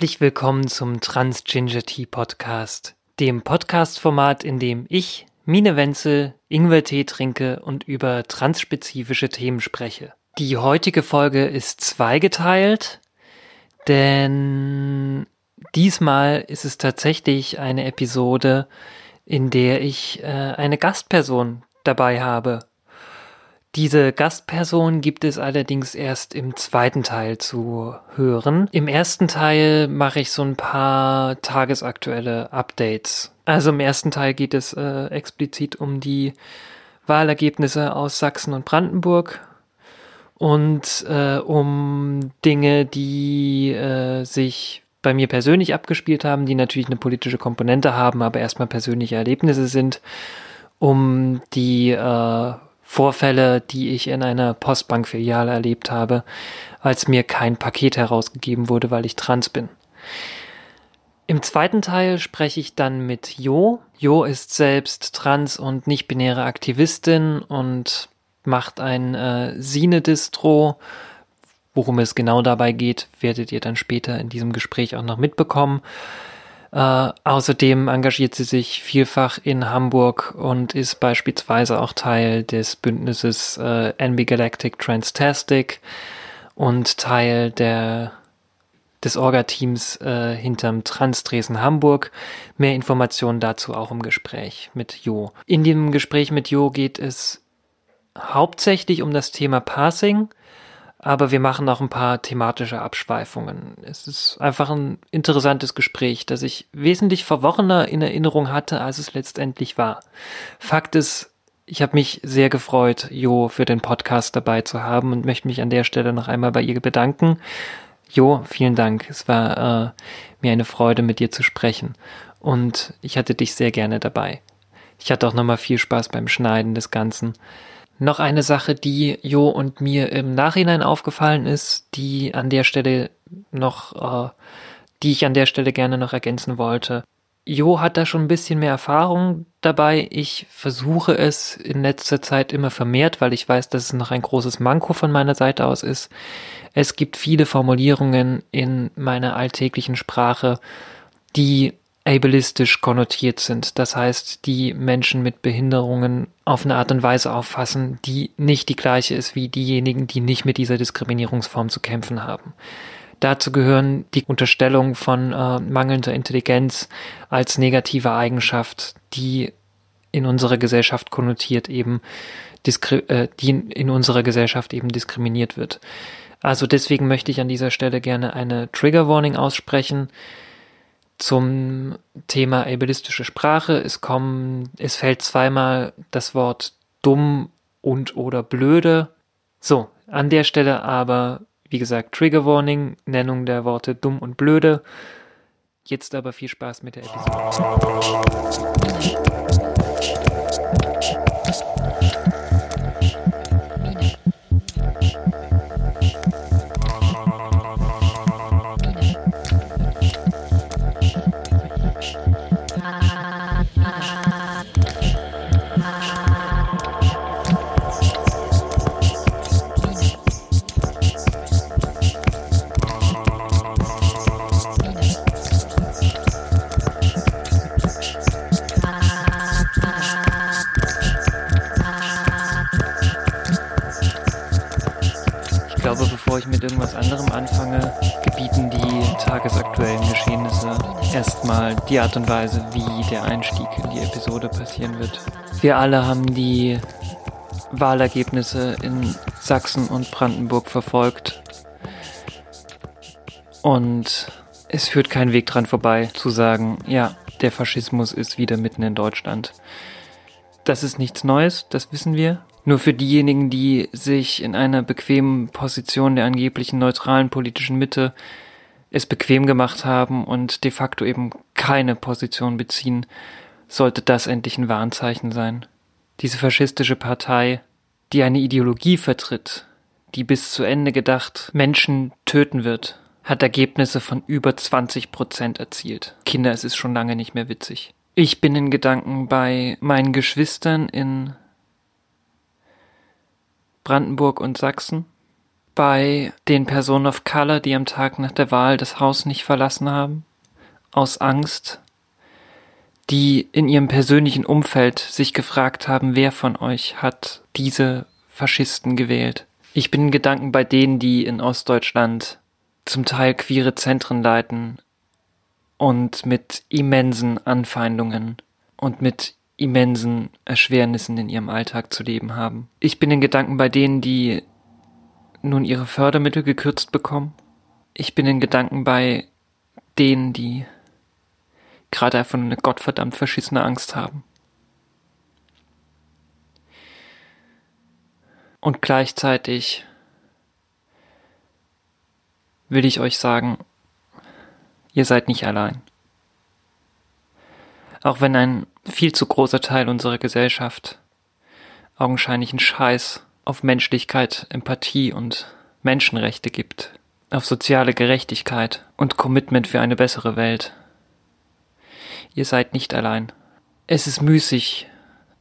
Herzlich willkommen zum Trans Ginger Tea Podcast, dem Podcast-Format, in dem ich, Mine Wenzel, Ingwertee trinke und über transspezifische Themen spreche. Die heutige Folge ist zweigeteilt, denn diesmal ist es tatsächlich eine Episode, in der ich äh, eine Gastperson dabei habe. Diese Gastperson gibt es allerdings erst im zweiten Teil zu hören. Im ersten Teil mache ich so ein paar tagesaktuelle Updates. Also im ersten Teil geht es äh, explizit um die Wahlergebnisse aus Sachsen und Brandenburg und äh, um Dinge, die äh, sich bei mir persönlich abgespielt haben, die natürlich eine politische Komponente haben, aber erstmal persönliche Erlebnisse sind, um die äh, Vorfälle, die ich in einer Postbankfiliale erlebt habe, als mir kein Paket herausgegeben wurde, weil ich trans bin. Im zweiten Teil spreche ich dann mit Jo. Jo ist selbst trans und nicht-binäre Aktivistin und macht ein äh, Sine-Distro. Worum es genau dabei geht, werdet ihr dann später in diesem Gespräch auch noch mitbekommen. Äh, außerdem engagiert sie sich vielfach in Hamburg und ist beispielsweise auch Teil des Bündnisses äh, NB Galactic Transtastic und Teil der des Orga-Teams äh, hinterm Trans Dresden Hamburg. Mehr Informationen dazu auch im Gespräch mit Jo. In dem Gespräch mit Jo geht es hauptsächlich um das Thema Passing, aber wir machen auch ein paar thematische Abschweifungen. Es ist einfach ein interessantes Gespräch, das ich wesentlich verworrener in Erinnerung hatte, als es letztendlich war. Fakt ist, ich habe mich sehr gefreut, Jo für den Podcast dabei zu haben und möchte mich an der Stelle noch einmal bei ihr bedanken. Jo, vielen Dank. Es war äh, mir eine Freude, mit dir zu sprechen. Und ich hatte dich sehr gerne dabei. Ich hatte auch nochmal viel Spaß beim Schneiden des Ganzen. Noch eine Sache, die Jo und mir im Nachhinein aufgefallen ist, die an der Stelle noch, äh, die ich an der Stelle gerne noch ergänzen wollte. Jo hat da schon ein bisschen mehr Erfahrung dabei. Ich versuche es in letzter Zeit immer vermehrt, weil ich weiß, dass es noch ein großes Manko von meiner Seite aus ist. Es gibt viele Formulierungen in meiner alltäglichen Sprache, die ableistisch konnotiert sind. Das heißt, die Menschen mit Behinderungen auf eine Art und Weise auffassen, die nicht die gleiche ist wie diejenigen, die nicht mit dieser Diskriminierungsform zu kämpfen haben. Dazu gehören die Unterstellung von äh, mangelnder Intelligenz als negative Eigenschaft, die in unserer Gesellschaft konnotiert eben, äh, die in unserer Gesellschaft eben diskriminiert wird. Also deswegen möchte ich an dieser Stelle gerne eine Trigger Warning aussprechen zum Thema ableistische Sprache. Es kommen, es fällt zweimal das Wort dumm und oder blöde. So, an der Stelle aber, wie gesagt, Trigger Warning, Nennung der Worte dumm und blöde. Jetzt aber viel Spaß mit der Episode. Irgendwas anderem anfange, gebieten die tagesaktuellen Geschehnisse erstmal die Art und Weise, wie der Einstieg in die Episode passieren wird. Wir alle haben die Wahlergebnisse in Sachsen und Brandenburg verfolgt. Und es führt kein Weg dran vorbei zu sagen, ja, der Faschismus ist wieder mitten in Deutschland. Das ist nichts Neues, das wissen wir. Nur für diejenigen, die sich in einer bequemen Position der angeblichen neutralen politischen Mitte es bequem gemacht haben und de facto eben keine Position beziehen, sollte das endlich ein Warnzeichen sein. Diese faschistische Partei, die eine Ideologie vertritt, die bis zu Ende gedacht Menschen töten wird, hat Ergebnisse von über 20 Prozent erzielt. Kinder, es ist schon lange nicht mehr witzig. Ich bin in Gedanken bei meinen Geschwistern in Brandenburg und Sachsen, bei den Personen of Color, die am Tag nach der Wahl das Haus nicht verlassen haben, aus Angst, die in ihrem persönlichen Umfeld sich gefragt haben, wer von euch hat diese Faschisten gewählt. Ich bin in Gedanken bei denen, die in Ostdeutschland zum Teil queere Zentren leiten und mit immensen Anfeindungen und mit immensen Erschwernissen in ihrem Alltag zu leben haben. Ich bin in Gedanken bei denen, die nun ihre Fördermittel gekürzt bekommen. Ich bin in Gedanken bei denen, die gerade einfach eine gottverdammt verschissene Angst haben. Und gleichzeitig will ich euch sagen, ihr seid nicht allein. Auch wenn ein viel zu großer Teil unserer Gesellschaft augenscheinlichen Scheiß auf Menschlichkeit, Empathie und Menschenrechte gibt, auf soziale Gerechtigkeit und Commitment für eine bessere Welt. Ihr seid nicht allein. Es ist müßig,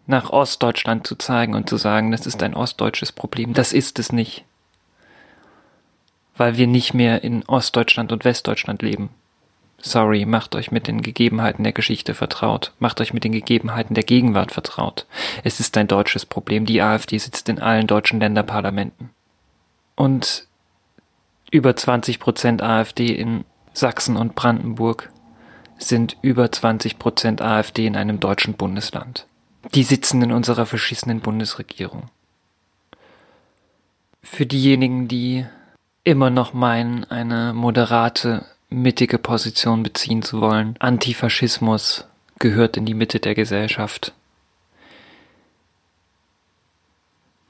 nach Ostdeutschland zu zeigen und zu sagen, das ist ein ostdeutsches Problem. Das ist es nicht. Weil wir nicht mehr in Ostdeutschland und Westdeutschland leben. Sorry, macht euch mit den Gegebenheiten der Geschichte vertraut. Macht euch mit den Gegebenheiten der Gegenwart vertraut. Es ist ein deutsches Problem. Die AfD sitzt in allen deutschen Länderparlamenten. Und über 20 Prozent AfD in Sachsen und Brandenburg sind über 20 Prozent AfD in einem deutschen Bundesland. Die sitzen in unserer verschissenen Bundesregierung. Für diejenigen, die immer noch meinen, eine moderate mittige Position beziehen zu wollen. Antifaschismus gehört in die Mitte der Gesellschaft.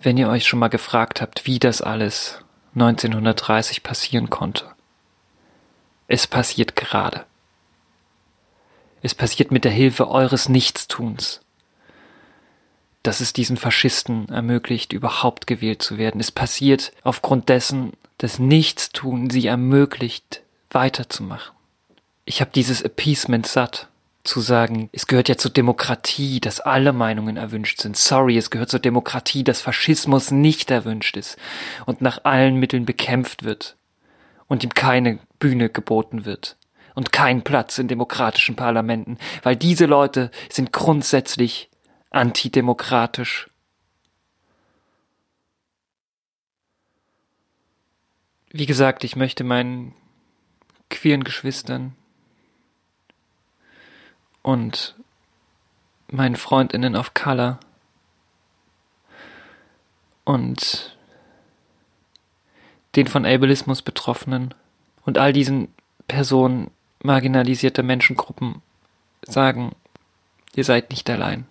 Wenn ihr euch schon mal gefragt habt, wie das alles 1930 passieren konnte, es passiert gerade. Es passiert mit der Hilfe eures Nichtstuns, dass es diesen Faschisten ermöglicht, überhaupt gewählt zu werden. Es passiert aufgrund dessen, dass Nichtstun sie ermöglicht, weiterzumachen. Ich habe dieses Appeasement satt, zu sagen, es gehört ja zur Demokratie, dass alle Meinungen erwünscht sind. Sorry, es gehört zur Demokratie, dass Faschismus nicht erwünscht ist und nach allen Mitteln bekämpft wird und ihm keine Bühne geboten wird und kein Platz in demokratischen Parlamenten, weil diese Leute sind grundsätzlich antidemokratisch. Wie gesagt, ich möchte meinen queeren Geschwistern. Und meinen Freundinnen of Color. Und den von Ableismus Betroffenen. Und all diesen Personen marginalisierter Menschengruppen sagen, ihr seid nicht allein.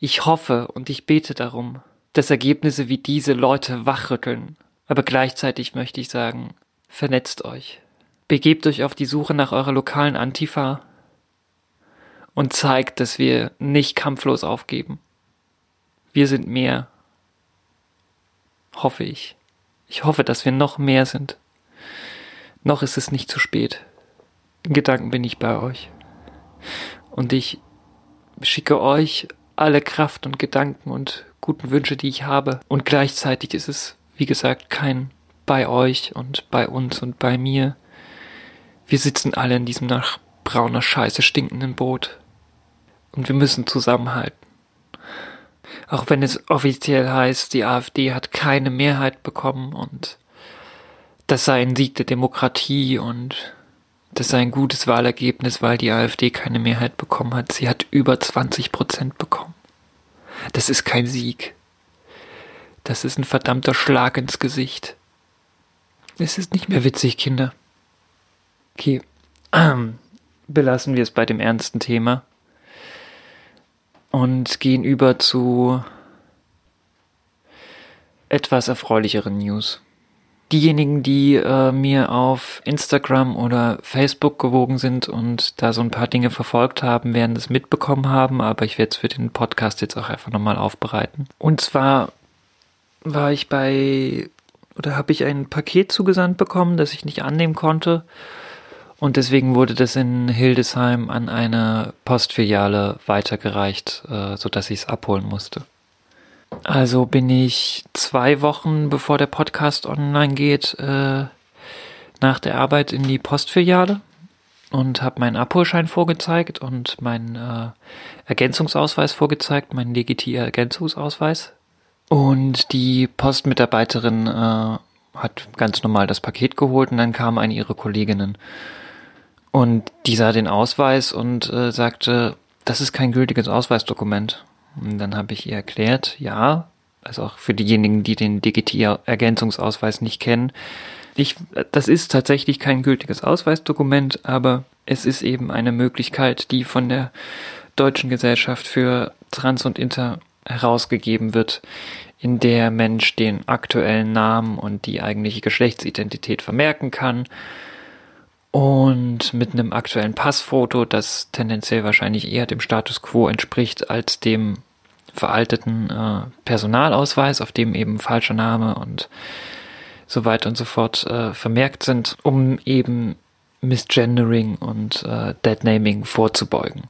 Ich hoffe und ich bete darum, dass Ergebnisse wie diese Leute wachrütteln, aber gleichzeitig möchte ich sagen, Vernetzt euch. Begebt euch auf die Suche nach eurer lokalen Antifa und zeigt, dass wir nicht kampflos aufgeben. Wir sind mehr. Hoffe ich. Ich hoffe, dass wir noch mehr sind. Noch ist es nicht zu spät. In Gedanken bin ich bei euch. Und ich schicke euch alle Kraft und Gedanken und guten Wünsche, die ich habe. Und gleichzeitig ist es, wie gesagt, kein bei euch und bei uns und bei mir. Wir sitzen alle in diesem nach brauner Scheiße stinkenden Boot. Und wir müssen zusammenhalten. Auch wenn es offiziell heißt, die AfD hat keine Mehrheit bekommen und das sei ein Sieg der Demokratie und das sei ein gutes Wahlergebnis, weil die AfD keine Mehrheit bekommen hat. Sie hat über 20 Prozent bekommen. Das ist kein Sieg. Das ist ein verdammter Schlag ins Gesicht. Es ist nicht mehr witzig, Kinder. Okay. Ähm, belassen wir es bei dem ernsten Thema und gehen über zu etwas erfreulicheren News. Diejenigen, die äh, mir auf Instagram oder Facebook gewogen sind und da so ein paar Dinge verfolgt haben, werden das mitbekommen haben, aber ich werde es für den Podcast jetzt auch einfach nochmal aufbereiten. Und zwar war ich bei oder habe ich ein Paket zugesandt bekommen, das ich nicht annehmen konnte. Und deswegen wurde das in Hildesheim an eine Postfiliale weitergereicht, äh, sodass ich es abholen musste. Also bin ich zwei Wochen, bevor der Podcast online geht, äh, nach der Arbeit in die Postfiliale und habe meinen Abholschein vorgezeigt und meinen äh, Ergänzungsausweis vorgezeigt, meinen legitimer Ergänzungsausweis. Und die Postmitarbeiterin äh, hat ganz normal das Paket geholt und dann kam eine ihrer Kolleginnen. Und die sah den Ausweis und äh, sagte, das ist kein gültiges Ausweisdokument. Und dann habe ich ihr erklärt, ja, also auch für diejenigen, die den Digital-Ergänzungsausweis nicht kennen, ich, das ist tatsächlich kein gültiges Ausweisdokument, aber es ist eben eine Möglichkeit, die von der Deutschen Gesellschaft für Trans und Inter herausgegeben wird, in der Mensch den aktuellen Namen und die eigentliche Geschlechtsidentität vermerken kann und mit einem aktuellen Passfoto, das tendenziell wahrscheinlich eher dem Status quo entspricht als dem veralteten äh, Personalausweis, auf dem eben falscher Name und so weiter und so fort äh, vermerkt sind, um eben Misgendering und äh, Deadnaming vorzubeugen.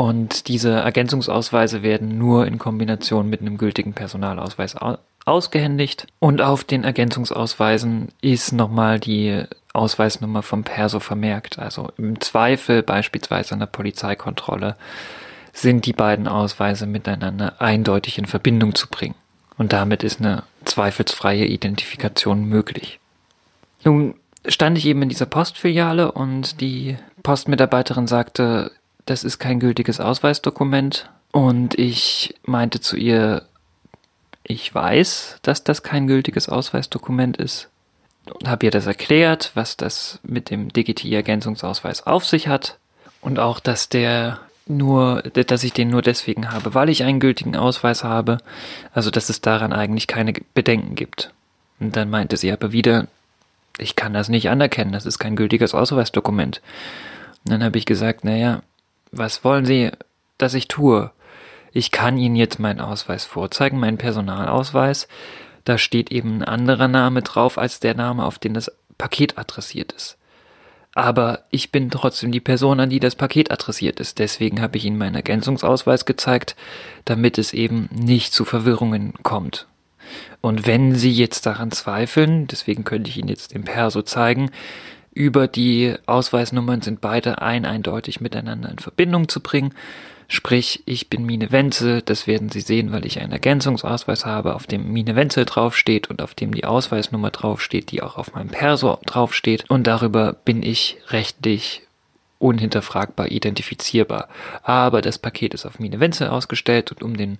Und diese Ergänzungsausweise werden nur in Kombination mit einem gültigen Personalausweis ausgehändigt. Und auf den Ergänzungsausweisen ist nochmal die Ausweisnummer vom Perso vermerkt. Also im Zweifel beispielsweise an der Polizeikontrolle sind die beiden Ausweise miteinander eindeutig in Verbindung zu bringen. Und damit ist eine zweifelsfreie Identifikation möglich. Nun stand ich eben in dieser Postfiliale und die Postmitarbeiterin sagte, das ist kein gültiges Ausweisdokument. Und ich meinte zu ihr, ich weiß, dass das kein gültiges Ausweisdokument ist. Und habe ihr das erklärt, was das mit dem Digiti-Ergänzungsausweis auf sich hat. Und auch, dass der nur, dass ich den nur deswegen habe, weil ich einen gültigen Ausweis habe. Also, dass es daran eigentlich keine Bedenken gibt. Und dann meinte sie aber wieder, ich kann das nicht anerkennen, das ist kein gültiges Ausweisdokument. Und dann habe ich gesagt, naja, was wollen Sie, dass ich tue? Ich kann Ihnen jetzt meinen Ausweis vorzeigen, meinen Personalausweis. Da steht eben ein anderer Name drauf als der Name, auf den das Paket adressiert ist. Aber ich bin trotzdem die Person, an die das Paket adressiert ist. Deswegen habe ich Ihnen meinen Ergänzungsausweis gezeigt, damit es eben nicht zu Verwirrungen kommt. Und wenn Sie jetzt daran zweifeln, deswegen könnte ich Ihnen jetzt den Perso zeigen, über die Ausweisnummern sind beide ein eindeutig miteinander in Verbindung zu bringen. Sprich, ich bin Mine Wenzel, das werden Sie sehen, weil ich einen Ergänzungsausweis habe, auf dem Mine Wenzel draufsteht und auf dem die Ausweisnummer draufsteht, die auch auf meinem Perso draufsteht. Und darüber bin ich rechtlich unhinterfragbar identifizierbar. Aber das Paket ist auf Mine Wenzel ausgestellt und um den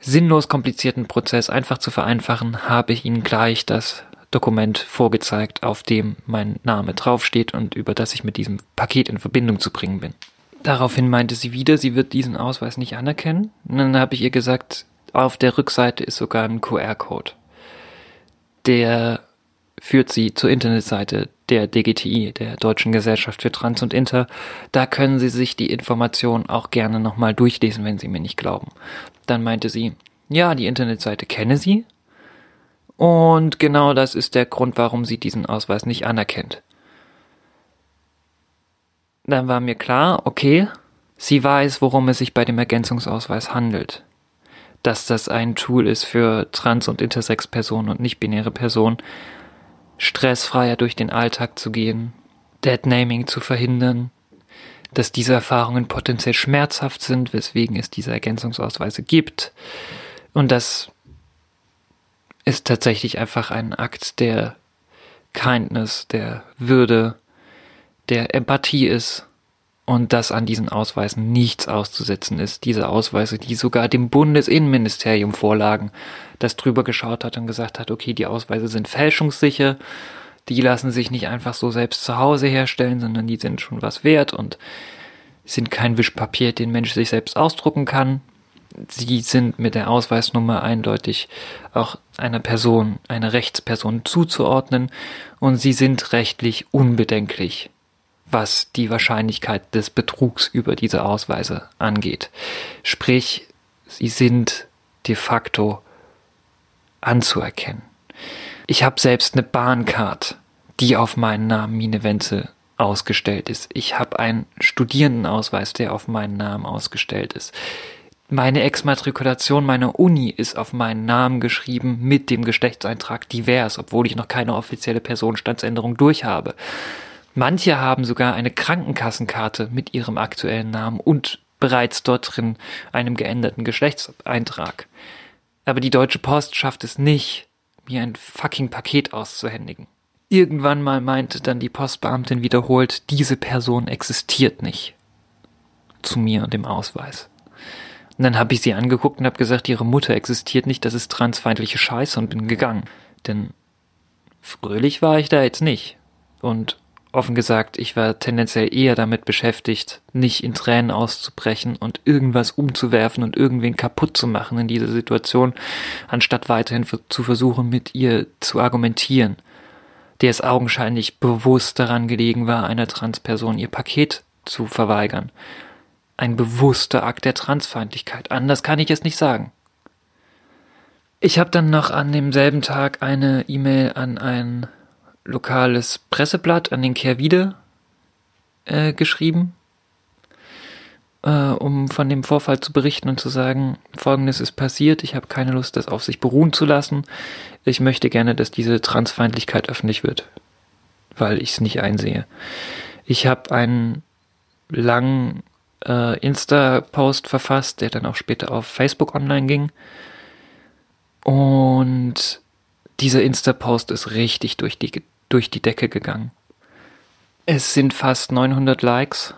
sinnlos komplizierten Prozess einfach zu vereinfachen, habe ich Ihnen gleich das Dokument vorgezeigt, auf dem mein Name draufsteht und über das ich mit diesem Paket in Verbindung zu bringen bin. Daraufhin meinte sie wieder, sie wird diesen Ausweis nicht anerkennen. Und dann habe ich ihr gesagt, auf der Rückseite ist sogar ein QR-Code. Der führt sie zur Internetseite der DGTI, der Deutschen Gesellschaft für Trans und Inter. Da können Sie sich die Information auch gerne nochmal durchlesen, wenn Sie mir nicht glauben. Dann meinte sie, ja, die Internetseite kenne sie, und genau das ist der Grund, warum sie diesen Ausweis nicht anerkennt. Dann war mir klar, okay, sie weiß, worum es sich bei dem Ergänzungsausweis handelt. Dass das ein Tool ist für Trans- und Intersex-Personen und nicht-binäre Personen, stressfreier durch den Alltag zu gehen, Deadnaming zu verhindern, dass diese Erfahrungen potenziell schmerzhaft sind, weswegen es diese Ergänzungsausweise gibt und dass ist tatsächlich einfach ein Akt der Kindness, der Würde, der Empathie ist und dass an diesen Ausweisen nichts auszusetzen ist. Diese Ausweise, die sogar dem Bundesinnenministerium vorlagen, das drüber geschaut hat und gesagt hat, okay, die Ausweise sind fälschungssicher, die lassen sich nicht einfach so selbst zu Hause herstellen, sondern die sind schon was wert und sind kein Wischpapier, den Mensch sich selbst ausdrucken kann sie sind mit der Ausweisnummer eindeutig auch einer Person, einer Rechtsperson zuzuordnen und sie sind rechtlich unbedenklich, was die Wahrscheinlichkeit des Betrugs über diese Ausweise angeht. Sprich, sie sind de facto anzuerkennen. Ich habe selbst eine Bahncard, die auf meinen Namen Mine Wenzel ausgestellt ist. Ich habe einen Studierendenausweis, der auf meinen Namen ausgestellt ist Meine Exmatrikulation meiner Uni ist auf meinen Namen geschrieben mit dem Geschlechtseintrag divers, obwohl ich noch keine offizielle Personenstandsänderung durchhabe. Manche haben sogar eine Krankenkassenkarte mit ihrem aktuellen Namen und bereits dort drin einem geänderten Geschlechtseintrag. Aber die Deutsche Post schafft es nicht, mir ein fucking Paket auszuhändigen. Irgendwann mal meinte dann die Postbeamtin wiederholt, diese Person existiert nicht. Zu mir und dem Ausweis. Und dann habe ich sie angeguckt und habe gesagt, ihre Mutter existiert nicht, das ist transfeindliche Scheiße und bin gegangen. Denn fröhlich war ich da jetzt nicht. Und offen gesagt, ich war tendenziell eher damit beschäftigt, nicht in Tränen auszubrechen und irgendwas umzuwerfen und irgendwen kaputt zu machen in dieser Situation, anstatt weiterhin zu versuchen, mit ihr zu argumentieren, der es augenscheinlich bewusst daran gelegen war, einer Transperson ihr Paket zu verweigern. Ein bewusster Akt der Transfeindlichkeit. Anders kann ich es nicht sagen. Ich habe dann noch an demselben Tag eine E-Mail an ein lokales Presseblatt an den Kehrwiede äh, geschrieben, äh, um von dem Vorfall zu berichten und zu sagen, Folgendes ist passiert, ich habe keine Lust, das auf sich beruhen zu lassen. Ich möchte gerne, dass diese Transfeindlichkeit öffentlich wird, weil ich es nicht einsehe. Ich habe einen langen äh, Insta-Post verfasst, der dann auch später auf Facebook online ging. Und dieser Insta-Post ist richtig durch die durch die Decke gegangen. Es sind fast 900 Likes.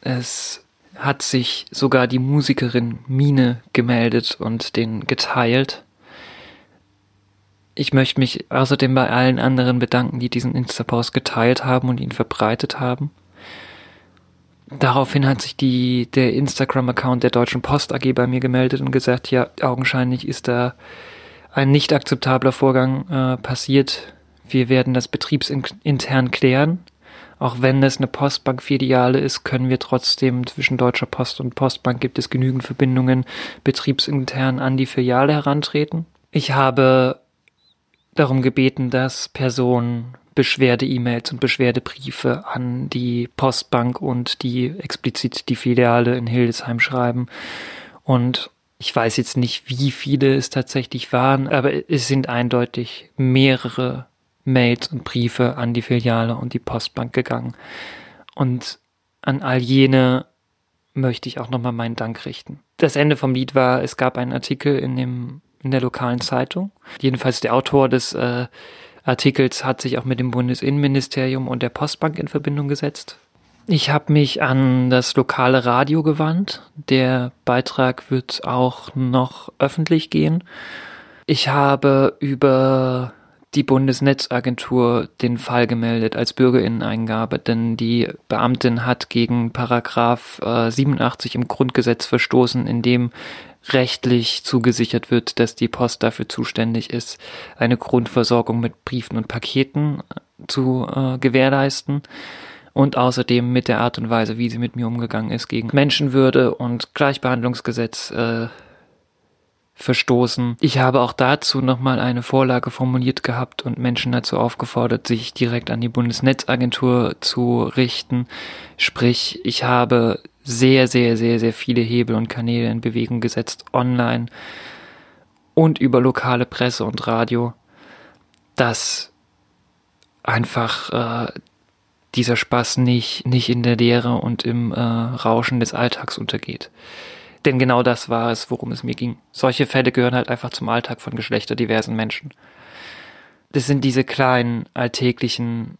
Es hat sich sogar die Musikerin Mine gemeldet und den geteilt. Ich möchte mich außerdem bei allen anderen bedanken, die diesen Insta-Post geteilt haben und ihn verbreitet haben. Daraufhin hat sich die, der Instagram-Account der Deutschen Post AG bei mir gemeldet und gesagt, ja, augenscheinlich ist da ein nicht akzeptabler Vorgang äh, passiert, wir werden das betriebsintern klären. Auch wenn es eine Postbank-Filiale ist, können wir trotzdem zwischen Deutscher Post und Postbank gibt es genügend Verbindungen betriebsintern an die Filiale herantreten. Ich habe darum gebeten, dass Personen Beschwerde-E-Mails und Beschwerdebriefe an die Postbank und die explizit die Filiale in Hildesheim schreiben. Und ich weiß jetzt nicht, wie viele es tatsächlich waren, aber es sind eindeutig mehrere Mails und Briefe an die Filiale und die Postbank gegangen. Und an all jene möchte ich auch nochmal meinen Dank richten. Das Ende vom Lied war, es gab einen Artikel in dem, in der lokalen Zeitung. Jedenfalls der Autor des äh, Artikels hat sich auch mit dem Bundesinnenministerium und der Postbank in Verbindung gesetzt. Ich habe mich an das lokale Radio gewandt. Der Beitrag wird auch noch öffentlich gehen. Ich habe über die Bundesnetzagentur den Fall gemeldet als Bürgerinneneingabe, denn die Beamtin hat gegen Paragraph äh, 87 im Grundgesetz verstoßen, in dem rechtlich zugesichert wird, dass die Post dafür zuständig ist, eine Grundversorgung mit Briefen und Paketen äh, zu äh, gewährleisten und außerdem mit der Art und Weise, wie sie mit mir umgegangen ist, gegen Menschenwürde und Gleichbehandlungsgesetz äh, verstoßen. Ich habe auch dazu nochmal eine Vorlage formuliert gehabt und Menschen dazu aufgefordert, sich direkt an die Bundesnetzagentur zu richten. Sprich, ich habe sehr, sehr, sehr, sehr viele Hebel und Kanäle in Bewegung gesetzt, online und über lokale Presse und Radio, dass einfach äh, dieser Spaß nicht, nicht in der Leere und im äh, Rauschen des Alltags untergeht. Denn genau das war es, worum es mir ging. Solche Fälle gehören halt einfach zum Alltag von geschlechterdiversen Menschen. Das sind diese kleinen, alltäglichen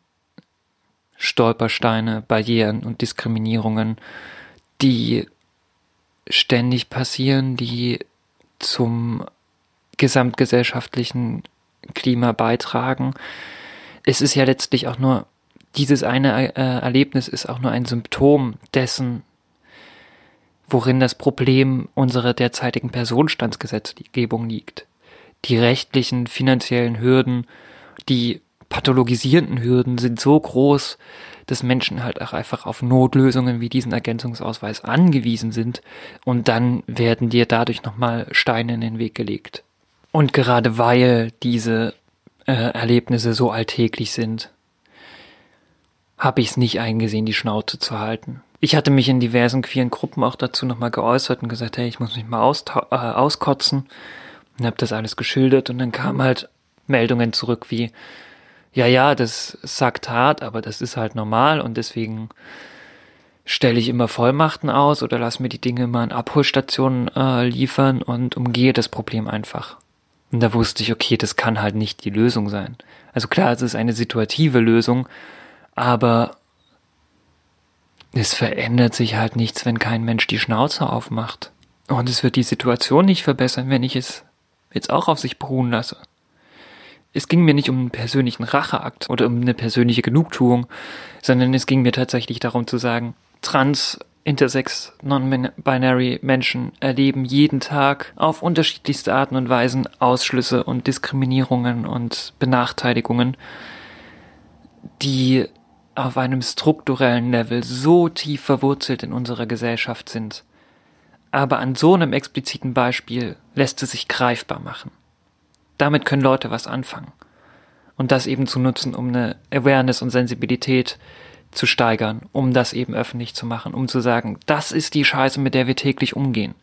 Stolpersteine, Barrieren und Diskriminierungen, die ständig passieren, die zum gesamtgesellschaftlichen Klima beitragen. Es ist ja letztlich auch nur, dieses eine äh, Erlebnis ist auch nur ein Symptom dessen, worin das Problem unserer derzeitigen Personenstandsgesetzgebung liegt. Die rechtlichen, finanziellen Hürden, die pathologisierenden Hürden sind so groß, dass Menschen halt auch einfach auf Notlösungen wie diesen Ergänzungsausweis angewiesen sind und dann werden dir dadurch nochmal Steine in den Weg gelegt. Und gerade weil diese äh, Erlebnisse so alltäglich sind, habe ich es nicht eingesehen, die Schnauze zu halten. Ich hatte mich in diversen queeren Gruppen auch dazu nochmal geäußert und gesagt, hey, ich muss mich mal äh, auskotzen und habe das alles geschildert und dann kamen halt Meldungen zurück wie, ja, ja, das sagt hart, aber das ist halt normal und deswegen stelle ich immer Vollmachten aus oder lass mir die Dinge immer an Abholstationen äh, liefern und umgehe das Problem einfach. Und da wusste ich, okay, das kann halt nicht die Lösung sein. Also klar, es ist eine situative Lösung, aber es verändert sich halt nichts, wenn kein Mensch die Schnauze aufmacht. Und es wird die Situation nicht verbessern, wenn ich es jetzt auch auf sich beruhen lasse. Es ging mir nicht um einen persönlichen Racheakt oder um eine persönliche Genugtuung, sondern es ging mir tatsächlich darum zu sagen, trans, intersex, non-binary Menschen erleben jeden Tag auf unterschiedlichste Arten und Weisen Ausschlüsse und Diskriminierungen und Benachteiligungen, die auf einem strukturellen Level so tief verwurzelt in unserer Gesellschaft sind. Aber an so einem expliziten Beispiel lässt es sich greifbar machen. Damit können Leute was anfangen. Und das eben zu nutzen, um eine Awareness und Sensibilität zu steigern, um das eben öffentlich zu machen, um zu sagen, das ist die Scheiße, mit der wir täglich umgehen.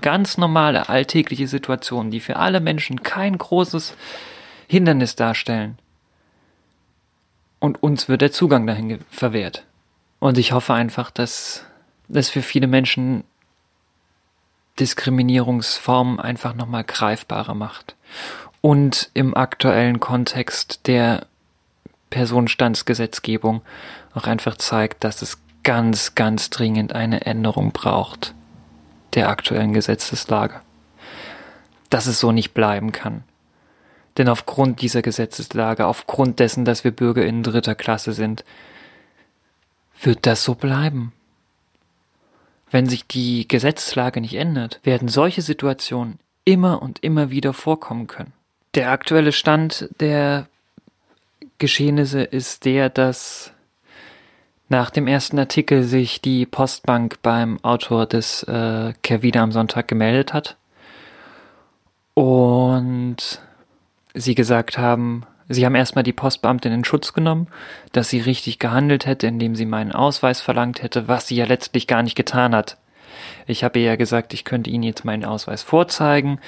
Ganz normale, alltägliche Situationen, die für alle Menschen kein großes Hindernis darstellen, und uns wird der Zugang dahin verwehrt. Und ich hoffe einfach, dass das für viele Menschen Diskriminierungsformen einfach nochmal greifbarer macht. Und im aktuellen Kontext der Personenstandsgesetzgebung auch einfach zeigt, dass es ganz, ganz dringend eine Änderung braucht der aktuellen Gesetzeslage. Dass es so nicht bleiben kann. Denn aufgrund dieser Gesetzeslage, aufgrund dessen, dass wir Bürger in dritter Klasse sind, wird das so bleiben. Wenn sich die Gesetzeslage nicht ändert, werden solche Situationen immer und immer wieder vorkommen können. Der aktuelle Stand der Geschehnisse ist der, dass nach dem ersten Artikel sich die Postbank beim Autor des äh, Kehr am Sonntag gemeldet hat und sie gesagt haben, sie haben erstmal die Postbeamtin in Schutz genommen, dass sie richtig gehandelt hätte, indem sie meinen Ausweis verlangt hätte, was sie ja letztlich gar nicht getan hat. Ich habe ihr ja gesagt, ich könnte Ihnen jetzt meinen Ausweis vorzeigen.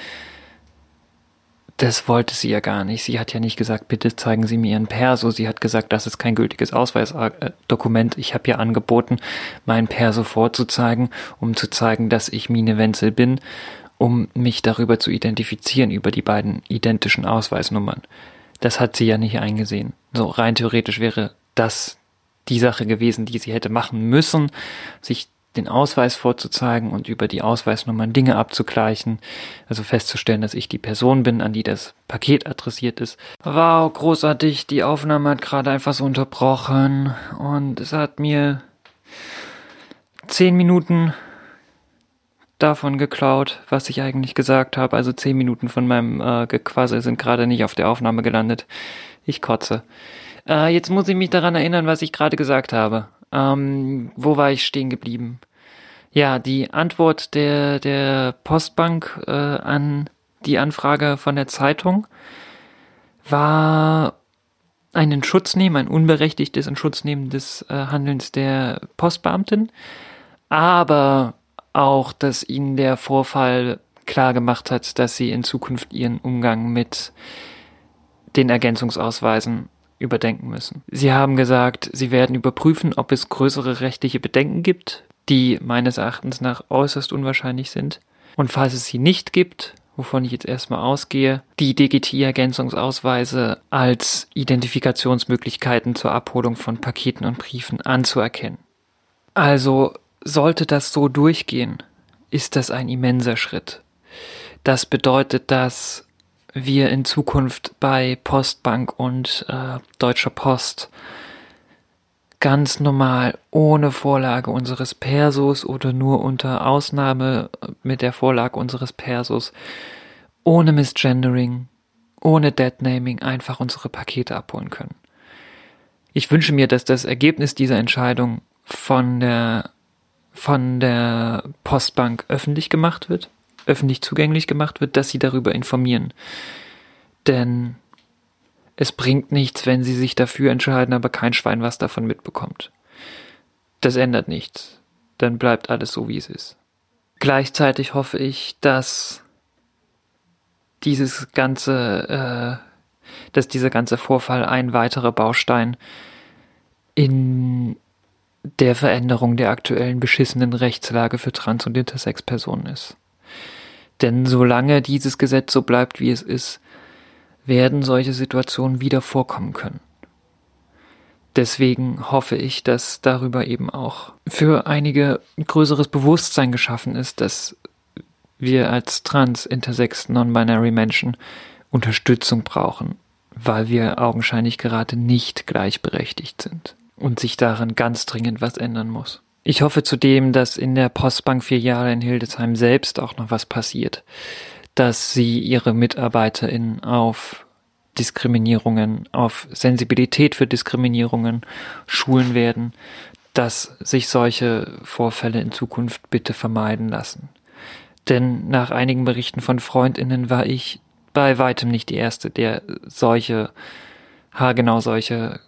Das wollte sie ja gar nicht. Sie hat ja nicht gesagt, bitte zeigen Sie mir Ihren Perso. Sie hat gesagt, das ist kein gültiges Ausweisdokument. Ich habe ja angeboten, meinen Perso vorzuzeigen, um zu zeigen, dass ich Mine Wenzel bin um mich darüber zu identifizieren, über die beiden identischen Ausweisnummern. Das hat sie ja nicht eingesehen. So rein theoretisch wäre das die Sache gewesen, die sie hätte machen müssen, sich den Ausweis vorzuzeigen und über die Ausweisnummern Dinge abzugleichen, also festzustellen, dass ich die Person bin, an die das Paket adressiert ist. Wow, großartig, die Aufnahme hat gerade einfach so unterbrochen und es hat mir zehn Minuten davon geklaut, was ich eigentlich gesagt habe. Also zehn Minuten von meinem äh, Gequassel sind gerade nicht auf der Aufnahme gelandet. Ich kotze. Äh, jetzt muss ich mich daran erinnern, was ich gerade gesagt habe. Ähm, wo war ich stehen geblieben? Ja, die Antwort der, der Postbank äh, an die Anfrage von der Zeitung war ein Schutznehmen, ein unberechtigtes Inschutznehmen des äh, Handelns der Postbeamtin. Aber auch, dass ihnen der Vorfall klar gemacht hat, dass sie in Zukunft ihren Umgang mit den Ergänzungsausweisen überdenken müssen. Sie haben gesagt, sie werden überprüfen, ob es größere rechtliche Bedenken gibt, die meines Erachtens nach äußerst unwahrscheinlich sind. Und falls es sie nicht gibt, wovon ich jetzt erstmal ausgehe, die DGT-Ergänzungsausweise als Identifikationsmöglichkeiten zur Abholung von Paketen und Briefen anzuerkennen. Also sollte das so durchgehen, ist das ein immenser Schritt. Das bedeutet, dass wir in Zukunft bei Postbank und äh, Deutscher Post ganz normal ohne Vorlage unseres Persos oder nur unter Ausnahme mit der Vorlage unseres Persos, ohne Misgendering, ohne Deadnaming einfach unsere Pakete abholen können. Ich wünsche mir, dass das Ergebnis dieser Entscheidung von der von der Postbank öffentlich gemacht wird, öffentlich zugänglich gemacht wird, dass sie darüber informieren. Denn es bringt nichts, wenn sie sich dafür entscheiden, aber kein Schwein was davon mitbekommt. das ändert nichts. Dann bleibt alles so, wie es ist. Gleichzeitig hoffe ich, dass dieses ganze, äh, dass dieser ganze Vorfall ein weiterer Baustein in der Veränderung der aktuellen beschissenen Rechtslage für Trans- und Intersex-Personen ist. Denn solange dieses Gesetz so bleibt, wie es ist, werden solche Situationen wieder vorkommen können. Deswegen hoffe ich, dass darüber eben auch für einige größeres Bewusstsein geschaffen ist, dass wir als trans, intersex, non-binary Menschen Unterstützung brauchen, weil wir augenscheinlich gerade nicht gleichberechtigt sind und sich daran ganz dringend was ändern muss. Ich hoffe zudem, dass in der Postbank-Filiale in Hildesheim selbst auch noch was passiert, dass sie ihre MitarbeiterInnen auf Diskriminierungen, auf Sensibilität für Diskriminierungen schulen werden, dass sich solche Vorfälle in Zukunft bitte vermeiden lassen. Denn nach einigen Berichten von Freundinnen war ich bei weitem nicht die Erste, der solche, haargenau solche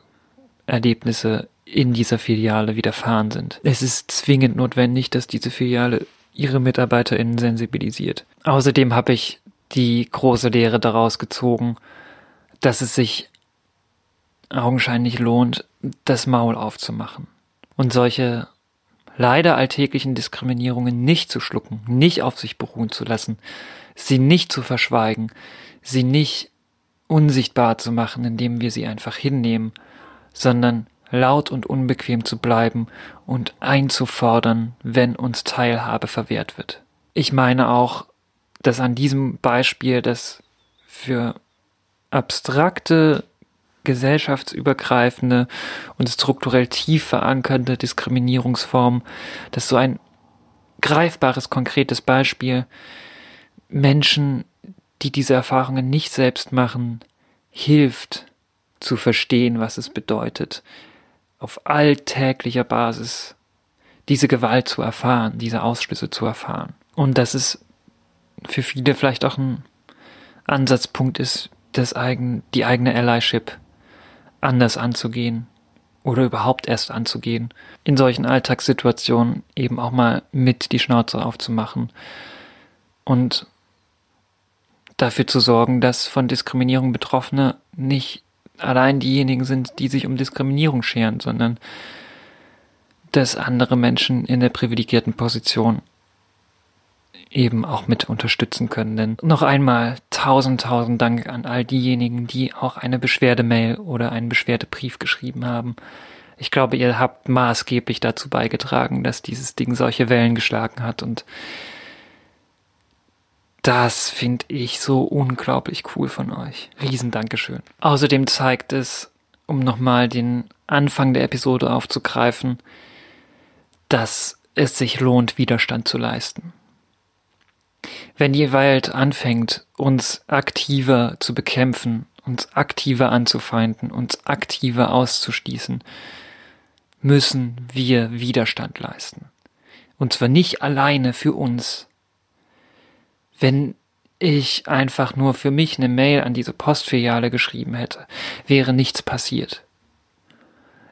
Erlebnisse in dieser Filiale widerfahren sind. Es ist zwingend notwendig, dass diese Filiale ihre MitarbeiterInnen sensibilisiert. Außerdem habe ich die große Lehre daraus gezogen, dass es sich augenscheinlich lohnt, das Maul aufzumachen und solche leider alltäglichen Diskriminierungen nicht zu schlucken, nicht auf sich beruhen zu lassen, sie nicht zu verschweigen, sie nicht unsichtbar zu machen, indem wir sie einfach hinnehmen, sondern laut und unbequem zu bleiben und einzufordern, wenn uns Teilhabe verwehrt wird. Ich meine auch, dass an diesem Beispiel, das für abstrakte, gesellschaftsübergreifende und strukturell tief verankerte Diskriminierungsformen, das ist so ein greifbares, konkretes Beispiel, Menschen, die diese Erfahrungen nicht selbst machen, hilft zu verstehen, was es bedeutet, auf alltäglicher Basis diese Gewalt zu erfahren, diese Ausschlüsse zu erfahren. Und dass es für viele vielleicht auch ein Ansatzpunkt ist, das eigen, die eigene Allyship anders anzugehen oder überhaupt erst anzugehen, in solchen Alltagssituationen eben auch mal mit die Schnauze aufzumachen und dafür zu sorgen, dass von Diskriminierung Betroffene nicht allein diejenigen sind, die sich um Diskriminierung scheren, sondern dass andere Menschen in der privilegierten Position eben auch mit unterstützen können. Denn noch einmal tausend, tausend Dank an all diejenigen, die auch eine Beschwerdemail oder einen Beschwerdebrief geschrieben haben. Ich glaube, ihr habt maßgeblich dazu beigetragen, dass dieses Ding solche Wellen geschlagen hat und das finde ich so unglaublich cool von euch. Riesen Dankeschön. Außerdem zeigt es, um nochmal den Anfang der Episode aufzugreifen, dass es sich lohnt, Widerstand zu leisten. Wenn die Welt anfängt, uns aktiver zu bekämpfen, uns aktiver anzufeinden, uns aktiver auszuschließen, müssen wir Widerstand leisten. Und zwar nicht alleine für uns. Wenn ich einfach nur für mich eine Mail an diese Postfiliale geschrieben hätte, wäre nichts passiert.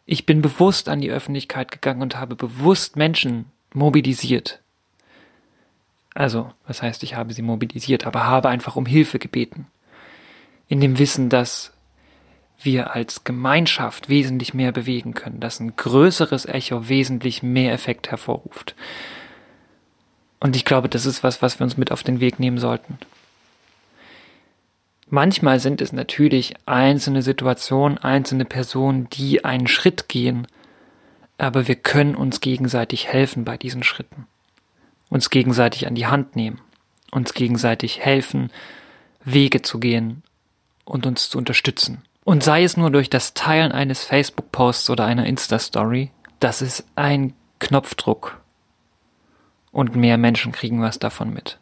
Ich bin bewusst an die Öffentlichkeit gegangen und habe bewusst Menschen mobilisiert, also, was heißt, ich habe sie mobilisiert, aber habe einfach um Hilfe gebeten. In dem Wissen, dass wir als Gemeinschaft wesentlich mehr bewegen können, dass ein größeres Echo wesentlich mehr Effekt hervorruft. Und ich glaube, das ist was, was wir uns mit auf den Weg nehmen sollten. Manchmal sind es natürlich einzelne Situationen, einzelne Personen, die einen Schritt gehen, aber wir können uns gegenseitig helfen bei diesen Schritten uns gegenseitig an die Hand nehmen, uns gegenseitig helfen, Wege zu gehen und uns zu unterstützen. Und sei es nur durch das Teilen eines Facebook-Posts oder einer Insta-Story, das ist ein Knopfdruck. Und mehr Menschen kriegen was davon mit.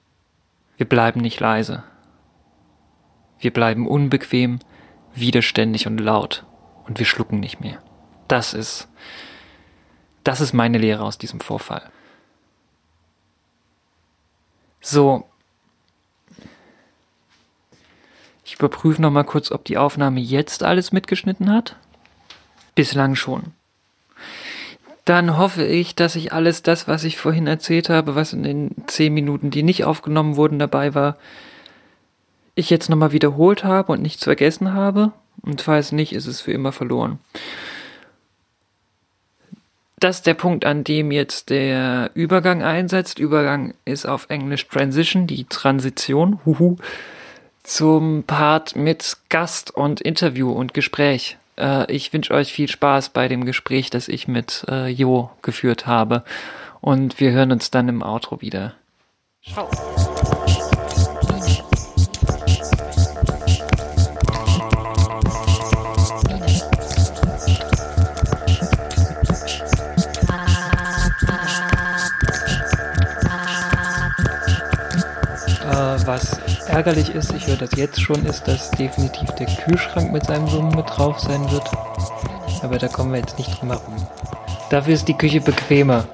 Wir bleiben nicht leise. Wir bleiben unbequem, widerständig und laut. Und wir schlucken nicht mehr. Das ist, das ist meine Lehre aus diesem Vorfall. So. Ich überprüfe nochmal kurz, ob die Aufnahme jetzt alles mitgeschnitten hat. Bislang schon. Dann hoffe ich, dass ich alles das, was ich vorhin erzählt habe, was in den zehn Minuten, die nicht aufgenommen wurden, dabei war, ich jetzt nochmal wiederholt habe und nichts vergessen habe. Und falls nicht, ist es für immer verloren. Das ist der Punkt, an dem jetzt der Übergang einsetzt. Übergang ist auf Englisch Transition, die Transition, huhu, zum Part mit Gast und Interview und Gespräch. Äh, ich wünsche euch viel Spaß bei dem Gespräch, das ich mit äh, Jo geführt habe. Und wir hören uns dann im Outro wieder. Ciao. Äh, was ärgerlich ist, ich höre das jetzt schon, ist, dass definitiv der Kühlschrank mit seinem Summen mit drauf sein wird. Aber da kommen wir jetzt nicht drum herum. Dafür ist die Küche bequemer.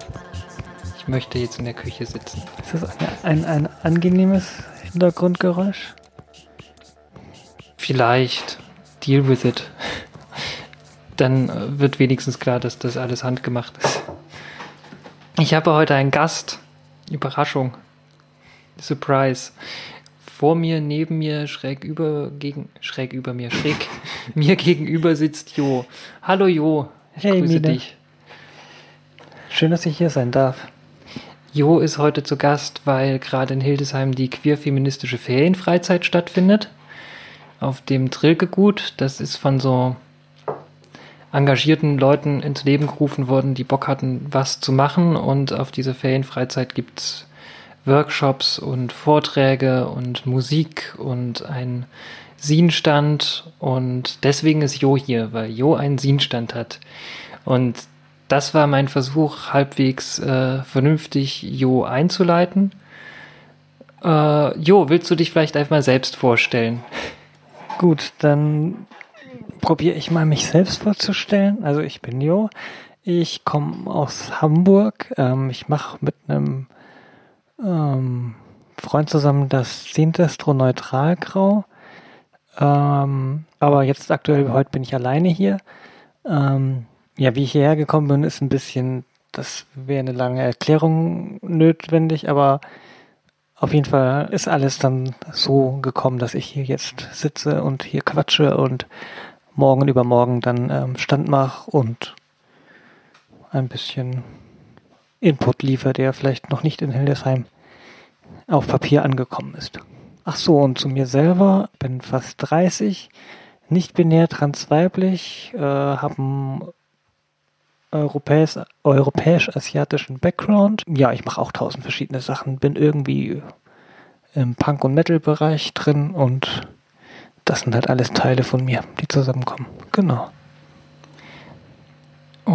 Ich möchte jetzt in der Küche sitzen. Ist das ein, ein, ein angenehmes Hintergrundgeräusch? Vielleicht. Deal with it. Dann äh, wird wenigstens klar, dass das alles handgemacht ist. Ich habe heute einen Gast. Überraschung. Surprise vor mir, neben mir, schräg über, gegen, schräg über mir, schräg mir gegenüber sitzt Jo. Hallo Jo, ich hey, grüße Mine. dich. Schön, dass ich hier sein darf. Jo ist heute zu Gast, weil gerade in Hildesheim die queer-feministische Ferienfreizeit stattfindet. Auf dem Trilkegut. Das ist von so engagierten Leuten ins Leben gerufen worden, die Bock hatten, was zu machen. Und auf dieser Ferienfreizeit gibt es Workshops und Vorträge und Musik und ein Sinstand und deswegen ist Jo hier, weil Jo einen Sinstand hat. Und das war mein Versuch, halbwegs äh, vernünftig Jo einzuleiten. Äh, jo, willst du dich vielleicht einfach mal selbst vorstellen? Gut, dann probiere ich mal mich selbst vorzustellen. Also ich bin Jo, ich komme aus Hamburg. Ähm, ich mache mit einem ähm, Freund zusammen das Sintestro Neutralgrau. Ähm, aber jetzt aktuell, heute bin ich alleine hier. Ähm, ja, wie ich hierher gekommen bin, ist ein bisschen, das wäre eine lange Erklärung notwendig, aber auf jeden Fall ist alles dann so gekommen, dass ich hier jetzt sitze und hier quatsche und morgen übermorgen dann ähm, Stand mache und ein bisschen Input liefert, der vielleicht noch nicht in Hildesheim auf Papier angekommen ist. Ach so, und zu mir selber, bin fast 30, nicht binär transweiblich, äh, habe einen europäisch-asiatischen Background. Ja, ich mache auch tausend verschiedene Sachen, bin irgendwie im Punk- und Metal-Bereich drin und das sind halt alles Teile von mir, die zusammenkommen. Genau.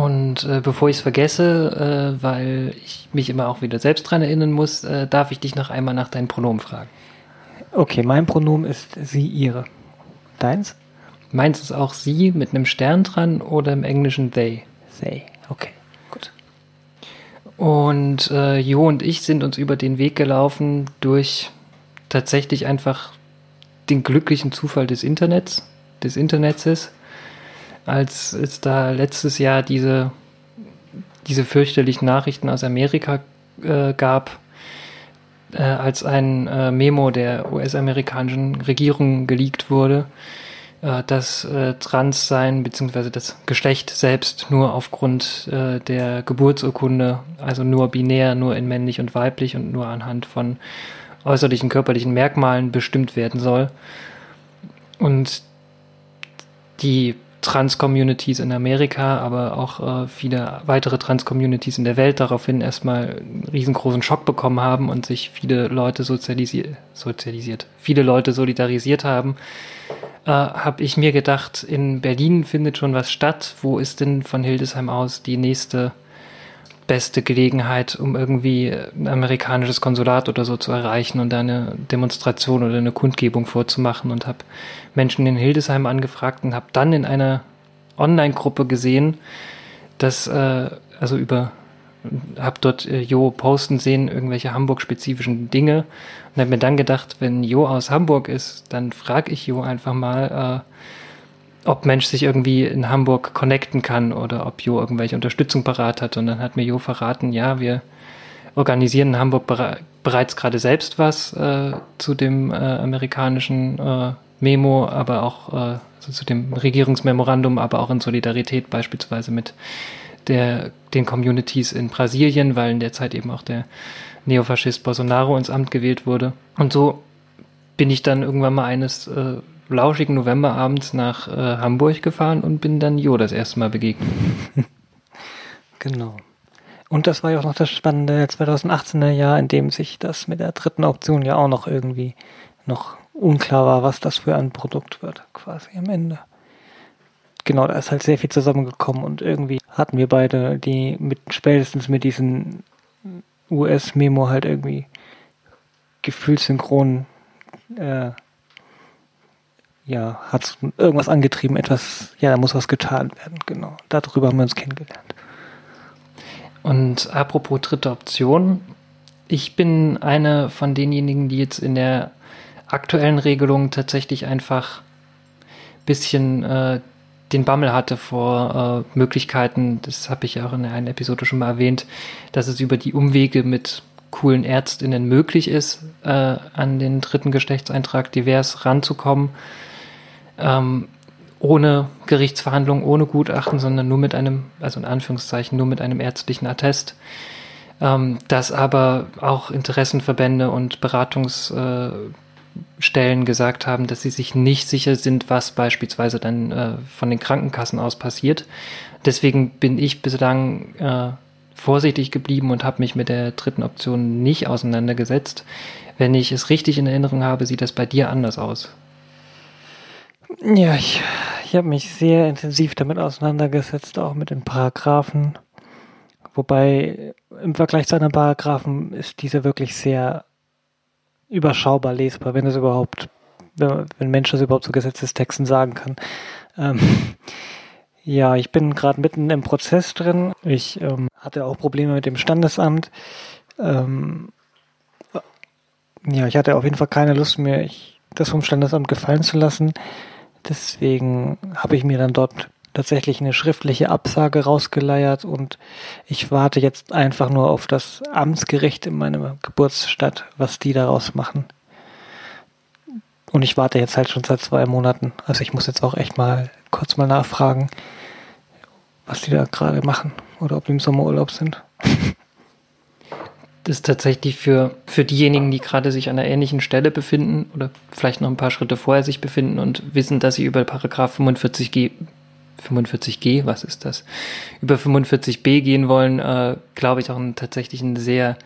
Und äh, bevor ich es vergesse, äh, weil ich mich immer auch wieder selbst dran erinnern muss, äh, darf ich dich noch einmal nach deinen Pronomen fragen. Okay, mein Pronomen ist sie, ihre. Deins? Meins ist auch sie mit einem Stern dran oder im Englischen they. They, okay, gut. Und äh, Jo und ich sind uns über den Weg gelaufen durch tatsächlich einfach den glücklichen Zufall des Internets, des Internets als es da letztes Jahr diese, diese fürchterlichen Nachrichten aus Amerika äh, gab, äh, als ein äh, Memo der US-amerikanischen Regierung geleakt wurde, äh, dass äh, Transsein bzw. das Geschlecht selbst nur aufgrund äh, der Geburtsurkunde, also nur binär, nur in männlich und weiblich und nur anhand von äußerlichen körperlichen Merkmalen bestimmt werden soll. Und die Trans-Communities in Amerika, aber auch äh, viele weitere Trans-Communities in der Welt daraufhin erstmal einen riesengroßen Schock bekommen haben und sich viele Leute sozialisi sozialisiert, viele Leute solidarisiert haben, äh, habe ich mir gedacht, in Berlin findet schon was statt. Wo ist denn von Hildesheim aus die nächste beste Gelegenheit, um irgendwie ein amerikanisches Konsulat oder so zu erreichen und da eine Demonstration oder eine Kundgebung vorzumachen und habe Menschen in Hildesheim angefragt und habe dann in einer Online-Gruppe gesehen, dass, äh, also über, habe dort äh, Jo posten sehen, irgendwelche Hamburg-spezifischen Dinge und habe mir dann gedacht, wenn Jo aus Hamburg ist, dann frage ich Jo einfach mal, ob Mensch sich irgendwie in Hamburg connecten kann oder ob Jo irgendwelche Unterstützung parat hat. Und dann hat mir Jo verraten, ja, wir organisieren in Hamburg bere bereits gerade selbst was äh, zu dem äh, amerikanischen äh, Memo, aber auch äh, also zu dem Regierungsmemorandum, aber auch in Solidarität beispielsweise mit der, den Communities in Brasilien, weil in der Zeit eben auch der Neofaschist Bolsonaro ins Amt gewählt wurde. Und so bin ich dann irgendwann mal eines äh, lauschigen Novemberabends nach äh, Hamburg gefahren und bin dann Jo das erste Mal begegnet. genau. Und das war ja auch noch das spannende 2018er Jahr, in dem sich das mit der dritten Option ja auch noch irgendwie noch unklar war, was das für ein Produkt wird, quasi am Ende. Genau, da ist halt sehr viel zusammengekommen und irgendwie hatten wir beide die mit spätestens mit diesen US-Memo halt irgendwie gefühlssynchron äh, ja, hat irgendwas angetrieben, etwas, ja, da muss was getan werden, genau. Darüber haben wir uns kennengelernt. Und apropos dritte Option, ich bin eine von denjenigen, die jetzt in der aktuellen Regelung tatsächlich einfach ein bisschen äh, den Bammel hatte vor äh, Möglichkeiten, das habe ich auch in einer Episode schon mal erwähnt, dass es über die Umwege mit coolen Ärztinnen möglich ist, äh, an den dritten Geschlechtseintrag divers ranzukommen ähm, ohne Gerichtsverhandlung, ohne Gutachten, sondern nur mit einem, also in Anführungszeichen, nur mit einem ärztlichen Attest. Ähm, dass aber auch Interessenverbände und Beratungsstellen äh, gesagt haben, dass sie sich nicht sicher sind, was beispielsweise dann äh, von den Krankenkassen aus passiert. Deswegen bin ich bislang äh, vorsichtig geblieben und habe mich mit der dritten Option nicht auseinandergesetzt. Wenn ich es richtig in Erinnerung habe, sieht das bei dir anders aus. Ja, ich, ich habe mich sehr intensiv damit auseinandergesetzt, auch mit den Paragraphen. Wobei im Vergleich zu anderen Paragraphen ist diese wirklich sehr überschaubar lesbar, wenn es überhaupt, wenn, wenn Mensch das überhaupt zu Gesetzestexten sagen kann. Ähm, ja, ich bin gerade mitten im Prozess drin. Ich ähm, hatte auch Probleme mit dem Standesamt. Ähm, ja, ich hatte auf jeden Fall keine Lust mehr, ich, das vom Standesamt gefallen zu lassen. Deswegen habe ich mir dann dort tatsächlich eine schriftliche Absage rausgeleiert und ich warte jetzt einfach nur auf das Amtsgericht in meiner Geburtsstadt, was die daraus machen. Und ich warte jetzt halt schon seit zwei Monaten. Also ich muss jetzt auch echt mal kurz mal nachfragen, was die da gerade machen oder ob die im Sommerurlaub sind. ist tatsächlich für, für diejenigen, die gerade sich an einer ähnlichen Stelle befinden oder vielleicht noch ein paar Schritte vorher sich befinden und wissen, dass sie über Paragraph 45g 45g, was ist das? Über 45b gehen wollen, äh, glaube ich auch ein, tatsächlich ein sehr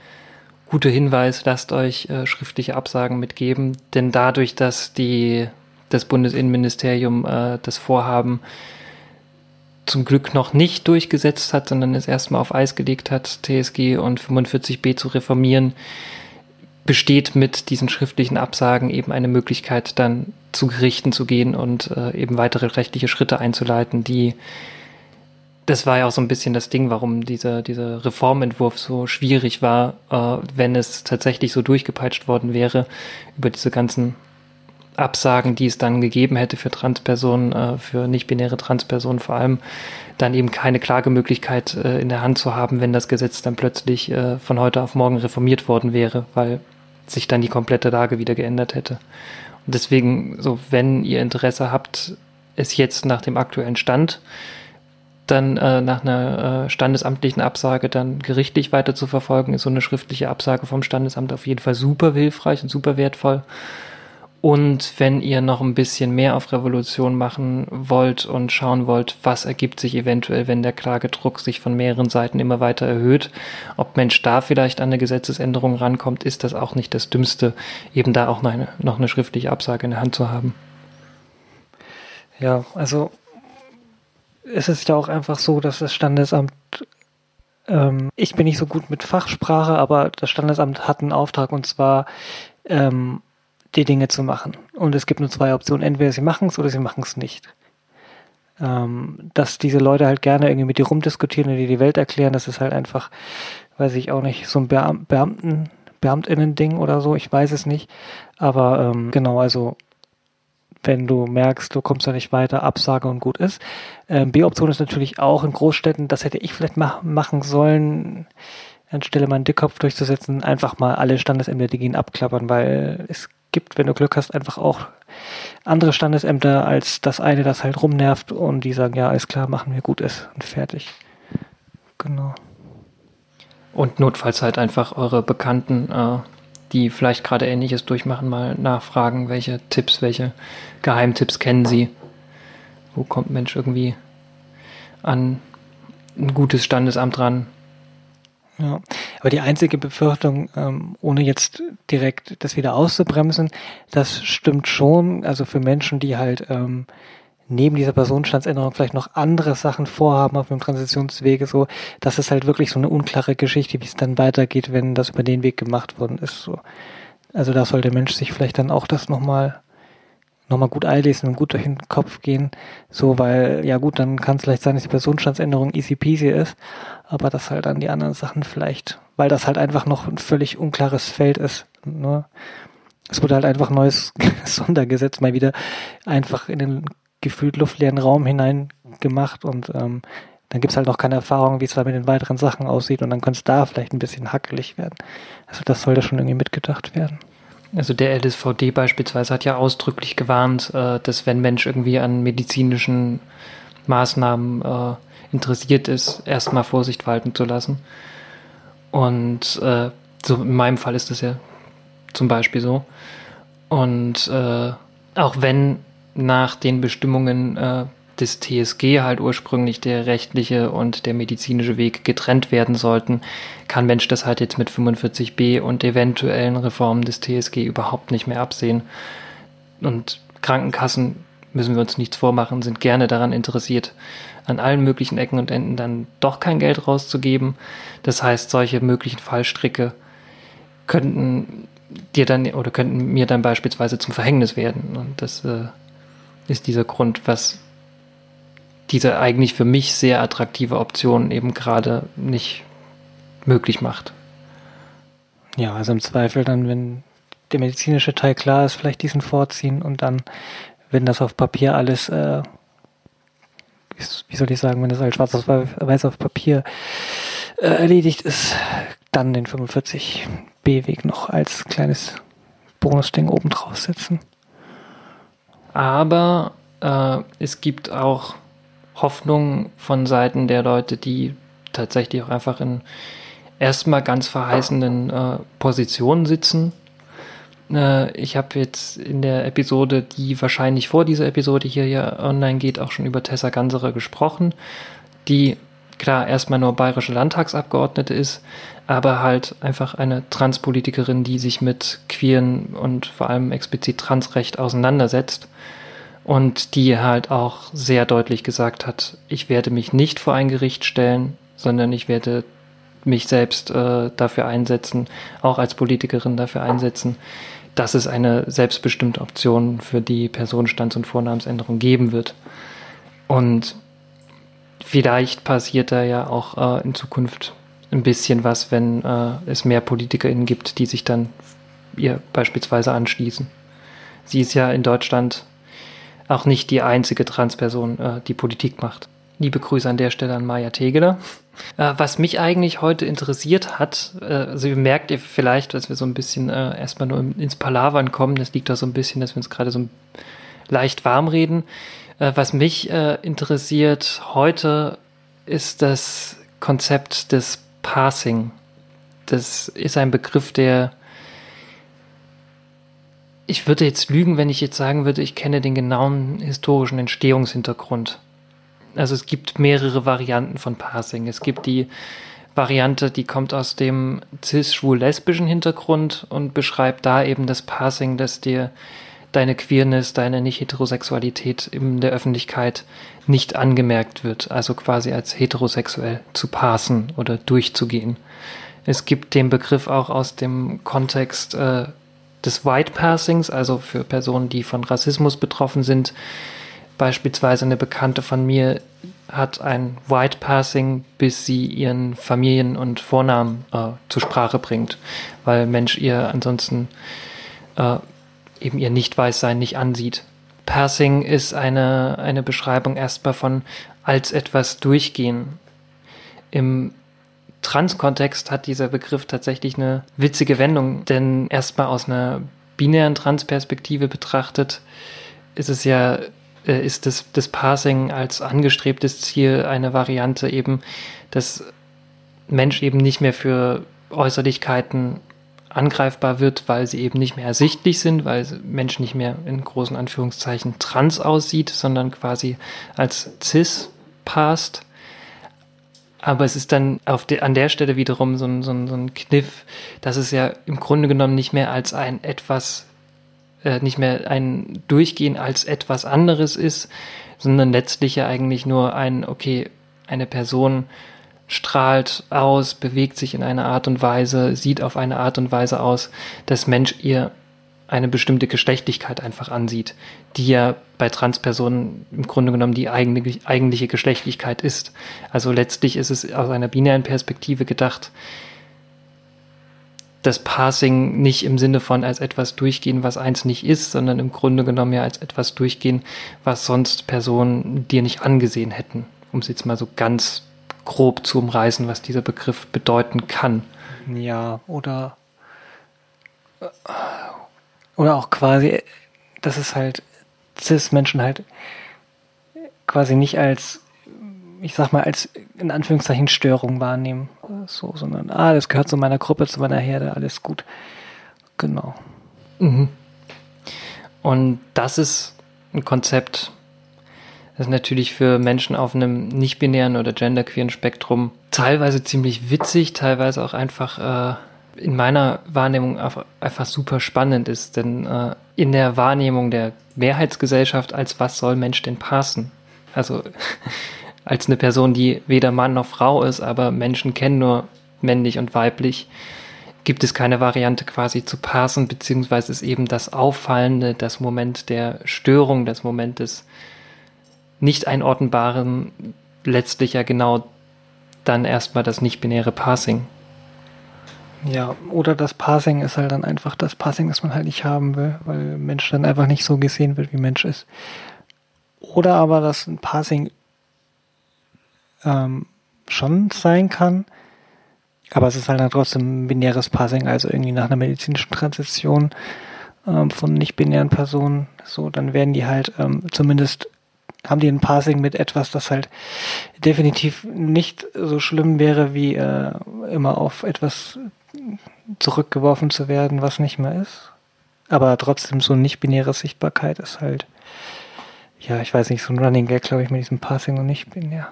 guter Hinweis. Lasst euch äh, schriftliche Absagen mitgeben, denn dadurch, dass die das Bundesinnenministerium äh, das Vorhaben zum Glück noch nicht durchgesetzt hat, sondern es erstmal auf Eis gelegt hat, TSG und 45b zu reformieren, besteht mit diesen schriftlichen Absagen eben eine Möglichkeit, dann zu Gerichten zu gehen und äh, eben weitere rechtliche Schritte einzuleiten, die das war ja auch so ein bisschen das Ding, warum dieser, dieser Reformentwurf so schwierig war, äh, wenn es tatsächlich so durchgepeitscht worden wäre über diese ganzen Absagen, die es dann gegeben hätte für Transpersonen, äh, für nicht-binäre Transpersonen vor allem, dann eben keine Klagemöglichkeit äh, in der Hand zu haben, wenn das Gesetz dann plötzlich äh, von heute auf morgen reformiert worden wäre, weil sich dann die komplette Lage wieder geändert hätte. Und deswegen, so wenn ihr Interesse habt, es jetzt nach dem aktuellen Stand dann äh, nach einer äh, standesamtlichen Absage dann gerichtlich weiter zu verfolgen, ist so eine schriftliche Absage vom Standesamt auf jeden Fall super hilfreich und super wertvoll. Und wenn ihr noch ein bisschen mehr auf Revolution machen wollt und schauen wollt, was ergibt sich eventuell, wenn der Klagedruck sich von mehreren Seiten immer weiter erhöht, ob Mensch da vielleicht an eine Gesetzesänderung rankommt, ist das auch nicht das Dümmste, eben da auch noch eine, noch eine schriftliche Absage in der Hand zu haben. Ja, also es ist ja auch einfach so, dass das Standesamt ähm, ich bin nicht so gut mit Fachsprache, aber das Standesamt hat einen Auftrag und zwar ähm, die Dinge zu machen. Und es gibt nur zwei Optionen. Entweder sie machen es oder sie machen es nicht. Ähm, dass diese Leute halt gerne irgendwie mit dir rumdiskutieren und dir die Welt erklären, das ist halt einfach, weiß ich auch nicht, so ein Beam Beamten, Beamtinnen-Ding oder so, ich weiß es nicht. Aber ähm, genau, also wenn du merkst, du kommst da nicht weiter, Absage und gut ist. Ähm, B-Option ist natürlich auch in Großstädten, das hätte ich vielleicht mach, machen sollen, anstelle mal einen Dickkopf durchzusetzen, einfach mal alle Standesämter, die gehen, abklappern, weil es gibt, wenn du Glück hast, einfach auch andere Standesämter als das eine, das halt rumnervt und die sagen, ja, alles klar, machen wir gut ist und fertig. Genau. Und notfalls halt einfach eure Bekannten, äh, die vielleicht gerade Ähnliches durchmachen, mal nachfragen, welche Tipps, welche Geheimtipps kennen sie. Wo kommt Mensch irgendwie an ein gutes Standesamt ran? Ja, aber die einzige Befürchtung, ähm, ohne jetzt direkt das wieder auszubremsen, das stimmt schon. Also für Menschen, die halt ähm, neben dieser Personenstandsänderung vielleicht noch andere Sachen vorhaben auf dem Transitionswege, so, das ist halt wirklich so eine unklare Geschichte, wie es dann weitergeht, wenn das über den Weg gemacht worden ist. So. Also da soll der Mensch sich vielleicht dann auch das nochmal nochmal gut einlesen und gut durch den Kopf gehen. So, weil, ja gut, dann kann es vielleicht sein, dass die Personenstandsänderung easy peasy ist, aber dass halt dann die anderen Sachen vielleicht, weil das halt einfach noch ein völlig unklares Feld ist. Ne? Es wurde halt einfach ein neues Sondergesetz mal wieder einfach in den gefühlt luftleeren Raum hinein gemacht und ähm, dann gibt's halt noch keine Erfahrung, wie es da mit den weiteren Sachen aussieht und dann könnte es da vielleicht ein bisschen hackelig werden. Also das sollte schon irgendwie mitgedacht werden. Also der LSVD beispielsweise hat ja ausdrücklich gewarnt, äh, dass wenn Mensch irgendwie an medizinischen Maßnahmen äh, interessiert ist, erstmal Vorsicht walten zu lassen. Und äh, so in meinem Fall ist das ja zum Beispiel so. Und äh, auch wenn nach den Bestimmungen äh, des TSG halt ursprünglich der rechtliche und der medizinische Weg getrennt werden sollten, kann Mensch das halt jetzt mit 45b und eventuellen Reformen des TSG überhaupt nicht mehr absehen. Und Krankenkassen, müssen wir uns nichts vormachen, sind gerne daran interessiert, an allen möglichen Ecken und Enden dann doch kein Geld rauszugeben. Das heißt, solche möglichen Fallstricke könnten dir dann oder könnten mir dann beispielsweise zum Verhängnis werden. Und das äh, ist dieser Grund, was diese eigentlich für mich sehr attraktive Option eben gerade nicht möglich macht. Ja, also im Zweifel dann, wenn der medizinische Teil klar ist, vielleicht diesen vorziehen und dann, wenn das auf Papier alles, äh, wie soll ich sagen, wenn das als schwarz auf weiß auf Papier äh, erledigt ist, dann den 45b-Weg noch als kleines Bonusding oben drauf setzen. Aber äh, es gibt auch Hoffnung von Seiten der Leute, die tatsächlich auch einfach in erstmal ganz verheißenden äh, Positionen sitzen. Äh, ich habe jetzt in der Episode, die wahrscheinlich vor dieser Episode hier, hier online geht, auch schon über Tessa Ganserer gesprochen, die klar erstmal nur bayerische Landtagsabgeordnete ist, aber halt einfach eine Transpolitikerin, die sich mit queeren und vor allem explizit Transrecht auseinandersetzt und die halt auch sehr deutlich gesagt hat, ich werde mich nicht vor ein Gericht stellen, sondern ich werde mich selbst äh, dafür einsetzen, auch als Politikerin dafür einsetzen, dass es eine selbstbestimmte Option für die Personenstands- und Vornamensänderung geben wird. Und vielleicht passiert da ja auch äh, in Zukunft ein bisschen was, wenn äh, es mehr PolitikerInnen gibt, die sich dann ihr beispielsweise anschließen. Sie ist ja in Deutschland auch nicht die einzige Transperson, äh, die Politik macht. Liebe Grüße an der Stelle an Maya Tegeler. Äh, was mich eigentlich heute interessiert hat, äh, also ihr merkt ihr vielleicht, dass wir so ein bisschen äh, erstmal nur ins Palavern kommen. Das liegt auch so ein bisschen, dass wir uns gerade so leicht warm reden. Äh, was mich äh, interessiert heute ist das Konzept des Passing. Das ist ein Begriff, der ich würde jetzt lügen, wenn ich jetzt sagen würde, ich kenne den genauen historischen Entstehungshintergrund. Also es gibt mehrere Varianten von Passing. Es gibt die Variante, die kommt aus dem cis-schwul-lesbischen Hintergrund und beschreibt da eben das Passing, dass dir deine Queerness, deine Nicht-Heterosexualität in der Öffentlichkeit nicht angemerkt wird, also quasi als heterosexuell zu passen oder durchzugehen. Es gibt den Begriff auch aus dem Kontext äh, des White Passings, also für Personen, die von Rassismus betroffen sind. Beispielsweise eine Bekannte von mir hat ein White Passing, bis sie ihren Familien- und Vornamen äh, zur Sprache bringt, weil Mensch ihr ansonsten äh, eben ihr Nicht-Weißsein nicht ansieht. Passing ist eine, eine Beschreibung erstmal von als etwas durchgehen. Im Trans-Kontext hat dieser Begriff tatsächlich eine witzige Wendung, denn erstmal aus einer binären Trans-Perspektive betrachtet ist es ja, äh, ist das, das Passing als angestrebtes Ziel eine Variante eben, dass Mensch eben nicht mehr für Äußerlichkeiten angreifbar wird, weil sie eben nicht mehr ersichtlich sind, weil Mensch nicht mehr in großen Anführungszeichen trans aussieht, sondern quasi als cis passt. Aber es ist dann auf de, an der Stelle wiederum so ein, so, ein, so ein Kniff, dass es ja im Grunde genommen nicht mehr als ein etwas, äh, nicht mehr ein Durchgehen als etwas anderes ist, sondern letztlich ja eigentlich nur ein, okay, eine Person strahlt aus, bewegt sich in einer Art und Weise, sieht auf eine Art und Weise aus, dass Mensch ihr eine bestimmte Geschlechtlichkeit einfach ansieht, die ja bei Transpersonen im Grunde genommen die eigene, eigentliche Geschlechtlichkeit ist. Also letztlich ist es aus einer binären Perspektive gedacht, das Passing nicht im Sinne von als etwas durchgehen, was eins nicht ist, sondern im Grunde genommen ja als etwas durchgehen, was sonst Personen dir nicht angesehen hätten, um es jetzt mal so ganz grob zu umreißen, was dieser Begriff bedeuten kann. Ja, oder oder auch quasi, dass es halt Cis-Menschen halt quasi nicht als, ich sag mal, als in Anführungszeichen Störung wahrnehmen. So, sondern, ah, das gehört zu meiner Gruppe, zu meiner Herde, alles gut. Genau. Mhm. Und das ist ein Konzept, das natürlich für Menschen auf einem nicht-binären oder genderqueeren Spektrum teilweise ziemlich witzig, teilweise auch einfach äh, in meiner Wahrnehmung einfach super spannend ist. Denn äh, in der Wahrnehmung der Mehrheitsgesellschaft, als was soll Mensch denn passen? Also als eine Person, die weder Mann noch Frau ist, aber Menschen kennen nur männlich und weiblich, gibt es keine Variante quasi zu passen, beziehungsweise ist eben das Auffallende, das Moment der Störung, das Moment des nicht-einordnbaren letztlich ja genau dann erstmal das nicht-binäre Parsing. Ja, oder das Parsing ist halt dann einfach das Parsing, das man halt nicht haben will, weil Mensch dann einfach nicht so gesehen wird, wie Mensch ist. Oder aber, dass ein Parsing ähm, schon sein kann, aber es ist halt dann trotzdem binäres Parsing, also irgendwie nach einer medizinischen Transition ähm, von nicht-binären Personen, so, dann werden die halt ähm, zumindest haben die ein Passing mit etwas, das halt definitiv nicht so schlimm wäre, wie äh, immer auf etwas zurückgeworfen zu werden, was nicht mehr ist. Aber trotzdem so nicht-binäre Sichtbarkeit ist halt, ja, ich weiß nicht, so ein Running Gag, glaube ich, mit diesem Passing und nicht-binär.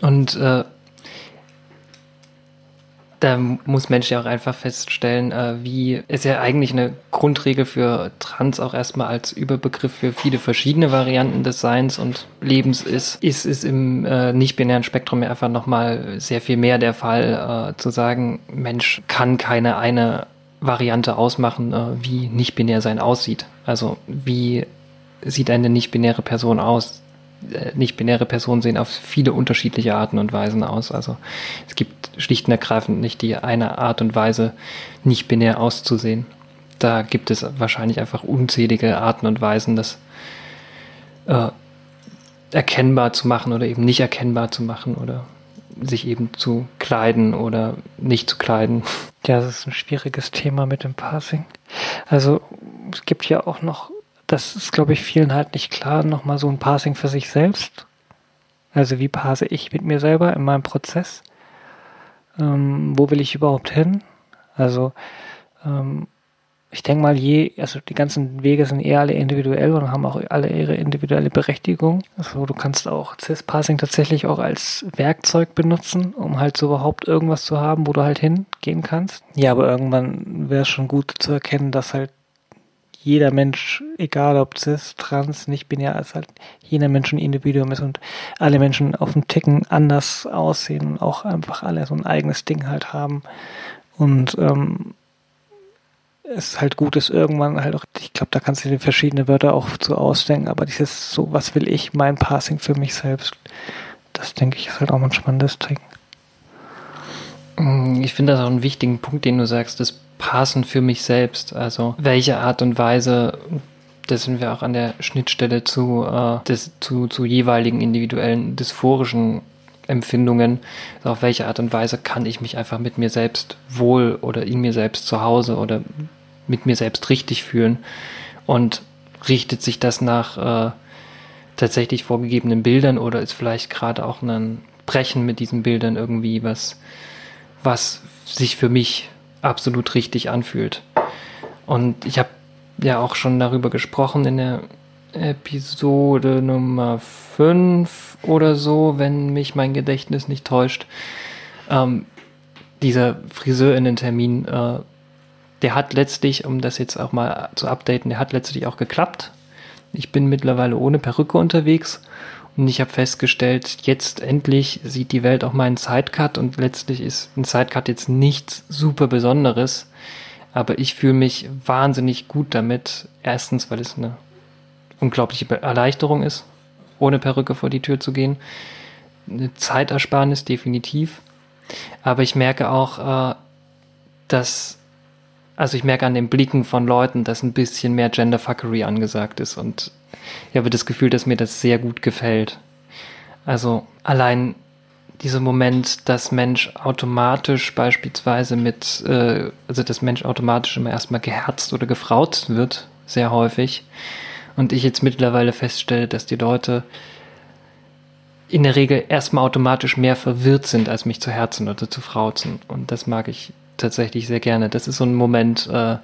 Und äh, da muss Mensch ja auch einfach feststellen, äh, wie es ja eigentlich eine Grundregel für Trans auch erstmal als Überbegriff für viele verschiedene Varianten des Seins und Lebens ist, ist es im äh, nicht-binären Spektrum ja einfach nochmal sehr viel mehr der Fall, äh, zu sagen, Mensch kann keine eine Variante ausmachen, äh, wie nicht-binär sein aussieht. Also wie sieht eine nicht-binäre Person aus? Äh, nicht-binäre Personen sehen auf viele unterschiedliche Arten und Weisen aus. Also es gibt schlicht und ergreifend nicht die eine Art und Weise, nicht binär auszusehen. Da gibt es wahrscheinlich einfach unzählige Arten und Weisen, das äh, erkennbar zu machen oder eben nicht erkennbar zu machen oder sich eben zu kleiden oder nicht zu kleiden. Ja, das ist ein schwieriges Thema mit dem Passing. Also es gibt ja auch noch das ist, glaube ich, vielen halt nicht klar, nochmal so ein Parsing für sich selbst. Also wie parse ich mit mir selber in meinem Prozess? Ähm, wo will ich überhaupt hin? Also ähm, ich denke mal, je, also die ganzen Wege sind eher alle individuell und haben auch alle ihre individuelle Berechtigung. Also du kannst auch CIS-Passing tatsächlich auch als Werkzeug benutzen, um halt so überhaupt irgendwas zu haben, wo du halt hingehen kannst. Ja, aber irgendwann wäre es schon gut zu erkennen, dass halt jeder Mensch, egal ob cis, trans, nicht binär, ist halt jeder Mensch ein Individuum ist und alle Menschen auf dem Ticken anders aussehen und auch einfach alle so ein eigenes Ding halt haben. Und ähm, es halt gut ist, irgendwann halt auch, ich glaube, da kannst du dir verschiedene Wörter auch zu ausdenken, aber dieses so, was will ich, mein Passing für mich selbst, das denke ich, ist halt auch ein spannendes Ding. Ich finde das auch einen wichtigen Punkt, den du sagst, das passen für mich selbst. Also welche Art und Weise, da sind wir auch an der Schnittstelle zu, äh, des, zu, zu jeweiligen individuellen dysphorischen Empfindungen, also auf welche Art und Weise kann ich mich einfach mit mir selbst wohl oder in mir selbst zu Hause oder mit mir selbst richtig fühlen und richtet sich das nach äh, tatsächlich vorgegebenen Bildern oder ist vielleicht gerade auch ein Brechen mit diesen Bildern irgendwie was, was sich für mich absolut richtig anfühlt. Und ich habe ja auch schon darüber gesprochen in der Episode Nummer 5 oder so, wenn mich mein Gedächtnis nicht täuscht. Ähm, dieser Friseurinnen-Termin, äh, der hat letztlich, um das jetzt auch mal zu updaten, der hat letztlich auch geklappt. Ich bin mittlerweile ohne Perücke unterwegs und ich habe festgestellt, jetzt endlich sieht die Welt auch meinen Sidecut und letztlich ist ein Sidecut jetzt nichts super Besonderes, aber ich fühle mich wahnsinnig gut damit. Erstens, weil es eine unglaubliche Erleichterung ist, ohne Perücke vor die Tür zu gehen. Eine Zeitersparnis definitiv. Aber ich merke auch, äh, dass, also ich merke an den Blicken von Leuten, dass ein bisschen mehr Genderfuckery angesagt ist und ich habe das Gefühl, dass mir das sehr gut gefällt. Also allein dieser Moment, dass Mensch automatisch beispielsweise mit, äh, also dass Mensch automatisch immer erstmal geherzt oder gefraut wird, sehr häufig. Und ich jetzt mittlerweile feststelle, dass die Leute in der Regel erstmal automatisch mehr verwirrt sind, als mich zu herzen oder zu frauzen. Und das mag ich tatsächlich sehr gerne. Das ist so ein Moment, äh,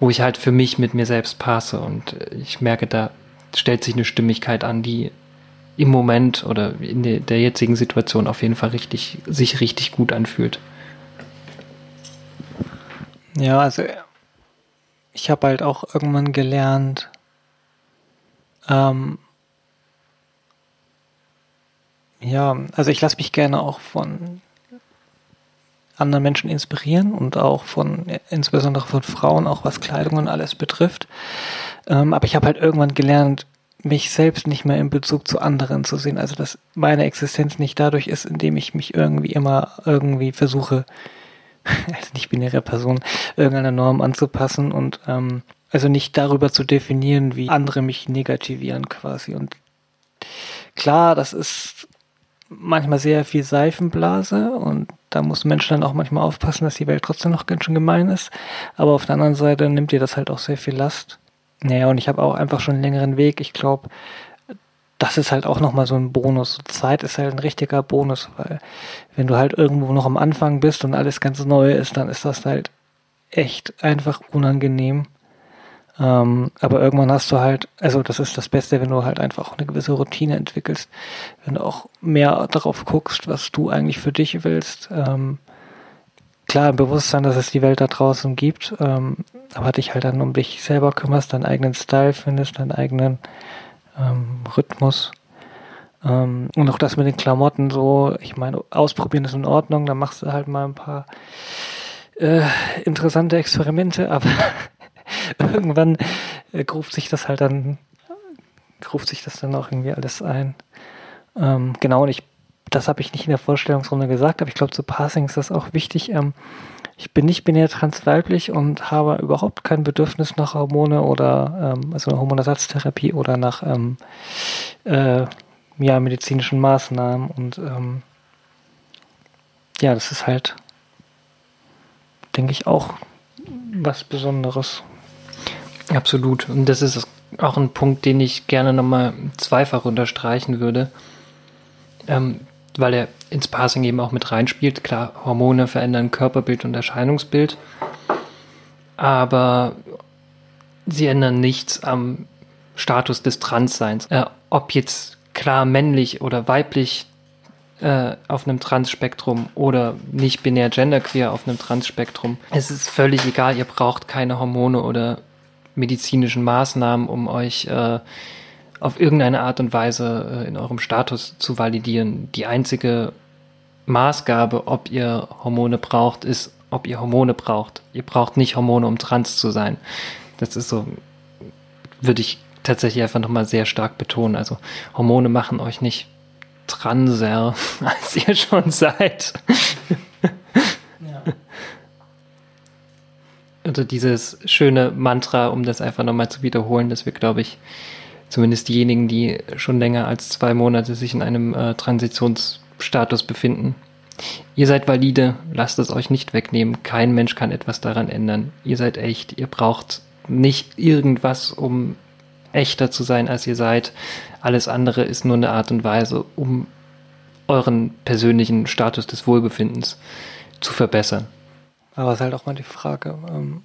wo ich halt für mich mit mir selbst passe und ich merke, da stellt sich eine Stimmigkeit an, die im Moment oder in der, jetzigen Situation auf jeden Fall richtig, sich richtig gut anfühlt. Ja, also ich habe halt auch irgendwann gelernt, ähm, ja, also ich lasse mich gerne auch von anderen Menschen inspirieren und auch von, insbesondere von Frauen, auch was Kleidung und alles betrifft. Ähm, aber ich habe halt irgendwann gelernt, mich selbst nicht mehr in Bezug zu anderen zu sehen. Also dass meine Existenz nicht dadurch ist, indem ich mich irgendwie immer irgendwie versuche, als nicht-binäre Person, irgendeiner Norm anzupassen und ähm, also nicht darüber zu definieren, wie andere mich negativieren quasi. Und klar, das ist manchmal sehr viel Seifenblase und da muss Menschen dann auch manchmal aufpassen, dass die Welt trotzdem noch ganz schön gemein ist. Aber auf der anderen Seite nimmt dir das halt auch sehr viel Last. Naja, und ich habe auch einfach schon einen längeren Weg. Ich glaube, das ist halt auch nochmal so ein Bonus. Zeit ist halt ein richtiger Bonus, weil wenn du halt irgendwo noch am Anfang bist und alles ganz neu ist, dann ist das halt echt einfach unangenehm. Ähm, aber irgendwann hast du halt, also das ist das Beste, wenn du halt einfach eine gewisse Routine entwickelst, wenn du auch mehr darauf guckst, was du eigentlich für dich willst. Ähm, klar, im Bewusstsein, dass es die Welt da draußen gibt, ähm, aber dich halt dann um dich selber kümmerst, deinen eigenen Style findest, deinen eigenen ähm, Rhythmus. Ähm, und auch das mit den Klamotten so, ich meine, ausprobieren ist in Ordnung, dann machst du halt mal ein paar äh, interessante Experimente, aber irgendwann äh, ruft sich das halt dann, ruft sich das dann auch irgendwie alles ein. Ähm, genau, und ich, das habe ich nicht in der Vorstellungsrunde gesagt, aber ich glaube, zu Passing ist das auch wichtig. Ähm, ich bin nicht binär transweiblich und habe überhaupt kein Bedürfnis nach Hormone oder ähm, also Hormonersatztherapie oder nach ähm, äh, ja, medizinischen Maßnahmen und ähm, ja, das ist halt, denke ich, auch was Besonderes. Absolut. Und das ist auch ein Punkt, den ich gerne nochmal zweifach unterstreichen würde, ähm, weil er ins Passing eben auch mit reinspielt. Klar, Hormone verändern Körperbild und Erscheinungsbild, aber sie ändern nichts am Status des Transseins. Äh, ob jetzt klar männlich oder weiblich äh, auf einem Transspektrum oder nicht binär genderqueer auf einem Transspektrum. Es ist völlig egal, ihr braucht keine Hormone oder medizinischen Maßnahmen, um euch äh, auf irgendeine Art und Weise äh, in eurem Status zu validieren. Die einzige Maßgabe, ob ihr Hormone braucht, ist, ob ihr Hormone braucht. Ihr braucht nicht Hormone, um trans zu sein. Das ist so, würde ich tatsächlich einfach nochmal sehr stark betonen. Also Hormone machen euch nicht transer, als ihr schon seid. Ja. Also dieses schöne Mantra, um das einfach nochmal zu wiederholen, dass wir, glaube ich, zumindest diejenigen, die schon länger als zwei Monate sich in einem äh, Transitionsstatus befinden. Ihr seid valide, lasst es euch nicht wegnehmen. Kein Mensch kann etwas daran ändern. Ihr seid echt, ihr braucht nicht irgendwas, um echter zu sein, als ihr seid. Alles andere ist nur eine Art und Weise, um euren persönlichen Status des Wohlbefindens zu verbessern. Aber es ist halt auch mal die Frage, ähm,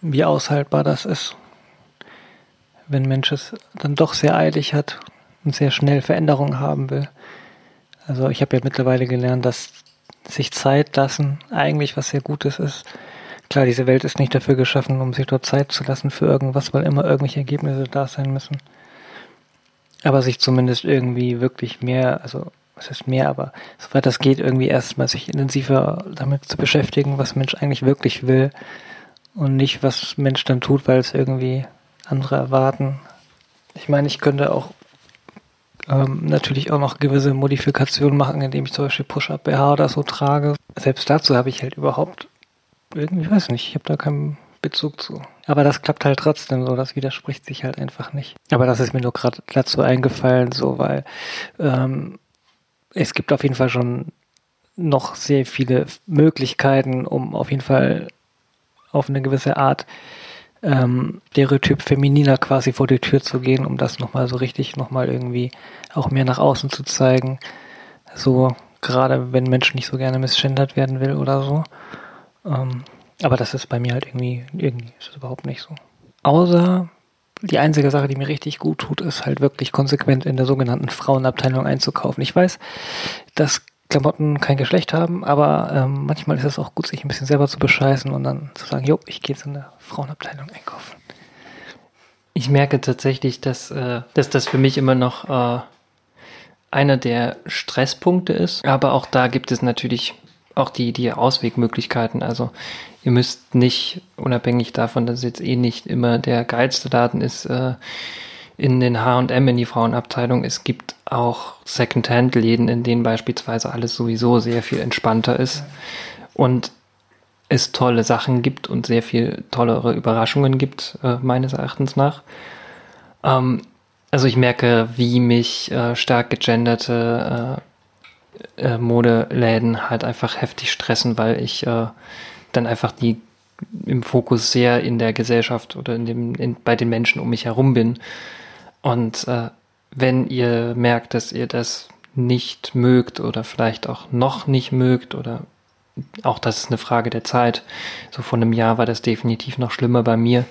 wie aushaltbar das ist, wenn ein Mensch es dann doch sehr eilig hat und sehr schnell Veränderungen haben will. Also ich habe ja mittlerweile gelernt, dass sich Zeit lassen eigentlich was sehr Gutes ist. Klar, diese Welt ist nicht dafür geschaffen, um sich dort Zeit zu lassen für irgendwas, weil immer irgendwelche Ergebnisse da sein müssen. Aber sich zumindest irgendwie wirklich mehr, also was heißt mehr, aber soweit das geht, irgendwie erstmal sich intensiver damit zu beschäftigen, was Mensch eigentlich wirklich will und nicht, was Mensch dann tut, weil es irgendwie andere erwarten. Ich meine, ich könnte auch ähm, natürlich auch noch gewisse Modifikationen machen, indem ich zum Beispiel Push-Up BH oder so trage. Selbst dazu habe ich halt überhaupt irgendwie, weiß nicht, ich habe da keinen Bezug zu. Aber das klappt halt trotzdem so, das widerspricht sich halt einfach nicht. Aber das ist mir nur gerade dazu eingefallen, so, weil ähm, es gibt auf jeden Fall schon noch sehr viele Möglichkeiten, um auf jeden Fall auf eine gewisse Art ähm, Stereotyp femininer quasi vor die Tür zu gehen, um das nochmal so richtig nochmal irgendwie auch mehr nach außen zu zeigen. So, gerade wenn Menschen nicht so gerne misgendert werden will oder so. Ähm, aber das ist bei mir halt irgendwie, irgendwie ist es überhaupt nicht so. Außer die einzige Sache, die mir richtig gut tut, ist halt wirklich konsequent in der sogenannten Frauenabteilung einzukaufen. Ich weiß, dass Klamotten kein Geschlecht haben, aber ähm, manchmal ist es auch gut, sich ein bisschen selber zu bescheißen und dann zu sagen, jo, ich gehe jetzt in der Frauenabteilung einkaufen. Ich merke tatsächlich, dass, äh, dass das für mich immer noch äh, einer der Stresspunkte ist, aber auch da gibt es natürlich auch die, die Auswegmöglichkeiten. Also ihr müsst nicht, unabhängig davon, dass es jetzt eh nicht immer der geilste Laden ist, äh, in den H&M in die Frauenabteilung. Es gibt auch Secondhand-Läden, in denen beispielsweise alles sowieso sehr viel entspannter ist und es tolle Sachen gibt und sehr viel tollere Überraschungen gibt, äh, meines Erachtens nach. Ähm, also ich merke, wie mich äh, stark gegenderte äh, Modeläden halt einfach heftig stressen, weil ich äh, dann einfach die im Fokus sehr in der Gesellschaft oder in dem, in, bei den Menschen um mich herum bin und äh, wenn ihr merkt, dass ihr das nicht mögt oder vielleicht auch noch nicht mögt oder auch das ist eine Frage der Zeit. So vor einem Jahr war das definitiv noch schlimmer bei mir.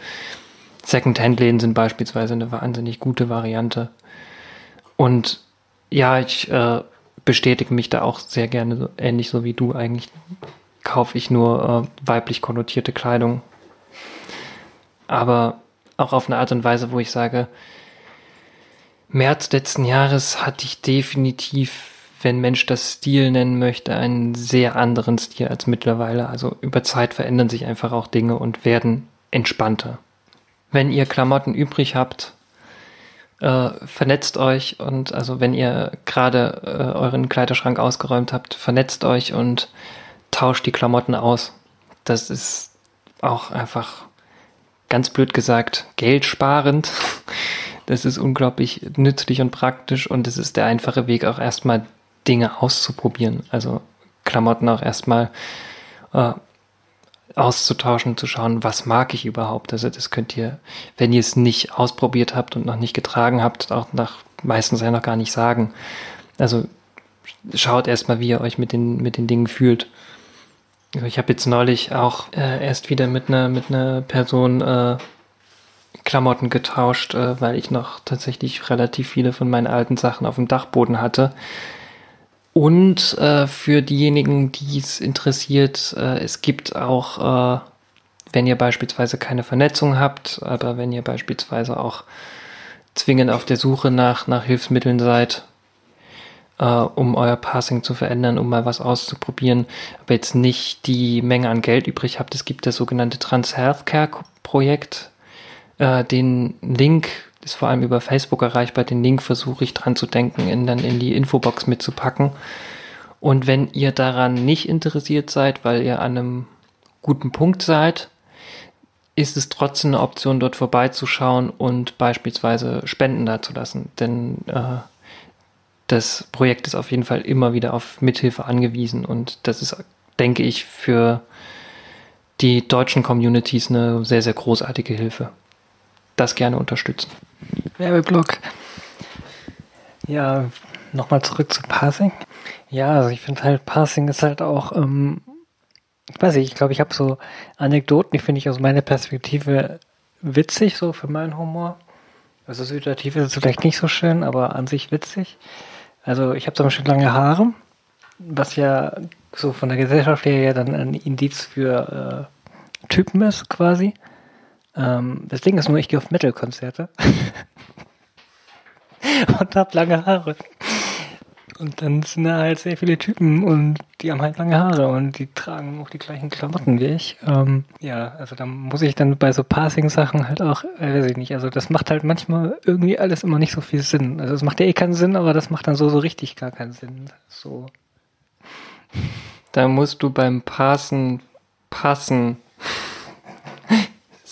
Second-Hand-Läden sind beispielsweise eine wahnsinnig gute Variante. Und ja, ich äh, bestätige mich da auch sehr gerne, ähnlich so wie du eigentlich kaufe ich nur äh, weiblich konnotierte Kleidung. Aber auch auf eine Art und Weise, wo ich sage, März letzten Jahres hatte ich definitiv, wenn Mensch das Stil nennen möchte, einen sehr anderen Stil als mittlerweile. Also über Zeit verändern sich einfach auch Dinge und werden entspannter. Wenn ihr Klamotten übrig habt, äh, vernetzt euch und also wenn ihr gerade äh, euren Kleiderschrank ausgeräumt habt, vernetzt euch und tauscht die Klamotten aus. Das ist auch einfach ganz blöd gesagt geldsparend. Das ist unglaublich nützlich und praktisch und es ist der einfache Weg, auch erstmal Dinge auszuprobieren. Also Klamotten auch erstmal äh, auszutauschen, zu schauen, was mag ich überhaupt. Also das könnt ihr, wenn ihr es nicht ausprobiert habt und noch nicht getragen habt, auch nach meistens ja noch gar nicht sagen. Also schaut erstmal, wie ihr euch mit den, mit den Dingen fühlt. Also ich habe jetzt neulich auch äh, erst wieder mit einer mit einer Person äh, Klamotten getauscht, äh, weil ich noch tatsächlich relativ viele von meinen alten Sachen auf dem Dachboden hatte. Und äh, für diejenigen, die es interessiert, äh, es gibt auch, äh, wenn ihr beispielsweise keine Vernetzung habt, aber wenn ihr beispielsweise auch zwingend auf der Suche nach, nach Hilfsmitteln seid, äh, um euer Passing zu verändern, um mal was auszuprobieren, aber jetzt nicht die Menge an Geld übrig habt, es gibt das sogenannte Trans Healthcare Projekt, äh, den Link ist vor allem über Facebook erreichbar. Den Link versuche ich dran zu denken, in, dann in die Infobox mitzupacken. Und wenn ihr daran nicht interessiert seid, weil ihr an einem guten Punkt seid, ist es trotzdem eine Option, dort vorbeizuschauen und beispielsweise Spenden dazulassen. Denn äh, das Projekt ist auf jeden Fall immer wieder auf Mithilfe angewiesen und das ist, denke ich, für die deutschen Communities eine sehr, sehr großartige Hilfe. Das gerne unterstützen. Werbeblock. Ja, nochmal zurück zu Parsing. Ja, also ich finde halt, Parsing ist halt auch, ähm, ich weiß nicht, ich glaube, ich habe so Anekdoten, die finde ich aus meiner Perspektive witzig, so für meinen Humor. Also situativ ist es vielleicht nicht so schön, aber an sich witzig. Also ich habe zum Beispiel lange Haare, was ja so von der Gesellschaft her ja dann ein Indiz für äh, Typen ist quasi. Ähm, das Ding ist nur, ich gehe auf Metal-Konzerte und habe lange Haare. Und dann sind da halt sehr viele Typen und die haben halt lange Haare und die tragen auch die gleichen Klamotten wie ich. Ähm, ja, also da muss ich dann bei so Passing-Sachen halt auch, äh, weiß ich nicht, also das macht halt manchmal irgendwie alles immer nicht so viel Sinn. Also es macht ja eh keinen Sinn, aber das macht dann so, so richtig gar keinen Sinn. So. Da musst du beim Passen passen.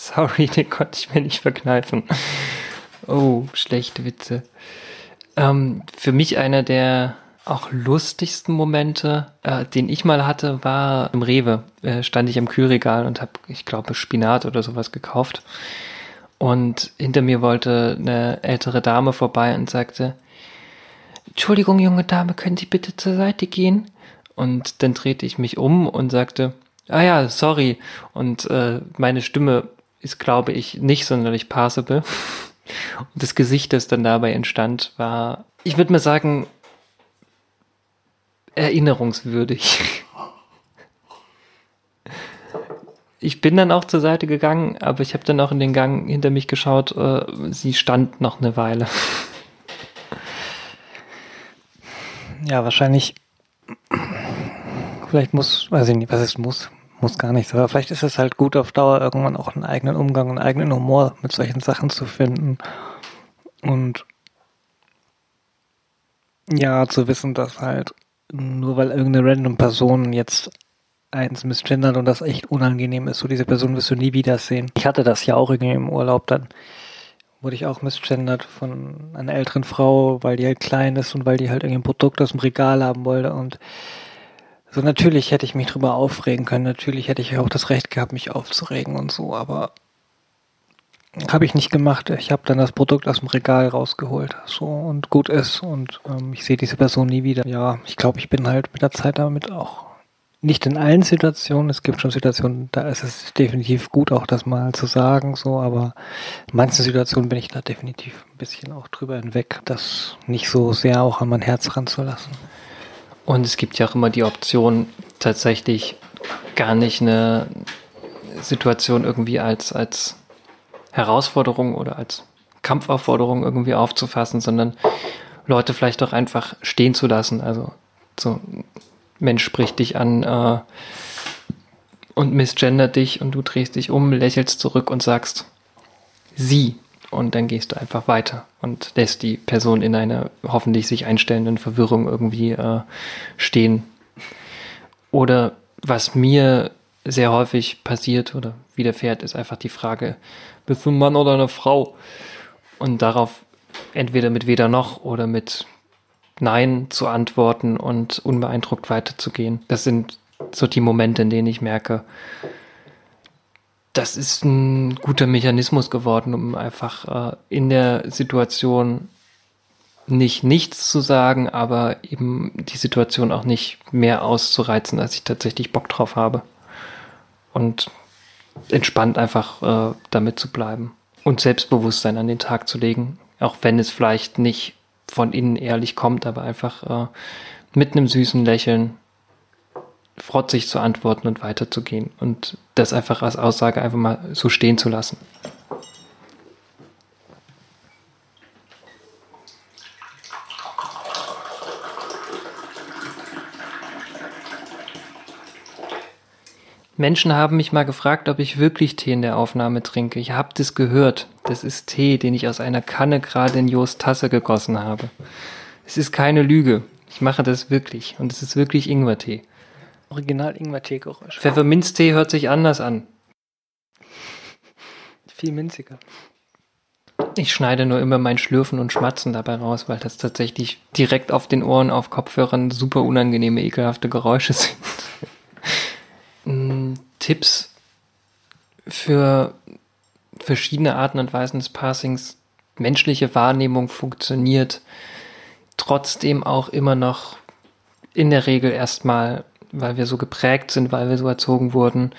Sorry, den konnte ich mir nicht verkneifen. Oh, schlechte Witze. Ähm, für mich einer der auch lustigsten Momente, äh, den ich mal hatte, war im Rewe. Äh, stand ich am Kühlregal und habe, ich glaube, Spinat oder sowas gekauft. Und hinter mir wollte eine ältere Dame vorbei und sagte, Entschuldigung, junge Dame, können Sie bitte zur Seite gehen? Und dann drehte ich mich um und sagte, ah ja, sorry. Und äh, meine Stimme ist, glaube ich, nicht sonderlich passable. Und das Gesicht, das dann dabei entstand, war, ich würde mal sagen, erinnerungswürdig. Ich bin dann auch zur Seite gegangen, aber ich habe dann auch in den Gang hinter mich geschaut. Äh, sie stand noch eine Weile. Ja, wahrscheinlich. Vielleicht muss, weiß ich nicht, was es muss muss gar nichts, aber vielleicht ist es halt gut auf Dauer irgendwann auch einen eigenen Umgang, einen eigenen Humor mit solchen Sachen zu finden und ja, zu wissen, dass halt nur weil irgendeine random Person jetzt eins misgendert und das echt unangenehm ist, so diese Person wirst du nie wiedersehen. Ich hatte das ja auch irgendwie im Urlaub, dann wurde ich auch misgendert von einer älteren Frau, weil die halt klein ist und weil die halt irgendwie ein Produkt aus dem Regal haben wollte und so, natürlich hätte ich mich drüber aufregen können. Natürlich hätte ich auch das Recht gehabt, mich aufzuregen und so, aber habe ich nicht gemacht. Ich habe dann das Produkt aus dem Regal rausgeholt. So und gut ist. Und ähm, ich sehe diese Person nie wieder. Ja, ich glaube, ich bin halt mit der Zeit damit auch nicht in allen Situationen. Es gibt schon Situationen, da ist es definitiv gut, auch das mal zu sagen, so, aber in manchen Situationen bin ich da definitiv ein bisschen auch drüber hinweg, das nicht so sehr auch an mein Herz ranzulassen. Und es gibt ja auch immer die Option, tatsächlich gar nicht eine Situation irgendwie als, als Herausforderung oder als Kampfaufforderung irgendwie aufzufassen, sondern Leute vielleicht auch einfach stehen zu lassen. Also so, Mensch spricht dich an äh, und misgendert dich und du drehst dich um, lächelst zurück und sagst sie und dann gehst du einfach weiter und lässt die Person in einer hoffentlich sich einstellenden Verwirrung irgendwie äh, stehen. Oder was mir sehr häufig passiert oder widerfährt, ist einfach die Frage, bist du ein Mann oder eine Frau? Und darauf entweder mit weder noch oder mit Nein zu antworten und unbeeindruckt weiterzugehen. Das sind so die Momente, in denen ich merke, das ist ein guter Mechanismus geworden, um einfach äh, in der Situation nicht nichts zu sagen, aber eben die Situation auch nicht mehr auszureizen, als ich tatsächlich Bock drauf habe. Und entspannt einfach äh, damit zu bleiben. Und Selbstbewusstsein an den Tag zu legen, auch wenn es vielleicht nicht von innen ehrlich kommt, aber einfach äh, mit einem süßen Lächeln frotzig zu antworten und weiterzugehen und das einfach als Aussage einfach mal so stehen zu lassen. Menschen haben mich mal gefragt, ob ich wirklich Tee in der Aufnahme trinke. Ich habe das gehört. Das ist Tee, den ich aus einer Kanne gerade in Jos Tasse gegossen habe. Es ist keine Lüge. Ich mache das wirklich. Und es ist wirklich Ingwertee. Original Ingwer-Tee-Geräusch. Pfefferminztee hört sich anders an. Viel minziger. Ich schneide nur immer mein Schlürfen und Schmatzen dabei raus, weil das tatsächlich direkt auf den Ohren auf Kopfhörern super unangenehme, ekelhafte Geräusche sind. Mm, Tipps für verschiedene Arten und Weisen des Passings. Menschliche Wahrnehmung funktioniert trotzdem auch immer noch in der Regel erstmal, weil wir so geprägt sind, weil wir so erzogen wurden,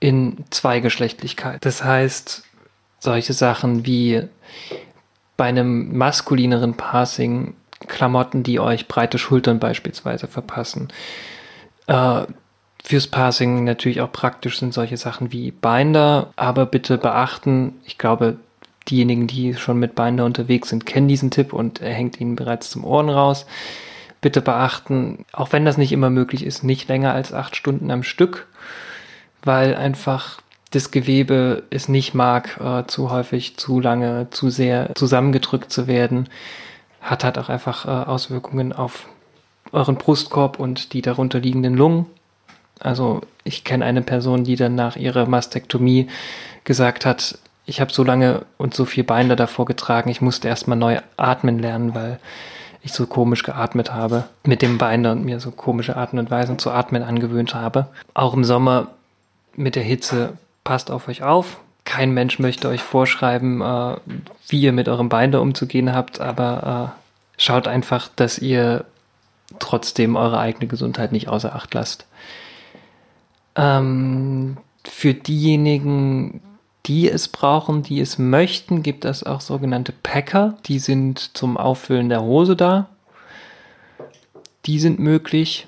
in Zweigeschlechtlichkeit. Das heißt, solche Sachen wie bei einem maskulineren Passing Klamotten, die euch breite Schultern beispielsweise verpassen. Äh, fürs Passing natürlich auch praktisch sind solche Sachen wie Binder, aber bitte beachten, ich glaube, diejenigen, die schon mit Binder unterwegs sind, kennen diesen Tipp und er hängt ihnen bereits zum Ohren raus. Bitte beachten, auch wenn das nicht immer möglich ist, nicht länger als acht Stunden am Stück, weil einfach das Gewebe es nicht mag, äh, zu häufig, zu lange, zu sehr zusammengedrückt zu werden, hat halt auch einfach äh, Auswirkungen auf euren Brustkorb und die darunter liegenden Lungen. Also ich kenne eine Person, die dann nach ihrer Mastektomie gesagt hat, ich habe so lange und so viel Beine davor getragen, ich musste erstmal neu atmen lernen, weil ich so komisch geatmet habe mit dem Bein und mir so komische Arten und Weisen zu atmen angewöhnt habe. Auch im Sommer mit der Hitze passt auf euch auf. Kein Mensch möchte euch vorschreiben, äh, wie ihr mit eurem Bein da umzugehen habt, aber äh, schaut einfach, dass ihr trotzdem eure eigene Gesundheit nicht außer Acht lasst. Ähm, für diejenigen, die es brauchen, die es möchten, gibt es auch sogenannte Packer. Die sind zum Auffüllen der Hose da. Die sind möglich.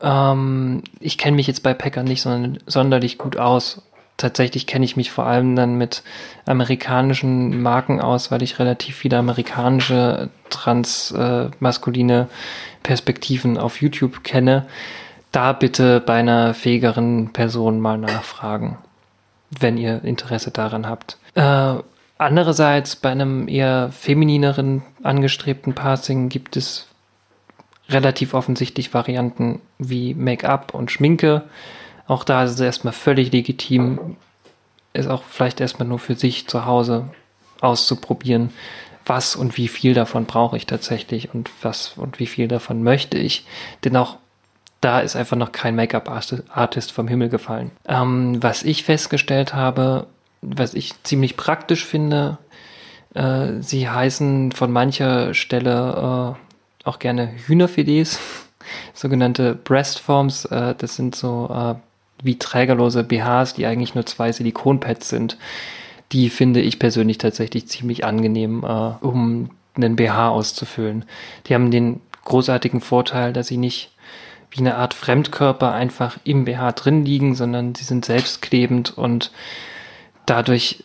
Ähm, ich kenne mich jetzt bei Packern nicht sonderlich gut aus. Tatsächlich kenne ich mich vor allem dann mit amerikanischen Marken aus, weil ich relativ viele amerikanische transmaskuline äh, Perspektiven auf YouTube kenne. Da bitte bei einer fähigeren Person mal nachfragen wenn ihr Interesse daran habt. Äh, andererseits bei einem eher feminineren angestrebten Passing gibt es relativ offensichtlich Varianten wie Make-up und Schminke. Auch da ist es erstmal völlig legitim, es auch vielleicht erstmal nur für sich zu Hause auszuprobieren, was und wie viel davon brauche ich tatsächlich und was und wie viel davon möchte ich. Denn auch da ist einfach noch kein Make-up-Artist vom Himmel gefallen. Ähm, was ich festgestellt habe, was ich ziemlich praktisch finde, äh, sie heißen von mancher Stelle äh, auch gerne Hühnerfilets, sogenannte Breastforms. Äh, das sind so äh, wie trägerlose BHs, die eigentlich nur zwei Silikonpads sind. Die finde ich persönlich tatsächlich ziemlich angenehm, äh, um einen BH auszufüllen. Die haben den großartigen Vorteil, dass sie nicht wie eine Art Fremdkörper einfach im BH drin liegen, sondern sie sind selbstklebend und dadurch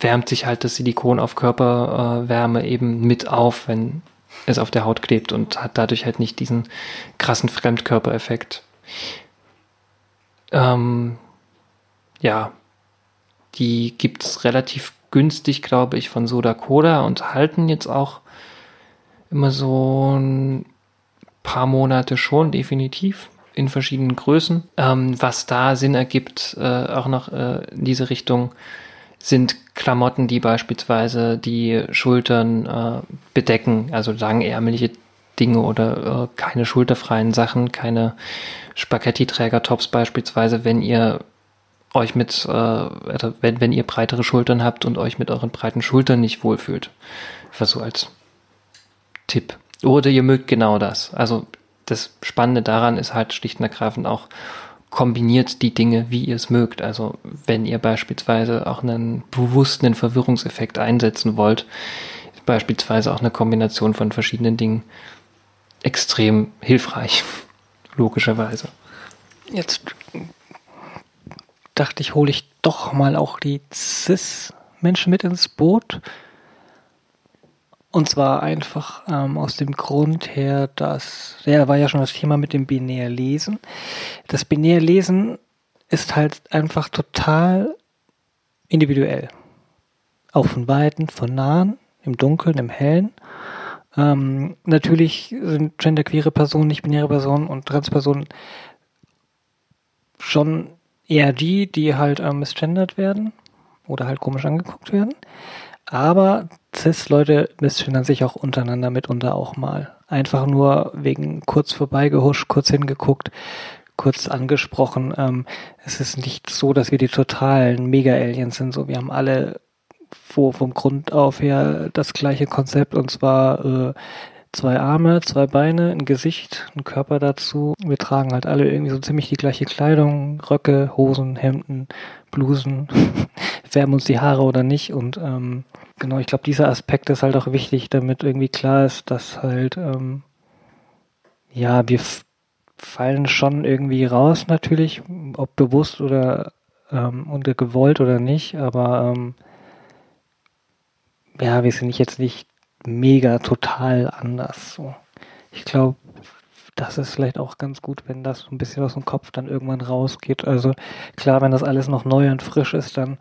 wärmt sich halt das Silikon auf Körperwärme eben mit auf, wenn es auf der Haut klebt und hat dadurch halt nicht diesen krassen Fremdkörpereffekt. Ähm, ja, die gibt's relativ günstig, glaube ich, von Soda Coda und halten jetzt auch immer so ein paar Monate schon, definitiv, in verschiedenen Größen. Ähm, was da Sinn ergibt, äh, auch noch äh, in diese Richtung, sind Klamotten, die beispielsweise die Schultern äh, bedecken, also langärmelige Dinge oder äh, keine schulterfreien Sachen, keine Spaghetti-Träger-Tops beispielsweise, wenn ihr euch mit, äh, wenn, wenn ihr breitere Schultern habt und euch mit euren breiten Schultern nicht wohlfühlt. Was so als Tipp. Oder ihr mögt genau das. Also das Spannende daran ist halt schlicht und ergreifend auch kombiniert die Dinge, wie ihr es mögt. Also wenn ihr beispielsweise auch einen bewussten Verwirrungseffekt einsetzen wollt, beispielsweise auch eine Kombination von verschiedenen Dingen extrem hilfreich, logischerweise. Jetzt dachte ich, hole ich doch mal auch die Cis-Menschen mit ins Boot. Und zwar einfach ähm, aus dem Grund her, dass, ja, war ja schon das Thema mit dem Binärlesen. Das Binärlesen ist halt einfach total individuell. Auch von Weiten, von Nahen, im Dunkeln, im Hellen. Ähm, natürlich sind genderqueere Personen, nicht-binäre Personen und Transpersonen schon eher die, die halt ähm, misgendert werden. oder halt komisch angeguckt werden. Aber Cis-Leute missschindern sich auch untereinander mitunter auch mal. Einfach nur wegen kurz vorbeigehuscht, kurz hingeguckt, kurz angesprochen. Ähm, es ist nicht so, dass wir die totalen Mega-Aliens sind. So, wir haben alle wo vom Grund auf her das gleiche Konzept und zwar äh, zwei Arme, zwei Beine, ein Gesicht, ein Körper dazu. Wir tragen halt alle irgendwie so ziemlich die gleiche Kleidung, Röcke, Hosen, Hemden, Blusen, färben uns die Haare oder nicht. Und ähm, genau, ich glaube, dieser Aspekt ist halt auch wichtig, damit irgendwie klar ist, dass halt, ähm, ja, wir fallen schon irgendwie raus natürlich, ob bewusst oder ähm, unter gewollt oder nicht, aber ähm, ja, wir sind jetzt nicht mega total anders. So. Ich glaube, das ist vielleicht auch ganz gut, wenn das ein bisschen aus dem Kopf dann irgendwann rausgeht. Also klar, wenn das alles noch neu und frisch ist, dann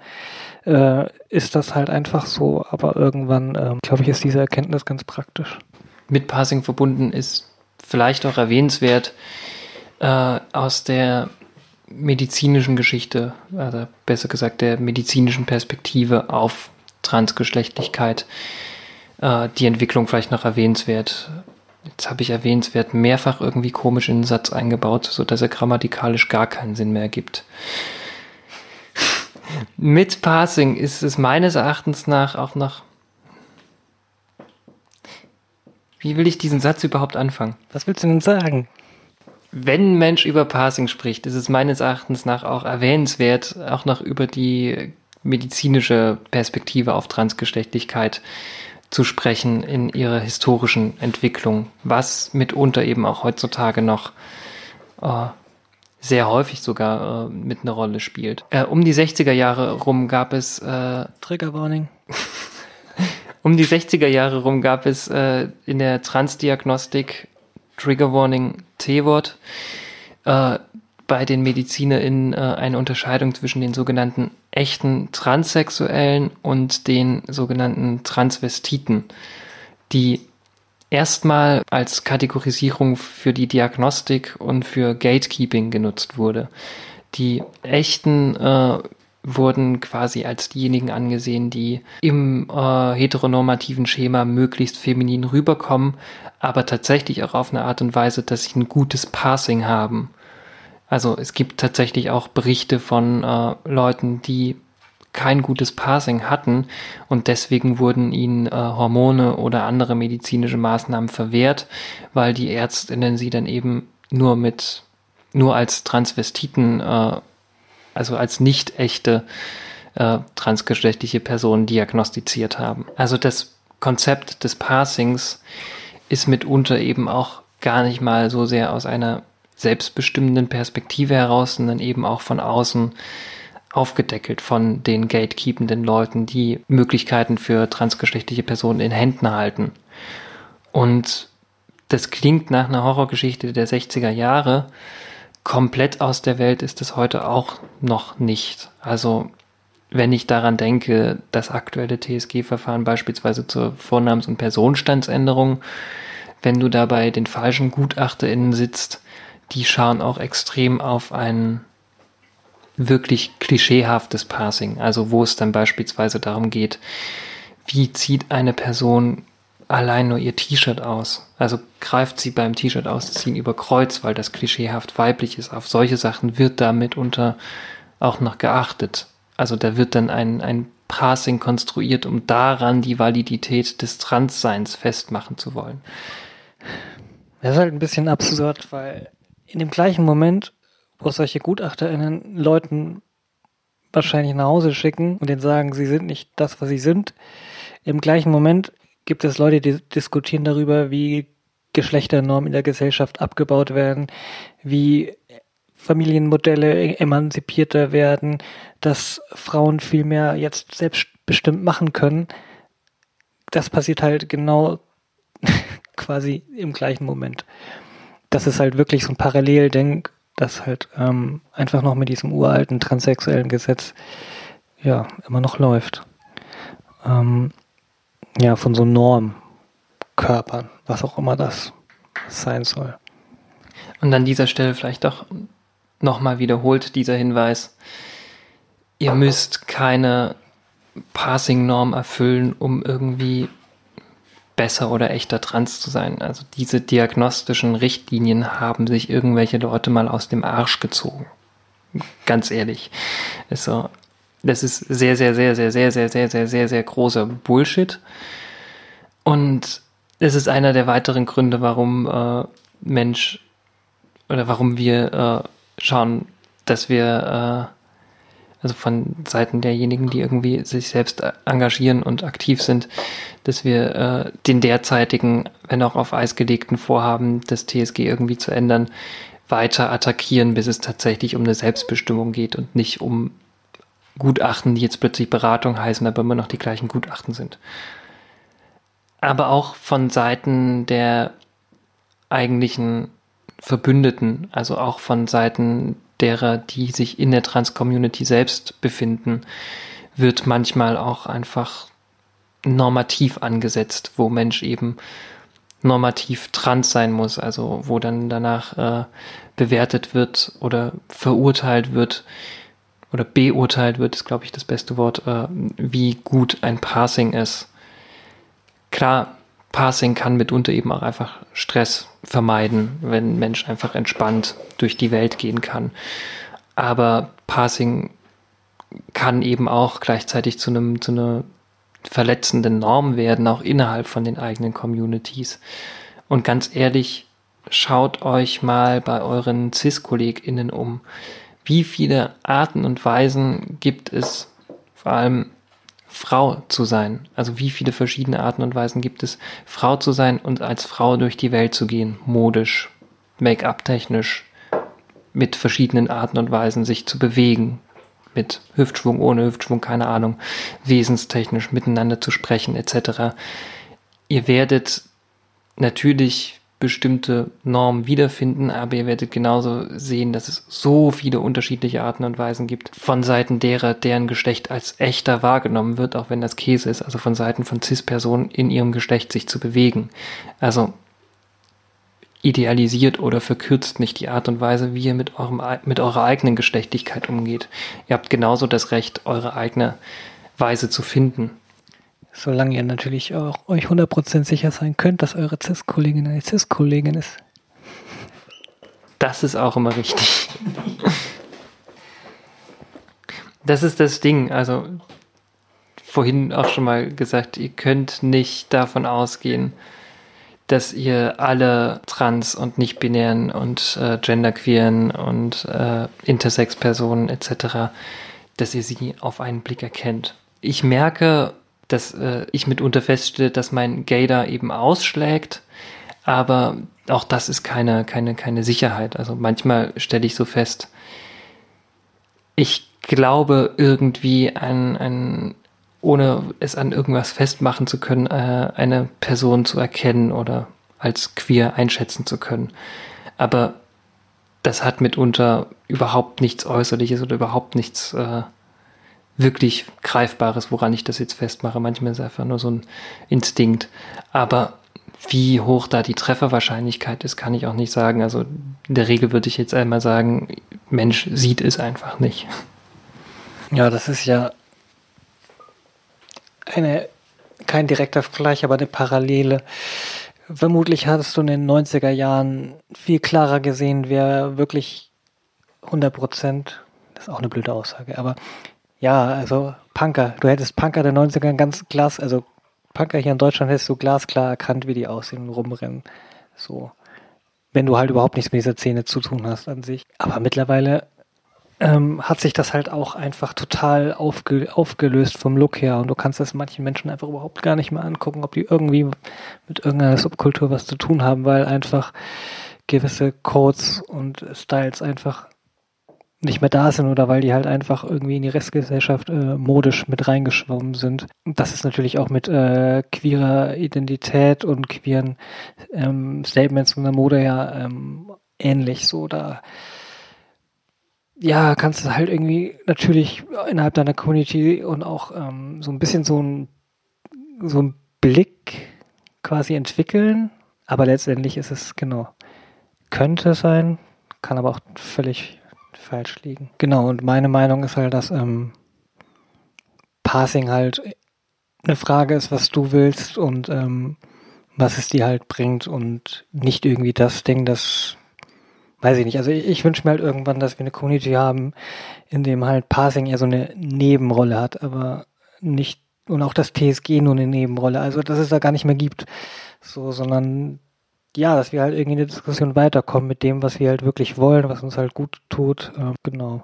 äh, ist das halt einfach so. Aber irgendwann, ähm, glaube ich, ist diese Erkenntnis ganz praktisch. Mit Passing verbunden ist vielleicht auch erwähnenswert äh, aus der medizinischen Geschichte, also besser gesagt der medizinischen Perspektive auf Transgeschlechtlichkeit äh, die Entwicklung vielleicht noch erwähnenswert. Jetzt habe ich erwähnenswert mehrfach irgendwie komisch in den Satz eingebaut, sodass er grammatikalisch gar keinen Sinn mehr ergibt. Mit Passing ist es meines Erachtens nach auch noch. Wie will ich diesen Satz überhaupt anfangen? Was willst du denn sagen? Wenn ein Mensch über Passing spricht, ist es meines Erachtens nach auch erwähnenswert, auch noch über die medizinische Perspektive auf Transgeschlechtlichkeit zu sprechen in ihrer historischen Entwicklung, was mitunter eben auch heutzutage noch äh, sehr häufig sogar äh, mit einer Rolle spielt. Äh, um die 60er Jahre rum gab es äh, Trigger Warning. um die 60er Jahre rum gab es äh, in der Transdiagnostik Trigger Warning T-Wort. Äh, bei den MedizinerInnen äh, eine Unterscheidung zwischen den sogenannten echten Transsexuellen und den sogenannten Transvestiten, die erstmal als Kategorisierung für die Diagnostik und für Gatekeeping genutzt wurde. Die echten äh, wurden quasi als diejenigen angesehen, die im äh, heteronormativen Schema möglichst feminin rüberkommen, aber tatsächlich auch auf eine Art und Weise, dass sie ein gutes Passing haben. Also es gibt tatsächlich auch Berichte von äh, Leuten, die kein gutes Passing hatten und deswegen wurden ihnen äh, Hormone oder andere medizinische Maßnahmen verwehrt, weil die Ärztinnen sie dann eben nur mit nur als Transvestiten, äh, also als nicht echte äh, transgeschlechtliche Personen diagnostiziert haben. Also das Konzept des Passings ist mitunter eben auch gar nicht mal so sehr aus einer selbstbestimmenden Perspektive heraus, sondern eben auch von außen aufgedeckelt von den gatekeependen Leuten, die Möglichkeiten für transgeschlechtliche Personen in Händen halten. Und das klingt nach einer Horrorgeschichte der 60er Jahre. Komplett aus der Welt ist es heute auch noch nicht. Also wenn ich daran denke, das aktuelle TSG-Verfahren beispielsweise zur Vornamens- und Personenstandsänderung, wenn du dabei den falschen GutachterInnen sitzt, die schauen auch extrem auf ein wirklich klischeehaftes Passing. Also wo es dann beispielsweise darum geht, wie zieht eine Person allein nur ihr T-Shirt aus? Also greift sie beim T-Shirt ausziehen über Kreuz, weil das klischeehaft weiblich ist. Auf solche Sachen wird da mitunter auch noch geachtet. Also da wird dann ein, ein Passing konstruiert, um daran die Validität des Transseins festmachen zu wollen. Das ist halt ein bisschen absurd, weil in dem gleichen Moment, wo solche GutachterInnen Leuten wahrscheinlich nach Hause schicken und denen sagen, sie sind nicht das, was sie sind, im gleichen Moment gibt es Leute, die diskutieren darüber, wie Geschlechternormen in der Gesellschaft abgebaut werden, wie Familienmodelle emanzipierter werden, dass Frauen viel mehr jetzt selbstbestimmt machen können. Das passiert halt genau quasi im gleichen Moment das ist halt wirklich so ein Paralleldenk, das halt ähm, einfach noch mit diesem uralten transsexuellen Gesetz ja immer noch läuft. Ähm, ja, von so Normkörpern, was auch immer das sein soll. Und an dieser Stelle vielleicht auch nochmal wiederholt dieser Hinweis, ihr müsst keine Passing-Norm erfüllen, um irgendwie besser oder echter trans zu sein. Also diese diagnostischen Richtlinien haben sich irgendwelche Leute mal aus dem Arsch gezogen. Ganz ehrlich. Also, das ist sehr, sehr, sehr, sehr, sehr, sehr, sehr, sehr, sehr, sehr großer Bullshit. Und es ist einer der weiteren Gründe, warum äh, Mensch oder warum wir äh, schauen, dass wir äh, also von Seiten derjenigen, die irgendwie sich selbst engagieren und aktiv sind, dass wir äh, den derzeitigen, wenn auch auf Eis gelegten Vorhaben des TSG irgendwie zu ändern, weiter attackieren, bis es tatsächlich um eine Selbstbestimmung geht und nicht um Gutachten, die jetzt plötzlich Beratung heißen, aber immer noch die gleichen Gutachten sind. Aber auch von Seiten der eigentlichen Verbündeten, also auch von Seiten derer, die sich in der Trans-Community selbst befinden, wird manchmal auch einfach normativ angesetzt, wo Mensch eben normativ trans sein muss, also wo dann danach äh, bewertet wird oder verurteilt wird oder beurteilt wird, ist glaube ich das beste Wort, äh, wie gut ein Passing ist. Klar, Passing kann mitunter eben auch einfach Stress vermeiden, wenn ein Mensch einfach entspannt durch die Welt gehen kann. Aber Passing kann eben auch gleichzeitig zu einem, zu einer verletzenden Norm werden, auch innerhalb von den eigenen Communities. Und ganz ehrlich, schaut euch mal bei euren CIS-KollegInnen um. Wie viele Arten und Weisen gibt es, vor allem Frau zu sein. Also wie viele verschiedene Arten und Weisen gibt es, Frau zu sein und als Frau durch die Welt zu gehen, modisch, Make-up technisch, mit verschiedenen Arten und Weisen sich zu bewegen, mit Hüftschwung, ohne Hüftschwung, keine Ahnung, wesenstechnisch miteinander zu sprechen etc. Ihr werdet natürlich bestimmte Normen wiederfinden, aber ihr werdet genauso sehen, dass es so viele unterschiedliche Arten und Weisen gibt von Seiten derer, deren Geschlecht als echter wahrgenommen wird, auch wenn das Käse ist, also von Seiten von CIS-Personen in ihrem Geschlecht sich zu bewegen. Also idealisiert oder verkürzt nicht die Art und Weise, wie ihr mit, eurem, mit eurer eigenen Geschlechtlichkeit umgeht. Ihr habt genauso das Recht, eure eigene Weise zu finden. Solange ihr natürlich auch euch 100% sicher sein könnt, dass eure CIS-Kollegin eine CIS-Kollegin ist. Das ist auch immer richtig. Das ist das Ding. Also vorhin auch schon mal gesagt, ihr könnt nicht davon ausgehen, dass ihr alle trans- und nicht-binären und äh, genderqueeren und äh, Intersex-Personen etc., dass ihr sie auf einen Blick erkennt. Ich merke dass äh, ich mitunter feststelle, dass mein Gator eben ausschlägt, aber auch das ist keine, keine, keine Sicherheit. Also manchmal stelle ich so fest, ich glaube irgendwie an, an ohne es an irgendwas festmachen zu können, äh, eine Person zu erkennen oder als queer einschätzen zu können. Aber das hat mitunter überhaupt nichts Äußerliches oder überhaupt nichts äh, wirklich Greifbares, woran ich das jetzt festmache. Manchmal ist es einfach nur so ein Instinkt. Aber wie hoch da die Trefferwahrscheinlichkeit ist, kann ich auch nicht sagen. Also in der Regel würde ich jetzt einmal sagen, Mensch sieht es einfach nicht. Ja, das ist ja eine, kein direkter Vergleich, aber eine Parallele. Vermutlich hattest du in den 90er Jahren viel klarer gesehen, wer wirklich 100 Prozent, das ist auch eine blöde Aussage, aber ja, also Punker. Du hättest Punker der 90er ganz glas, also Punker hier in Deutschland hättest du glasklar erkannt, wie die aussehen und rumrennen. So. Wenn du halt überhaupt nichts mit dieser Szene zu tun hast an sich. Aber mittlerweile ähm, hat sich das halt auch einfach total aufge aufgelöst vom Look her und du kannst das manchen Menschen einfach überhaupt gar nicht mehr angucken, ob die irgendwie mit irgendeiner Subkultur was zu tun haben, weil einfach gewisse Codes und Styles einfach nicht mehr da sind oder weil die halt einfach irgendwie in die Restgesellschaft äh, modisch mit reingeschwommen sind. Das ist natürlich auch mit äh, queerer Identität und queeren ähm, Statements in der Mode ja ähm, ähnlich so. Da ja, kannst du halt irgendwie natürlich innerhalb deiner Community und auch ähm, so ein bisschen so ein so ein Blick quasi entwickeln, aber letztendlich ist es genau könnte sein, kann aber auch völlig falsch liegen. Genau, und meine Meinung ist halt, dass ähm, Passing halt eine Frage ist, was du willst und ähm, was es dir halt bringt und nicht irgendwie das Ding, das weiß ich nicht. Also ich, ich wünsche mir halt irgendwann, dass wir eine Community haben, in dem halt Passing eher so eine Nebenrolle hat, aber nicht und auch das TSG nur eine Nebenrolle. Also dass es da gar nicht mehr gibt, so, sondern ja, dass wir halt irgendwie in der Diskussion weiterkommen mit dem, was wir halt wirklich wollen, was uns halt gut tut, äh, genau.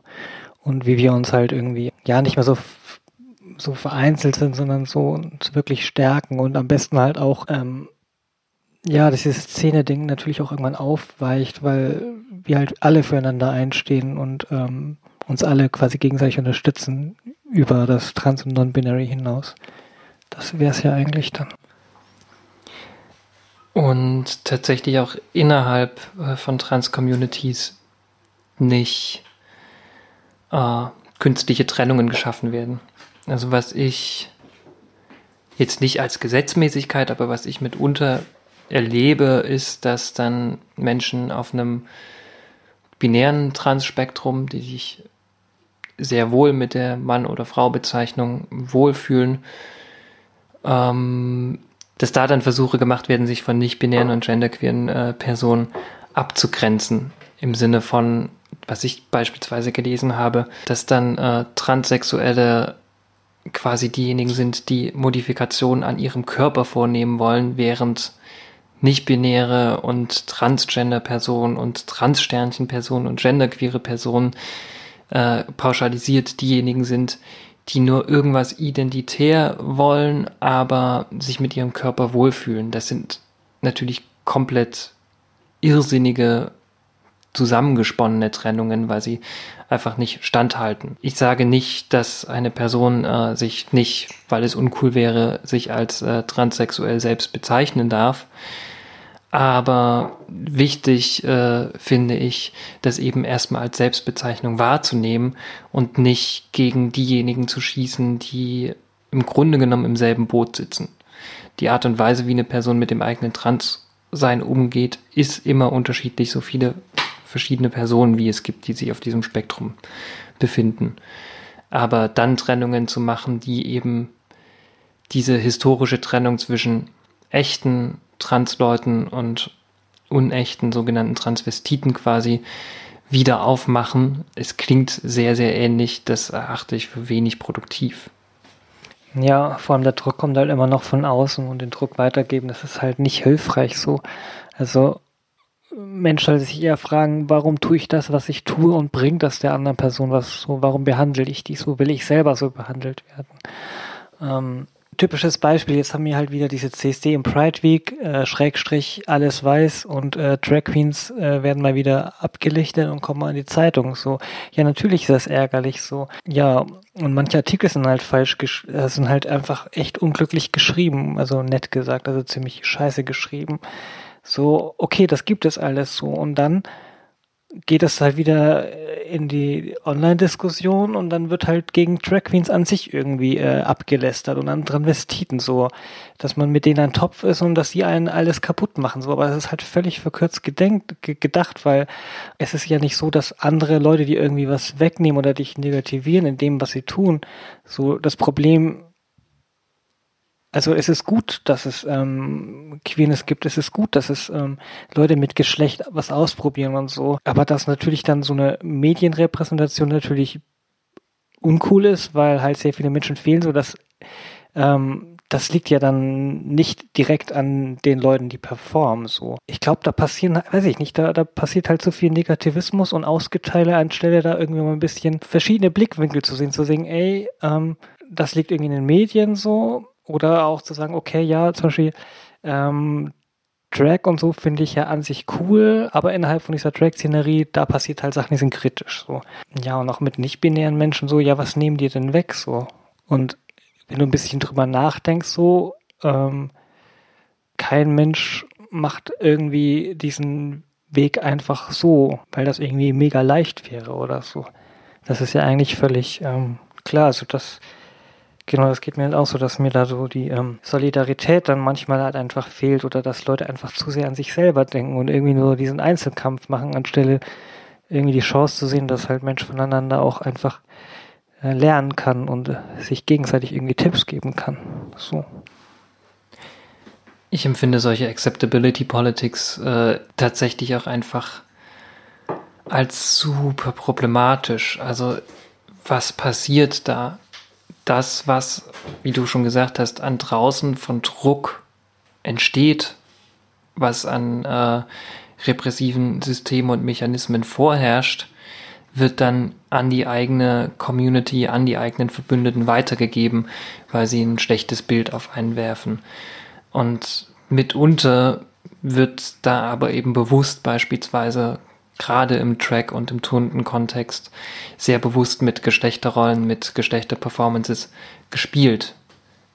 Und wie wir uns halt irgendwie ja nicht mehr so so vereinzelt sind, sondern so uns wirklich stärken und am besten halt auch ähm, ja, dieses Szene-Ding natürlich auch irgendwann aufweicht, weil wir halt alle füreinander einstehen und ähm, uns alle quasi gegenseitig unterstützen über das Trans- und Non-Binary hinaus. Das wäre es ja eigentlich dann. Und tatsächlich auch innerhalb äh, von Trans-Communities nicht äh, künstliche Trennungen geschaffen werden. Also was ich jetzt nicht als Gesetzmäßigkeit, aber was ich mitunter erlebe, ist, dass dann Menschen auf einem binären Transspektrum, die sich sehr wohl mit der Mann- oder Frau-Bezeichnung wohlfühlen, ähm, dass da dann Versuche gemacht werden, sich von nicht-binären und genderqueeren äh, Personen abzugrenzen. Im Sinne von, was ich beispielsweise gelesen habe, dass dann äh, Transsexuelle quasi diejenigen sind, die Modifikationen an ihrem Körper vornehmen wollen, während nicht-binäre und Transgender-Personen und Trans-Sternchen-Personen und genderqueere Personen äh, pauschalisiert diejenigen sind, die nur irgendwas identitär wollen, aber sich mit ihrem Körper wohlfühlen. Das sind natürlich komplett irrsinnige, zusammengesponnene Trennungen, weil sie einfach nicht standhalten. Ich sage nicht, dass eine Person äh, sich nicht, weil es uncool wäre, sich als äh, transsexuell selbst bezeichnen darf. Aber wichtig äh, finde ich, das eben erstmal als Selbstbezeichnung wahrzunehmen und nicht gegen diejenigen zu schießen, die im Grunde genommen im selben Boot sitzen. Die Art und Weise, wie eine Person mit dem eigenen Transsein umgeht, ist immer unterschiedlich. So viele verschiedene Personen, wie es gibt, die sich auf diesem Spektrum befinden. Aber dann Trennungen zu machen, die eben diese historische Trennung zwischen echten Transleuten und unechten sogenannten Transvestiten quasi wieder aufmachen. Es klingt sehr, sehr ähnlich. Das erachte ich für wenig produktiv. Ja, vor allem der Druck kommt halt immer noch von außen und den Druck weitergeben, das ist halt nicht hilfreich so. Also Mensch sollte sich eher fragen, warum tue ich das, was ich tue und bringt das der anderen Person was so? Warum behandle ich die so? Will ich selber so behandelt werden? Ähm, typisches Beispiel, jetzt haben wir halt wieder diese CSD im Pride Week, äh, Schrägstrich, alles weiß und äh, Drag Queens äh, werden mal wieder abgelichtet und kommen mal in die Zeitung. So, ja, natürlich ist das ärgerlich so. Ja, und manche Artikel sind halt falsch, äh, sind halt einfach echt unglücklich geschrieben, also nett gesagt, also ziemlich scheiße geschrieben. So, okay, das gibt es alles so. Und dann geht es halt wieder in die Online-Diskussion und dann wird halt gegen Drag Queens an sich irgendwie äh, abgelästert und an Transvestiten so, dass man mit denen ein Topf ist und dass sie einen alles kaputt machen so, aber es ist halt völlig verkürzt gedenkt, gedacht, weil es ist ja nicht so, dass andere Leute, die irgendwie was wegnehmen oder dich negativieren in dem, was sie tun, so das Problem also es ist gut, dass es ähm, Queerness gibt, es ist gut, dass es ähm, Leute mit Geschlecht was ausprobieren und so. Aber dass natürlich dann so eine Medienrepräsentation natürlich uncool ist, weil halt sehr viele Menschen fehlen, so dass ähm, das liegt ja dann nicht direkt an den Leuten, die performen. So, ich glaube, da passieren, weiß ich nicht, da, da passiert halt so viel Negativismus und Ausgeteile anstelle da irgendwie mal ein bisschen verschiedene Blickwinkel zu sehen, zu sehen, ey, ähm, das liegt irgendwie in den Medien so oder auch zu sagen, okay, ja, zum Beispiel ähm, Drag und so finde ich ja an sich cool, aber innerhalb von dieser Drag-Szenerie, da passiert halt Sachen, die sind kritisch. So. Ja, und auch mit nicht-binären Menschen so, ja, was nehmen die denn weg? So. Und wenn du ein bisschen drüber nachdenkst, so, ähm, kein Mensch macht irgendwie diesen Weg einfach so, weil das irgendwie mega leicht wäre oder so. Das ist ja eigentlich völlig ähm, klar. Also das Genau, das geht mir halt auch so, dass mir da so die ähm, Solidarität dann manchmal halt einfach fehlt oder dass Leute einfach zu sehr an sich selber denken und irgendwie nur diesen Einzelkampf machen, anstelle irgendwie die Chance zu sehen, dass halt Menschen voneinander auch einfach äh, lernen kann und äh, sich gegenseitig irgendwie Tipps geben kann. So. Ich empfinde solche Acceptability Politics äh, tatsächlich auch einfach als super problematisch. Also was passiert da? Das, was, wie du schon gesagt hast, an draußen von Druck entsteht, was an äh, repressiven Systemen und Mechanismen vorherrscht, wird dann an die eigene Community, an die eigenen Verbündeten weitergegeben, weil sie ein schlechtes Bild auf einen werfen. Und mitunter wird da aber eben bewusst beispielsweise gerade im Track und im Tunten-Kontext sehr bewusst mit Geschlechterrollen, mit Geschlechterperformances gespielt,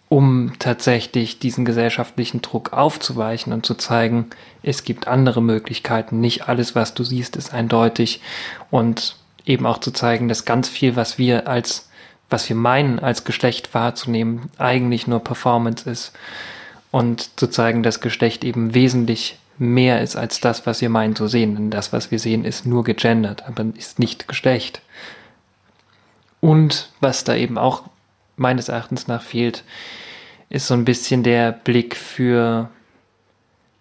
um tatsächlich diesen gesellschaftlichen Druck aufzuweichen und zu zeigen, es gibt andere Möglichkeiten, nicht alles, was du siehst, ist eindeutig. Und eben auch zu zeigen, dass ganz viel, was wir als, was wir meinen, als Geschlecht wahrzunehmen, eigentlich nur Performance ist. Und zu zeigen, dass Geschlecht eben wesentlich mehr ist als das, was wir meinen zu sehen. Denn das, was wir sehen, ist nur gegendert, aber ist nicht Geschlecht. Und was da eben auch meines Erachtens nach fehlt, ist so ein bisschen der Blick für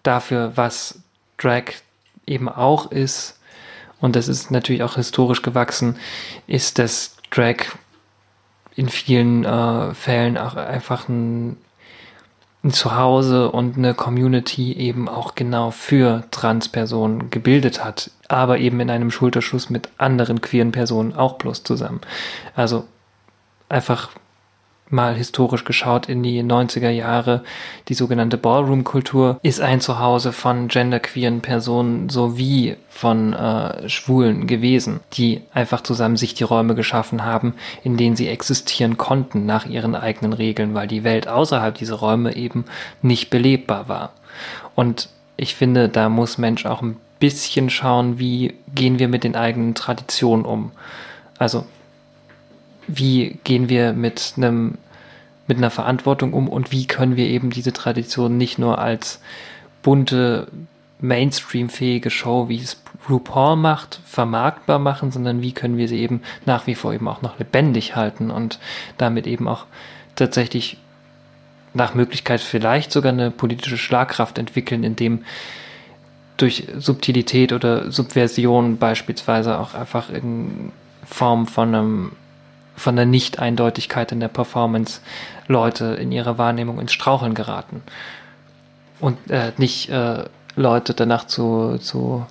dafür, was Drag eben auch ist. Und das ist natürlich auch historisch gewachsen, ist, dass Drag in vielen äh, Fällen auch einfach ein ein Zuhause und eine Community eben auch genau für Transpersonen gebildet hat, aber eben in einem Schulterschluss mit anderen queeren Personen auch bloß zusammen. Also einfach mal historisch geschaut in die 90er Jahre, die sogenannte Ballroom-Kultur ist ein Zuhause von genderqueeren Personen sowie von äh, Schwulen gewesen, die einfach zusammen sich die Räume geschaffen haben, in denen sie existieren konnten nach ihren eigenen Regeln, weil die Welt außerhalb dieser Räume eben nicht belebbar war. Und ich finde, da muss Mensch auch ein bisschen schauen, wie gehen wir mit den eigenen Traditionen um. Also wie gehen wir mit einem mit einer Verantwortung um und wie können wir eben diese Tradition nicht nur als bunte Mainstream-fähige Show, wie es RuPaul macht, vermarktbar machen, sondern wie können wir sie eben nach wie vor eben auch noch lebendig halten und damit eben auch tatsächlich nach Möglichkeit vielleicht sogar eine politische Schlagkraft entwickeln, indem durch Subtilität oder Subversion beispielsweise auch einfach in Form von einem von der Nicht-Eindeutigkeit in der Performance Leute in ihrer Wahrnehmung ins Straucheln geraten. Und äh, nicht äh, Leute danach zu, zu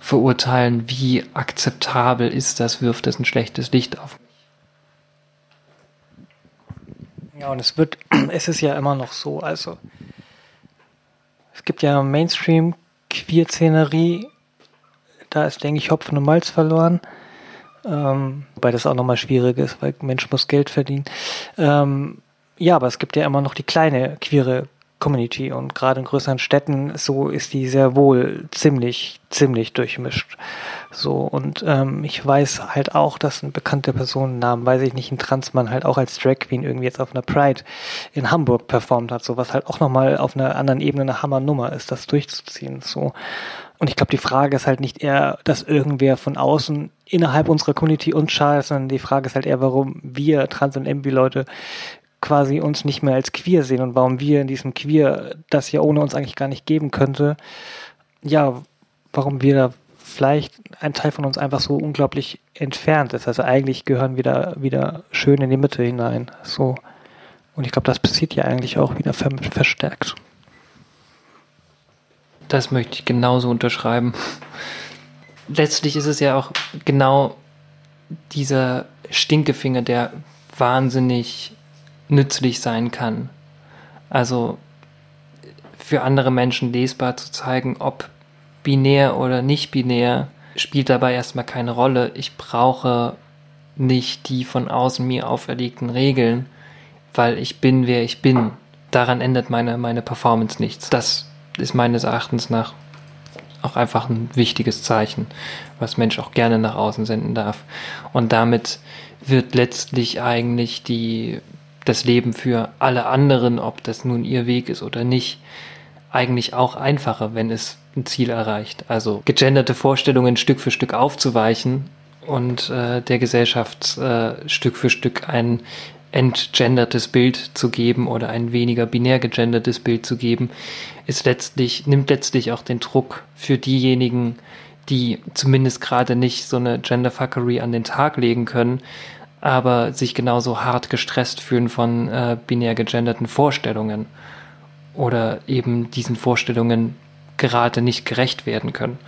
verurteilen, wie akzeptabel ist das, wirft es ein schlechtes Licht auf. Ja, und es wird, es ist ja immer noch so, also es gibt ja Mainstream-Queer-Szenerie, da ist, denke ich, Hopfen und Malz verloren. Ähm, wobei das auch nochmal schwierig ist, weil Mensch muss Geld verdienen. Ähm, ja, aber es gibt ja immer noch die kleine queere Community und gerade in größeren Städten so ist die sehr wohl ziemlich ziemlich durchmischt so und ähm, ich weiß halt auch dass ein bekannter Personennamen weiß ich nicht ein Transmann halt auch als Drag Queen irgendwie jetzt auf einer Pride in Hamburg performt hat so was halt auch noch mal auf einer anderen Ebene eine Hammernummer ist das durchzuziehen so und ich glaube, die Frage ist halt nicht eher, dass irgendwer von außen innerhalb unserer Community uns schadet, sondern die Frage ist halt eher, warum wir Trans- und MB-Leute quasi uns nicht mehr als queer sehen und warum wir in diesem Queer das ja ohne uns eigentlich gar nicht geben könnte. Ja, warum wir da vielleicht ein Teil von uns einfach so unglaublich entfernt ist. Also eigentlich gehören wir da wieder schön in die Mitte hinein. So. Und ich glaube, das passiert ja eigentlich auch wieder verstärkt. Das möchte ich genauso unterschreiben. Letztlich ist es ja auch genau dieser Stinkefinger, der wahnsinnig nützlich sein kann. Also für andere Menschen lesbar zu zeigen, ob binär oder nicht binär, spielt dabei erstmal keine Rolle. Ich brauche nicht die von außen mir auferlegten Regeln, weil ich bin, wer ich bin. Daran ändert meine, meine Performance nichts. Das ist meines Erachtens nach auch einfach ein wichtiges Zeichen, was Mensch auch gerne nach außen senden darf. Und damit wird letztlich eigentlich die, das Leben für alle anderen, ob das nun ihr Weg ist oder nicht, eigentlich auch einfacher, wenn es ein Ziel erreicht. Also gegenderte Vorstellungen Stück für Stück aufzuweichen und äh, der Gesellschaft äh, Stück für Stück ein entgendertes Bild zu geben oder ein weniger binär gegendertes Bild zu geben, ist letztlich, nimmt letztlich auch den Druck für diejenigen, die zumindest gerade nicht so eine Genderfuckery an den Tag legen können, aber sich genauso hart gestresst fühlen von äh, binär gegenderten Vorstellungen oder eben diesen Vorstellungen gerade nicht gerecht werden können.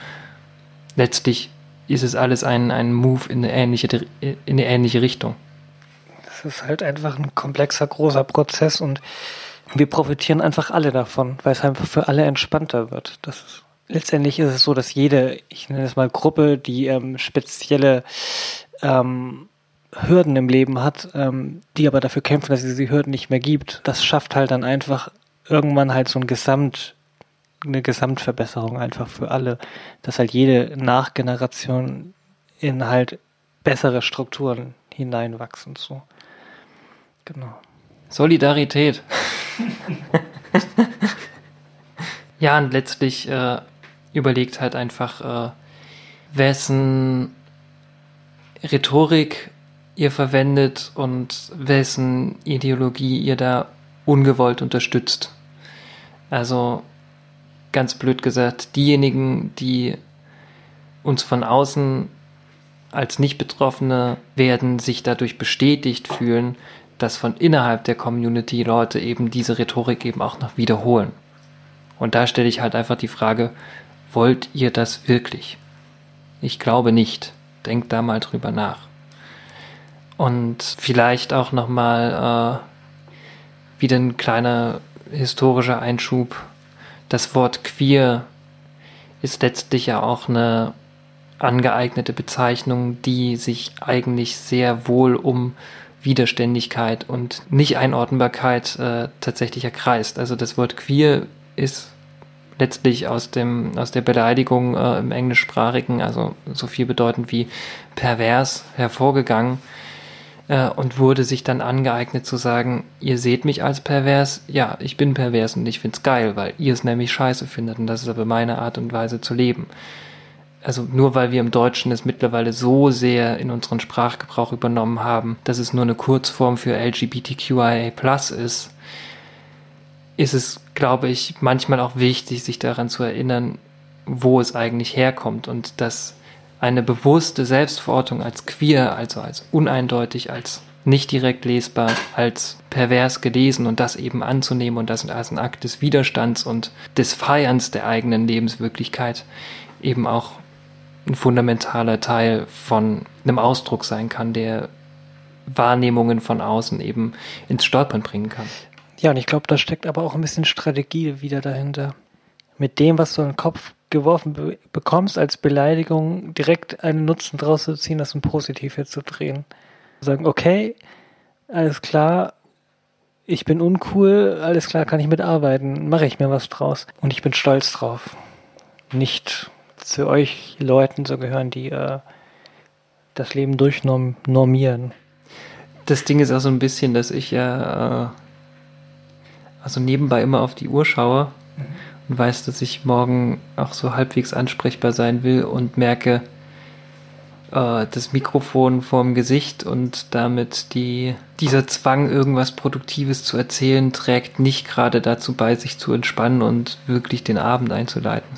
Letztlich ist es alles ein, ein Move in eine ähnliche, in eine ähnliche Richtung ist halt einfach ein komplexer, großer Prozess und wir profitieren einfach alle davon, weil es einfach für alle entspannter wird. Das ist, letztendlich ist es so, dass jede, ich nenne es mal Gruppe, die ähm, spezielle ähm, Hürden im Leben hat, ähm, die aber dafür kämpfen, dass es diese Hürden nicht mehr gibt, das schafft halt dann einfach irgendwann halt so ein Gesamt, eine Gesamtverbesserung einfach für alle, dass halt jede Nachgeneration in halt bessere Strukturen hineinwachsen so. Genau. Solidarität. ja, und letztlich äh, überlegt halt einfach, äh, wessen Rhetorik ihr verwendet und wessen Ideologie ihr da ungewollt unterstützt. Also ganz blöd gesagt, diejenigen, die uns von außen als Nicht-Betroffene werden sich dadurch bestätigt fühlen, dass von innerhalb der Community Leute eben diese Rhetorik eben auch noch wiederholen. Und da stelle ich halt einfach die Frage, wollt ihr das wirklich? Ich glaube nicht. Denkt da mal drüber nach. Und vielleicht auch nochmal äh, wieder ein kleiner historischer Einschub. Das Wort queer ist letztlich ja auch eine angeeignete Bezeichnung, die sich eigentlich sehr wohl um Widerständigkeit und Nicht-Einordnbarkeit äh, tatsächlich erkreist. Also das Wort queer ist letztlich aus dem aus der Beleidigung äh, im englischsprachigen, also so viel bedeutend wie pervers hervorgegangen äh, und wurde sich dann angeeignet zu sagen, ihr seht mich als pervers, ja, ich bin pervers und ich find's geil, weil ihr es nämlich scheiße findet und das ist aber meine Art und Weise zu leben also nur weil wir im Deutschen es mittlerweile so sehr in unseren Sprachgebrauch übernommen haben, dass es nur eine Kurzform für LGBTQIA ist, ist es, glaube ich, manchmal auch wichtig, sich daran zu erinnern, wo es eigentlich herkommt und dass eine bewusste Selbstverortung als queer, also als uneindeutig, als nicht direkt lesbar, als pervers gelesen und das eben anzunehmen und das als ein Akt des Widerstands und des Feierns der eigenen Lebenswirklichkeit eben auch ein fundamentaler Teil von einem Ausdruck sein kann, der Wahrnehmungen von außen eben ins Stolpern bringen kann. Ja, und ich glaube, da steckt aber auch ein bisschen Strategie wieder dahinter. Mit dem, was du in den Kopf geworfen be bekommst als Beleidigung, direkt einen Nutzen draus zu ziehen, das ein Positiv zu drehen. Sagen, okay, alles klar, ich bin uncool, alles klar, kann ich mitarbeiten, mache ich mir was draus. Und ich bin stolz drauf. Nicht zu euch Leuten so gehören, die äh, das Leben durchnormieren. Das Ding ist auch so ein bisschen, dass ich ja äh, also nebenbei immer auf die Uhr schaue mhm. und weiß, dass ich morgen auch so halbwegs ansprechbar sein will und merke, äh, das Mikrofon vorm Gesicht und damit die, dieser Zwang, irgendwas Produktives zu erzählen, trägt nicht gerade dazu bei, sich zu entspannen und wirklich den Abend einzuleiten.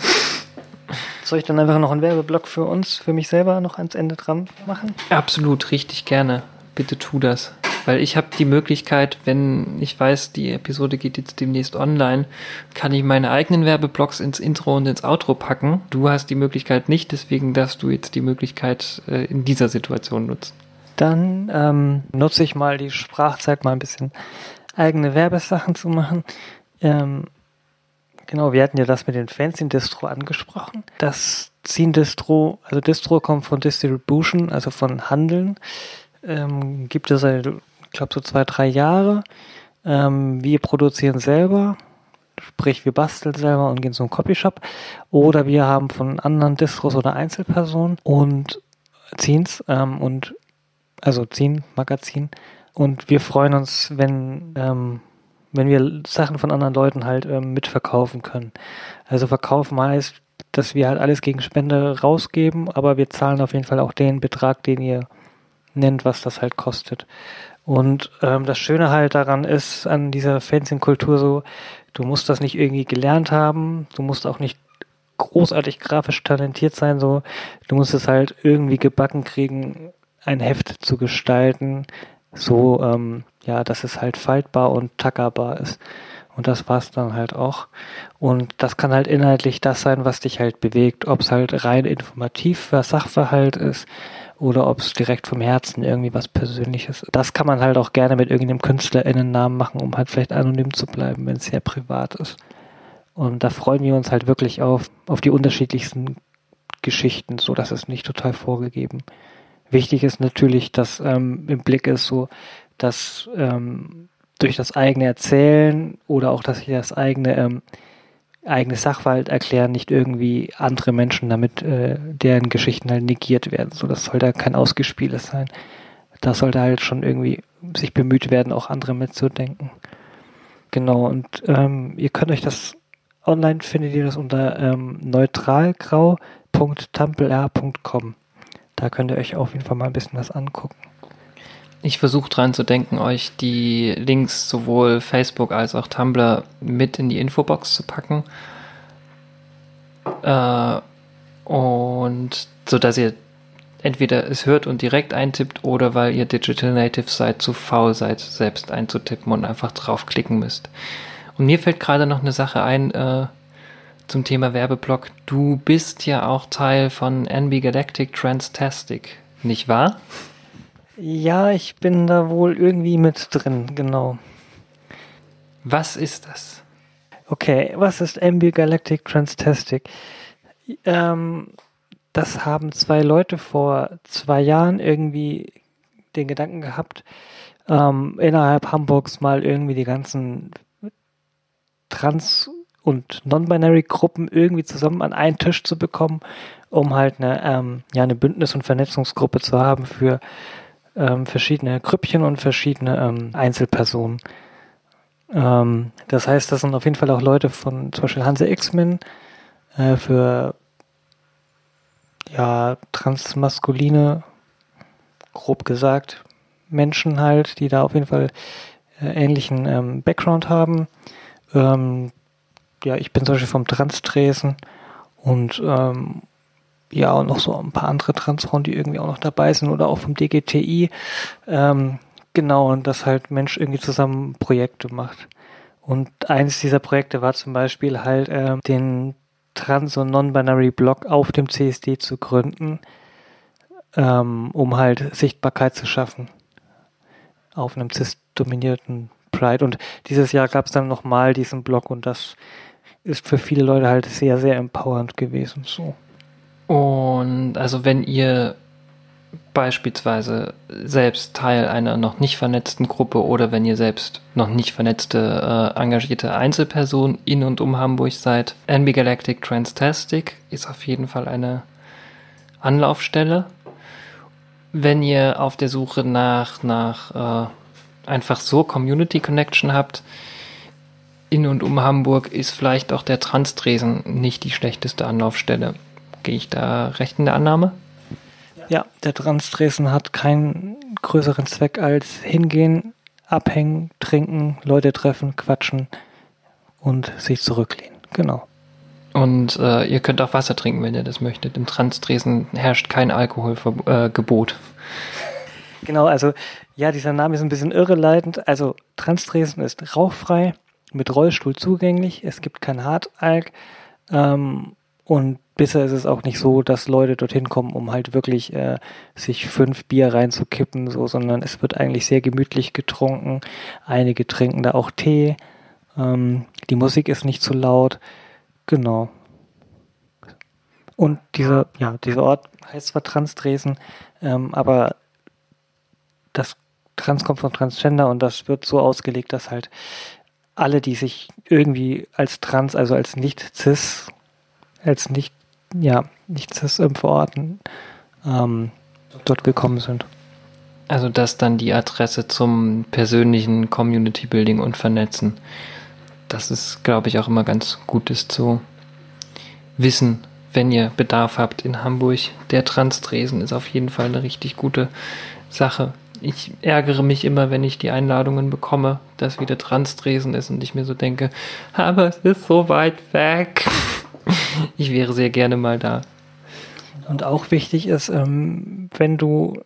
Soll ich dann einfach noch einen Werbeblock für uns, für mich selber noch ans Ende dran machen? Absolut, richtig gerne. Bitte tu das. Weil ich habe die Möglichkeit, wenn ich weiß, die Episode geht jetzt demnächst online, kann ich meine eigenen Werbeblocks ins Intro und ins Outro packen. Du hast die Möglichkeit nicht, deswegen darfst du jetzt die Möglichkeit äh, in dieser Situation nutzen. Dann ähm, nutze ich mal die Sprachzeit, mal ein bisschen eigene Werbesachen zu machen. Ähm, Genau, wir hatten ja das mit den Fancy Distro angesprochen. Das Ziehen Distro, also Distro kommt von Distribution, also von Handeln. Ähm, gibt es seit, ich glaube, so zwei, drei Jahre. Ähm, wir produzieren selber, sprich wir basteln selber und gehen zum Copyshop. Oder wir haben von anderen Distros oder Einzelpersonen und ziehen's ähm, und also ziehen Magazin. Und wir freuen uns, wenn ähm, wenn wir Sachen von anderen Leuten halt ähm, mitverkaufen können. Also verkaufen heißt, dass wir halt alles gegen Spende rausgeben, aber wir zahlen auf jeden Fall auch den Betrag, den ihr nennt, was das halt kostet. Und ähm, das Schöne halt daran ist, an dieser Fanzine-Kultur so, du musst das nicht irgendwie gelernt haben, du musst auch nicht großartig grafisch talentiert sein, so, du musst es halt irgendwie gebacken kriegen, ein Heft zu gestalten, so, ähm, ja, dass es halt faltbar und tackerbar ist. Und das war's dann halt auch. Und das kann halt inhaltlich das sein, was dich halt bewegt, ob es halt rein informativ für Sachverhalt ist oder ob es direkt vom Herzen irgendwie was Persönliches. Das kann man halt auch gerne mit irgendeinem KünstlerInnen-Namen machen, um halt vielleicht anonym zu bleiben, wenn es sehr privat ist. Und da freuen wir uns halt wirklich auf, auf die unterschiedlichsten Geschichten, so dass es nicht total vorgegeben. Wichtig ist natürlich, dass ähm, im Blick ist so, dass ähm, durch das eigene Erzählen oder auch dass ich das eigene ähm, eigene Sachverhalt erklären, nicht irgendwie andere Menschen damit, äh, deren Geschichten halt negiert werden. So, das sollte kein Ausgespieltes sein. Da sollte halt schon irgendwie sich bemüht werden, auch andere mitzudenken. Genau, und ähm, ihr könnt euch das online findet ihr das unter ähm, neutralgrau.tumblr.com. Da könnt ihr euch auf jeden Fall mal ein bisschen was angucken. Ich versuche dran zu denken, euch die Links sowohl Facebook als auch Tumblr mit in die Infobox zu packen. Äh, und so dass ihr entweder es hört und direkt eintippt oder weil ihr Digital Native seid, zu faul seid, selbst einzutippen und einfach draufklicken müsst. Und mir fällt gerade noch eine Sache ein äh, zum Thema Werbeblock. Du bist ja auch Teil von NB Galactic Transtastic, nicht wahr? Ja, ich bin da wohl irgendwie mit drin, genau. Was ist das? Okay, was ist MB Galactic Transtastic? Ähm, das haben zwei Leute vor zwei Jahren irgendwie den Gedanken gehabt, ähm, innerhalb Hamburgs mal irgendwie die ganzen Trans- und Non-Binary-Gruppen irgendwie zusammen an einen Tisch zu bekommen, um halt eine, ähm, ja, eine Bündnis- und Vernetzungsgruppe zu haben für ähm, verschiedene Grüppchen und verschiedene ähm, Einzelpersonen. Ähm, das heißt, das sind auf jeden Fall auch Leute von zum Beispiel Hanse X-Men äh, für ja, transmaskuline, grob gesagt, Menschen halt, die da auf jeden Fall äh, ähnlichen ähm, Background haben. Ähm, ja, ich bin zum Beispiel vom Trans-Tresen und ähm, ja, und noch so ein paar andere Transfrauen, die irgendwie auch noch dabei sind oder auch vom DGTI. Ähm, genau, und dass halt Mensch irgendwie zusammen Projekte macht. Und eines dieser Projekte war zum Beispiel halt äh, den Trans- und Non-Binary Blog auf dem CSD zu gründen, ähm, um halt Sichtbarkeit zu schaffen auf einem cis-dominierten Pride. Und dieses Jahr gab es dann nochmal diesen Blog und das ist für viele Leute halt sehr, sehr empowernd gewesen. So. Und also wenn ihr beispielsweise selbst Teil einer noch nicht vernetzten Gruppe oder wenn ihr selbst noch nicht vernetzte, äh, engagierte Einzelperson in und um Hamburg seid, NB Galactic Transtastic ist auf jeden Fall eine Anlaufstelle. Wenn ihr auf der Suche nach, nach äh, einfach so Community Connection habt, in und um Hamburg ist vielleicht auch der Transtresen nicht die schlechteste Anlaufstelle. Gehe ich da recht in der Annahme? Ja, der Trans-Dresden hat keinen größeren Zweck als hingehen, abhängen, trinken, Leute treffen, quatschen und sich zurücklehnen. Genau. Und äh, ihr könnt auch Wasser trinken, wenn ihr das möchtet. Im Trans-Dresden herrscht kein Alkoholgebot. Äh, genau, also ja, dieser Name ist ein bisschen irreleitend. Also Trans-Dresden ist rauchfrei, mit Rollstuhl zugänglich. Es gibt kein Hartalk. Ähm, und bisher ist es auch nicht so, dass Leute dorthin kommen, um halt wirklich äh, sich fünf Bier reinzukippen, so, sondern es wird eigentlich sehr gemütlich getrunken. Einige trinken da auch Tee. Ähm, die Musik ist nicht zu laut. Genau. Und dieser, ja, dieser Ort heißt zwar Trans-Dresden, ähm, aber das Trans kommt von Transgender und das wird so ausgelegt, dass halt alle, die sich irgendwie als Trans, also als nicht cis als nicht, ja, nichts ähm, verorten, ähm, dort willkommen sind. Also das dann die Adresse zum persönlichen Community Building und Vernetzen. Das ist, glaube ich, auch immer ganz gut ist zu wissen, wenn ihr Bedarf habt in Hamburg. Der Trans-Tresen ist auf jeden Fall eine richtig gute Sache. Ich ärgere mich immer, wenn ich die Einladungen bekomme, dass wieder Trans-Tresen ist und ich mir so denke, aber es ist so weit weg. Ich wäre sehr gerne mal da. Und auch wichtig ist, ähm, wenn du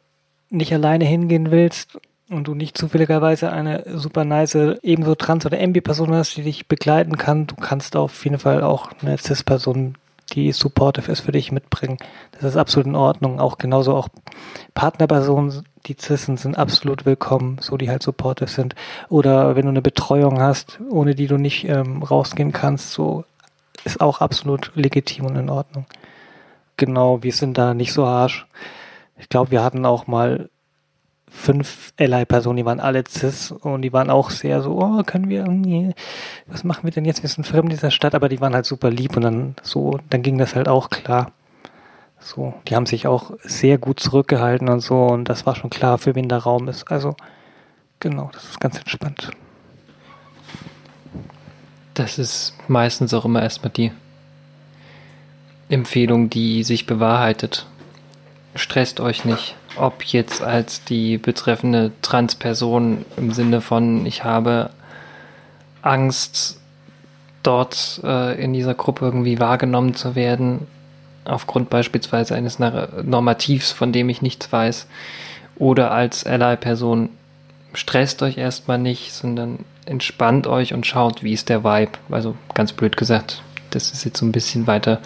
nicht alleine hingehen willst und du nicht zufälligerweise eine super nice, ebenso trans- oder MB-Person hast, die dich begleiten kann, du kannst auf jeden Fall auch eine Cis-Person, die supportive ist, für dich mitbringen. Das ist absolut in Ordnung. Auch genauso auch Partnerpersonen, die Cis sind, sind absolut willkommen, so die halt supportive sind. Oder wenn du eine Betreuung hast, ohne die du nicht ähm, rausgehen kannst, so ist auch absolut legitim und in Ordnung. Genau, wir sind da nicht so harsch. Ich glaube, wir hatten auch mal fünf Ally-Personen, die waren alle cis und die waren auch sehr so, oh, können wir irgendwie, was machen wir denn jetzt? Wir sind fremd in dieser Stadt, aber die waren halt super lieb und dann so, dann ging das halt auch klar. So, die haben sich auch sehr gut zurückgehalten und so und das war schon klar, für wen der Raum ist. Also, genau, das ist ganz entspannt. Das ist meistens auch immer erstmal die Empfehlung, die sich bewahrheitet. Stresst euch nicht ob jetzt als die betreffende Transperson im Sinne von, ich habe Angst, dort äh, in dieser Gruppe irgendwie wahrgenommen zu werden, aufgrund beispielsweise eines Normativs, von dem ich nichts weiß, oder als Ally-Person, stresst euch erstmal nicht, sondern entspannt euch und schaut, wie ist der Vibe. Also ganz blöd gesagt, das ist jetzt so ein bisschen weiter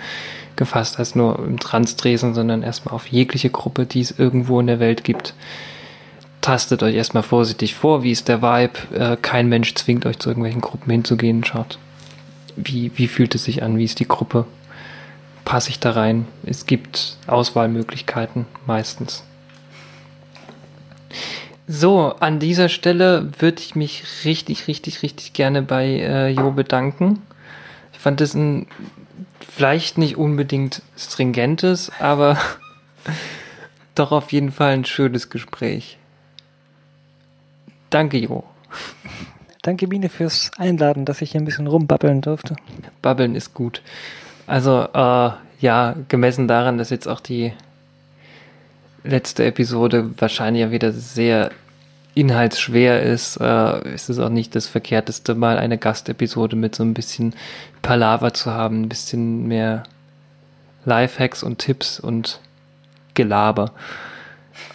gefasst als nur im Trans-Dresen, sondern erstmal auf jegliche Gruppe, die es irgendwo in der Welt gibt. Tastet euch erstmal vorsichtig vor, wie ist der Vibe. Äh, kein Mensch zwingt euch zu irgendwelchen Gruppen hinzugehen. Schaut, wie, wie fühlt es sich an, wie ist die Gruppe. Passe ich da rein? Es gibt Auswahlmöglichkeiten meistens. So, an dieser Stelle würde ich mich richtig, richtig, richtig gerne bei äh, Jo bedanken. Ich fand es ein vielleicht nicht unbedingt stringentes, aber doch auf jeden Fall ein schönes Gespräch. Danke, Jo. Danke, Biene, fürs Einladen, dass ich hier ein bisschen rumbabbeln durfte. Babbeln ist gut. Also, äh, ja, gemessen daran, dass jetzt auch die letzte Episode wahrscheinlich ja wieder sehr inhaltsschwer ist, äh, ist es auch nicht das Verkehrteste, mal eine Gastepisode mit so ein bisschen Palaver zu haben, ein bisschen mehr Lifehacks und Tipps und Gelaber.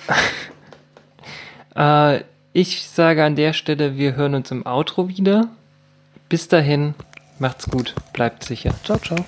äh, ich sage an der Stelle, wir hören uns im Outro wieder. Bis dahin, macht's gut, bleibt sicher. Ciao, ciao.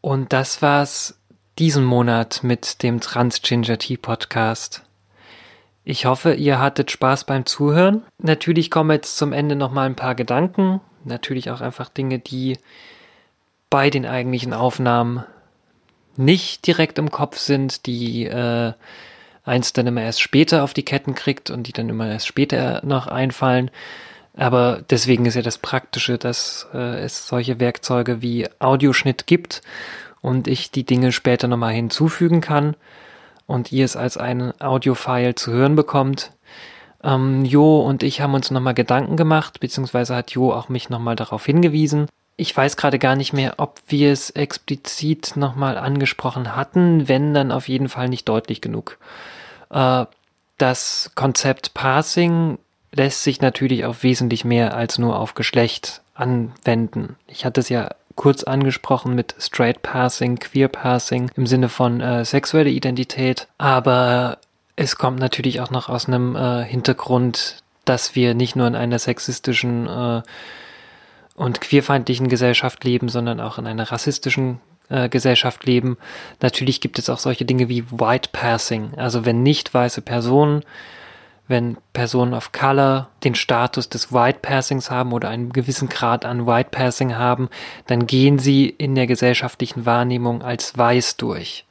Und das war's diesen Monat mit dem Trans Ginger Tea Podcast. Ich hoffe, ihr hattet Spaß beim Zuhören. Natürlich kommen jetzt zum Ende nochmal ein paar Gedanken. Natürlich auch einfach Dinge, die bei den eigentlichen Aufnahmen nicht direkt im Kopf sind, die äh, eins dann immer erst später auf die Ketten kriegt und die dann immer erst später noch einfallen. Aber deswegen ist ja das Praktische, dass äh, es solche Werkzeuge wie Audioschnitt gibt und ich die Dinge später nochmal hinzufügen kann und ihr es als ein Audiofile zu hören bekommt. Ähm, Jo und ich haben uns nochmal Gedanken gemacht, beziehungsweise hat Jo auch mich nochmal darauf hingewiesen. Ich weiß gerade gar nicht mehr, ob wir es explizit nochmal angesprochen hatten, wenn dann auf jeden Fall nicht deutlich genug. Äh, das Konzept Parsing lässt sich natürlich auf wesentlich mehr als nur auf Geschlecht anwenden. Ich hatte es ja kurz angesprochen mit Straight Passing, Queer Passing im Sinne von äh, sexuelle Identität, aber es kommt natürlich auch noch aus einem äh, Hintergrund, dass wir nicht nur in einer sexistischen äh, und queerfeindlichen Gesellschaft leben, sondern auch in einer rassistischen äh, Gesellschaft leben. Natürlich gibt es auch solche Dinge wie White Passing, also wenn nicht weiße Personen wenn Personen of Color den Status des White Passings haben oder einen gewissen Grad an White Passing haben, dann gehen sie in der gesellschaftlichen Wahrnehmung als weiß durch.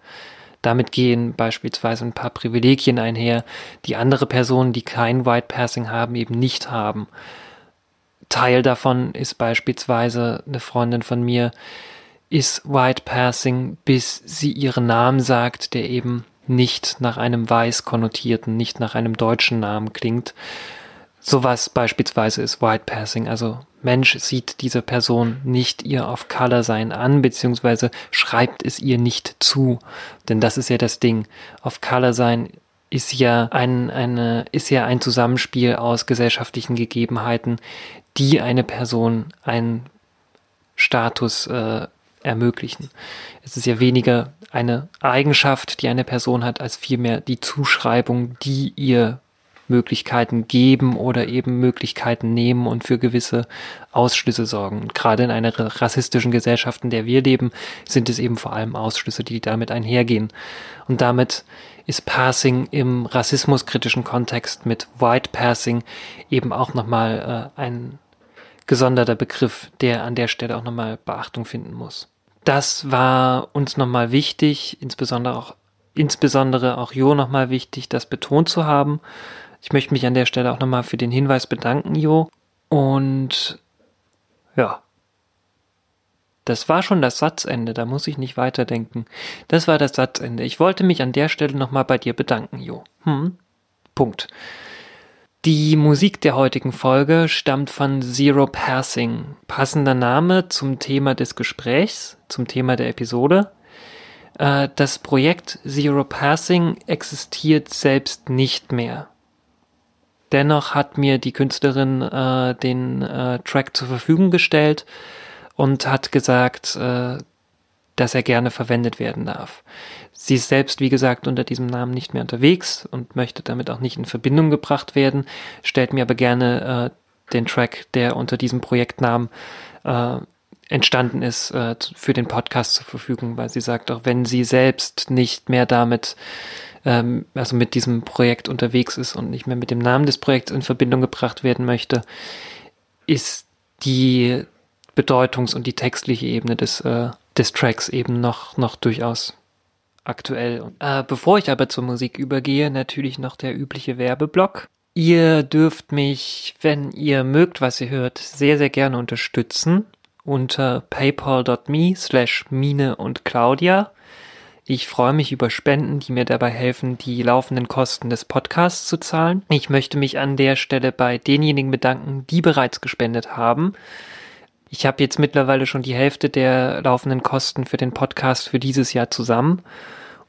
Damit gehen beispielsweise ein paar Privilegien einher, die andere Personen, die kein White Passing haben, eben nicht haben. Teil davon ist beispielsweise eine Freundin von mir, ist White Passing, bis sie ihren Namen sagt, der eben nicht nach einem weiß konnotierten, nicht nach einem deutschen Namen klingt. Sowas beispielsweise ist White Passing, also Mensch sieht diese Person nicht ihr auf Color sein an, beziehungsweise schreibt es ihr nicht zu. Denn das ist ja das Ding. Auf Color sein ist ja ein, eine, ist ja ein Zusammenspiel aus gesellschaftlichen Gegebenheiten, die eine Person einen Status äh, ermöglichen. Es ist ja weniger eine Eigenschaft, die eine Person hat, als vielmehr die Zuschreibung, die ihr Möglichkeiten geben oder eben Möglichkeiten nehmen und für gewisse Ausschlüsse sorgen. Und gerade in einer rassistischen Gesellschaft, in der wir leben, sind es eben vor allem Ausschlüsse, die damit einhergehen. Und damit ist Passing im rassismuskritischen Kontext mit White Passing eben auch nochmal äh, ein gesonderter Begriff, der an der Stelle auch nochmal Beachtung finden muss. Das war uns nochmal wichtig, insbesondere auch, insbesondere auch Jo nochmal wichtig, das betont zu haben. Ich möchte mich an der Stelle auch nochmal für den Hinweis bedanken, Jo. Und ja, das war schon das Satzende, da muss ich nicht weiterdenken. Das war das Satzende. Ich wollte mich an der Stelle nochmal bei dir bedanken, Jo. Hm. Punkt. Die Musik der heutigen Folge stammt von Zero Passing. Passender Name zum Thema des Gesprächs, zum Thema der Episode. Äh, das Projekt Zero Passing existiert selbst nicht mehr. Dennoch hat mir die Künstlerin äh, den äh, Track zur Verfügung gestellt und hat gesagt, äh, dass er gerne verwendet werden darf. Sie ist selbst, wie gesagt, unter diesem Namen nicht mehr unterwegs und möchte damit auch nicht in Verbindung gebracht werden, stellt mir aber gerne äh, den Track, der unter diesem Projektnamen äh, entstanden ist, äh, für den Podcast zur Verfügung, weil sie sagt, auch wenn sie selbst nicht mehr damit, ähm, also mit diesem Projekt unterwegs ist und nicht mehr mit dem Namen des Projekts in Verbindung gebracht werden möchte, ist die Bedeutungs- und die textliche Ebene des äh, des Tracks eben noch, noch durchaus aktuell. Äh, bevor ich aber zur Musik übergehe, natürlich noch der übliche Werbeblock. Ihr dürft mich, wenn ihr mögt, was ihr hört, sehr, sehr gerne unterstützen unter paypal.me slash Mine und Claudia. Ich freue mich über Spenden, die mir dabei helfen, die laufenden Kosten des Podcasts zu zahlen. Ich möchte mich an der Stelle bei denjenigen bedanken, die bereits gespendet haben. Ich habe jetzt mittlerweile schon die Hälfte der laufenden Kosten für den Podcast für dieses Jahr zusammen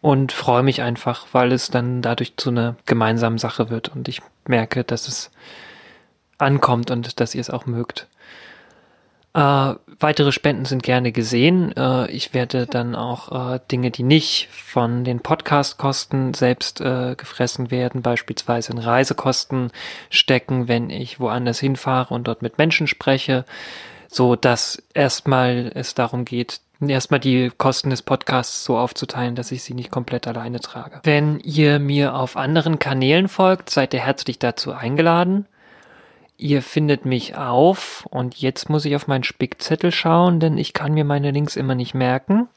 und freue mich einfach, weil es dann dadurch zu einer gemeinsamen Sache wird und ich merke, dass es ankommt und dass ihr es auch mögt. Äh, weitere Spenden sind gerne gesehen. Äh, ich werde dann auch äh, Dinge, die nicht von den Podcast-Kosten selbst äh, gefressen werden, beispielsweise in Reisekosten stecken, wenn ich woanders hinfahre und dort mit Menschen spreche so dass erstmal es darum geht, erstmal die Kosten des Podcasts so aufzuteilen, dass ich sie nicht komplett alleine trage. Wenn ihr mir auf anderen Kanälen folgt, seid ihr herzlich dazu eingeladen. Ihr findet mich auf und jetzt muss ich auf meinen Spickzettel schauen, denn ich kann mir meine Links immer nicht merken.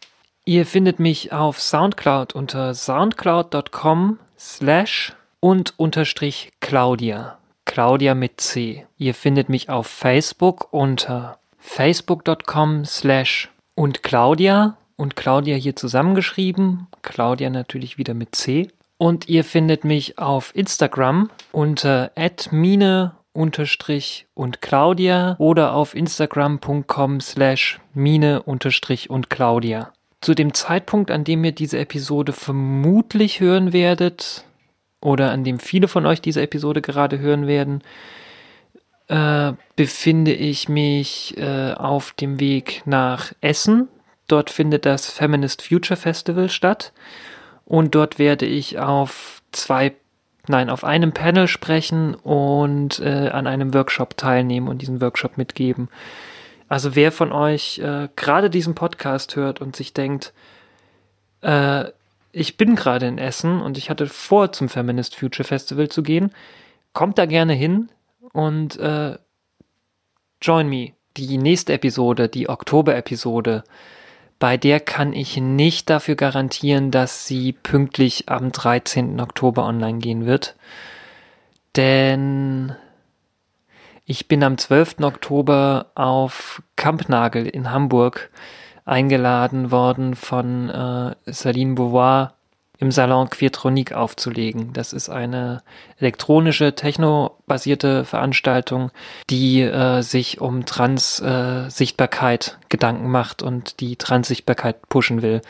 Ihr findet mich auf Soundcloud unter soundcloud.com slash und unterstrich Claudia. Claudia mit C. Ihr findet mich auf Facebook unter facebook.com slash und Claudia und Claudia hier zusammengeschrieben. Claudia natürlich wieder mit C. Und ihr findet mich auf Instagram unter mine unterstrich und Claudia oder auf instagram.com slash mine unterstrich und Claudia. Zu dem Zeitpunkt, an dem ihr diese Episode vermutlich hören werdet oder an dem viele von euch diese Episode gerade hören werden, äh, befinde ich mich äh, auf dem Weg nach Essen. Dort findet das Feminist Future Festival statt und dort werde ich auf zwei nein, auf einem Panel sprechen und äh, an einem Workshop teilnehmen und diesen Workshop mitgeben. Also wer von euch äh, gerade diesen Podcast hört und sich denkt, äh, ich bin gerade in Essen und ich hatte vor, zum Feminist Future Festival zu gehen, kommt da gerne hin und äh, join me. Die nächste Episode, die Oktober-Episode, bei der kann ich nicht dafür garantieren, dass sie pünktlich am 13. Oktober online gehen wird. Denn ich bin am 12. Oktober auf Kampnagel in Hamburg eingeladen worden von äh, Saline Beauvoir im Salon Quietronique aufzulegen. Das ist eine elektronische, techno-basierte Veranstaltung, die äh, sich um Trans-Sichtbarkeit äh, Gedanken macht und die Trans-Sichtbarkeit pushen will.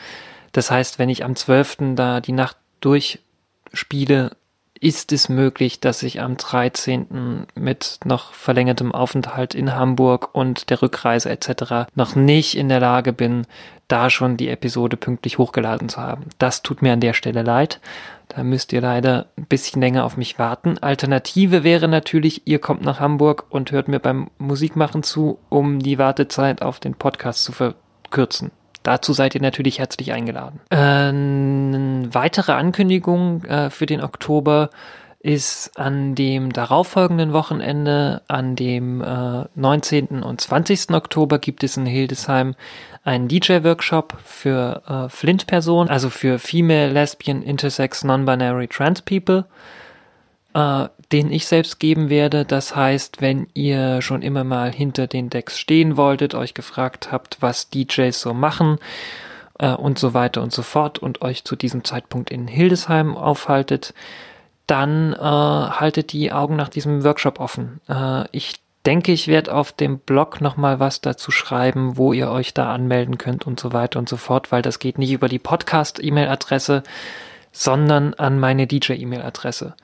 Das heißt, wenn ich am 12. da die Nacht durchspiele, ist es möglich, dass ich am 13. mit noch verlängertem Aufenthalt in Hamburg und der Rückreise etc. noch nicht in der Lage bin, da schon die Episode pünktlich hochgeladen zu haben. Das tut mir an der Stelle leid. Da müsst ihr leider ein bisschen länger auf mich warten. Alternative wäre natürlich, ihr kommt nach Hamburg und hört mir beim Musikmachen zu, um die Wartezeit auf den Podcast zu verkürzen. Dazu seid ihr natürlich herzlich eingeladen. Äh, weitere Ankündigung äh, für den Oktober ist an dem darauffolgenden Wochenende, an dem äh, 19. und 20. Oktober gibt es in Hildesheim einen DJ-Workshop für äh, Flint-Personen, also für Female, Lesbian, Intersex, Non-Binary, Trans People äh, den ich selbst geben werde. Das heißt, wenn ihr schon immer mal hinter den Decks stehen wolltet, euch gefragt habt, was DJs so machen äh, und so weiter und so fort und euch zu diesem Zeitpunkt in Hildesheim aufhaltet, dann äh, haltet die Augen nach diesem Workshop offen. Äh, ich denke, ich werde auf dem Blog nochmal was dazu schreiben, wo ihr euch da anmelden könnt und so weiter und so fort, weil das geht nicht über die Podcast-E-Mail-Adresse, sondern an meine DJ-E-Mail-Adresse.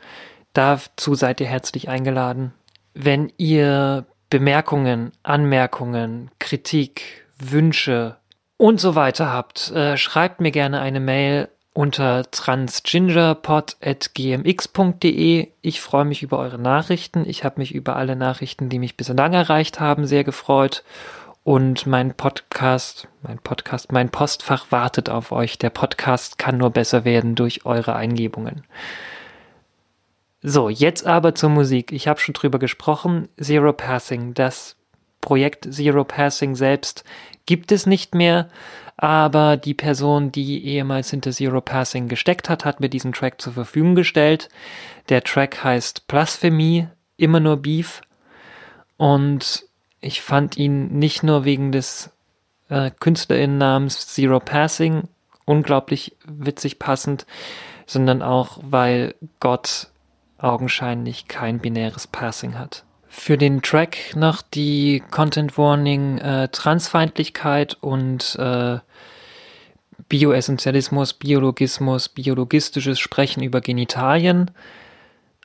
Dazu seid ihr herzlich eingeladen. Wenn ihr Bemerkungen, Anmerkungen, Kritik, Wünsche und so weiter habt, äh, schreibt mir gerne eine Mail unter transgingerpod.gmx.de. Ich freue mich über eure Nachrichten. Ich habe mich über alle Nachrichten, die mich bislang erreicht haben, sehr gefreut. Und mein Podcast, mein Podcast, mein Postfach wartet auf euch. Der Podcast kann nur besser werden durch eure Eingebungen. So, jetzt aber zur Musik. Ich habe schon drüber gesprochen. Zero Passing, das Projekt Zero Passing selbst gibt es nicht mehr, aber die Person, die ehemals hinter Zero Passing gesteckt hat, hat mir diesen Track zur Verfügung gestellt. Der Track heißt Blasphemy, immer nur Beef. Und ich fand ihn nicht nur wegen des äh, Künstlerinnennamens Zero Passing unglaublich witzig passend, sondern auch, weil Gott augenscheinlich kein binäres Passing hat. Für den Track noch die Content Warning äh, Transfeindlichkeit und äh, Bioessentialismus, Biologismus, biologistisches Sprechen über Genitalien.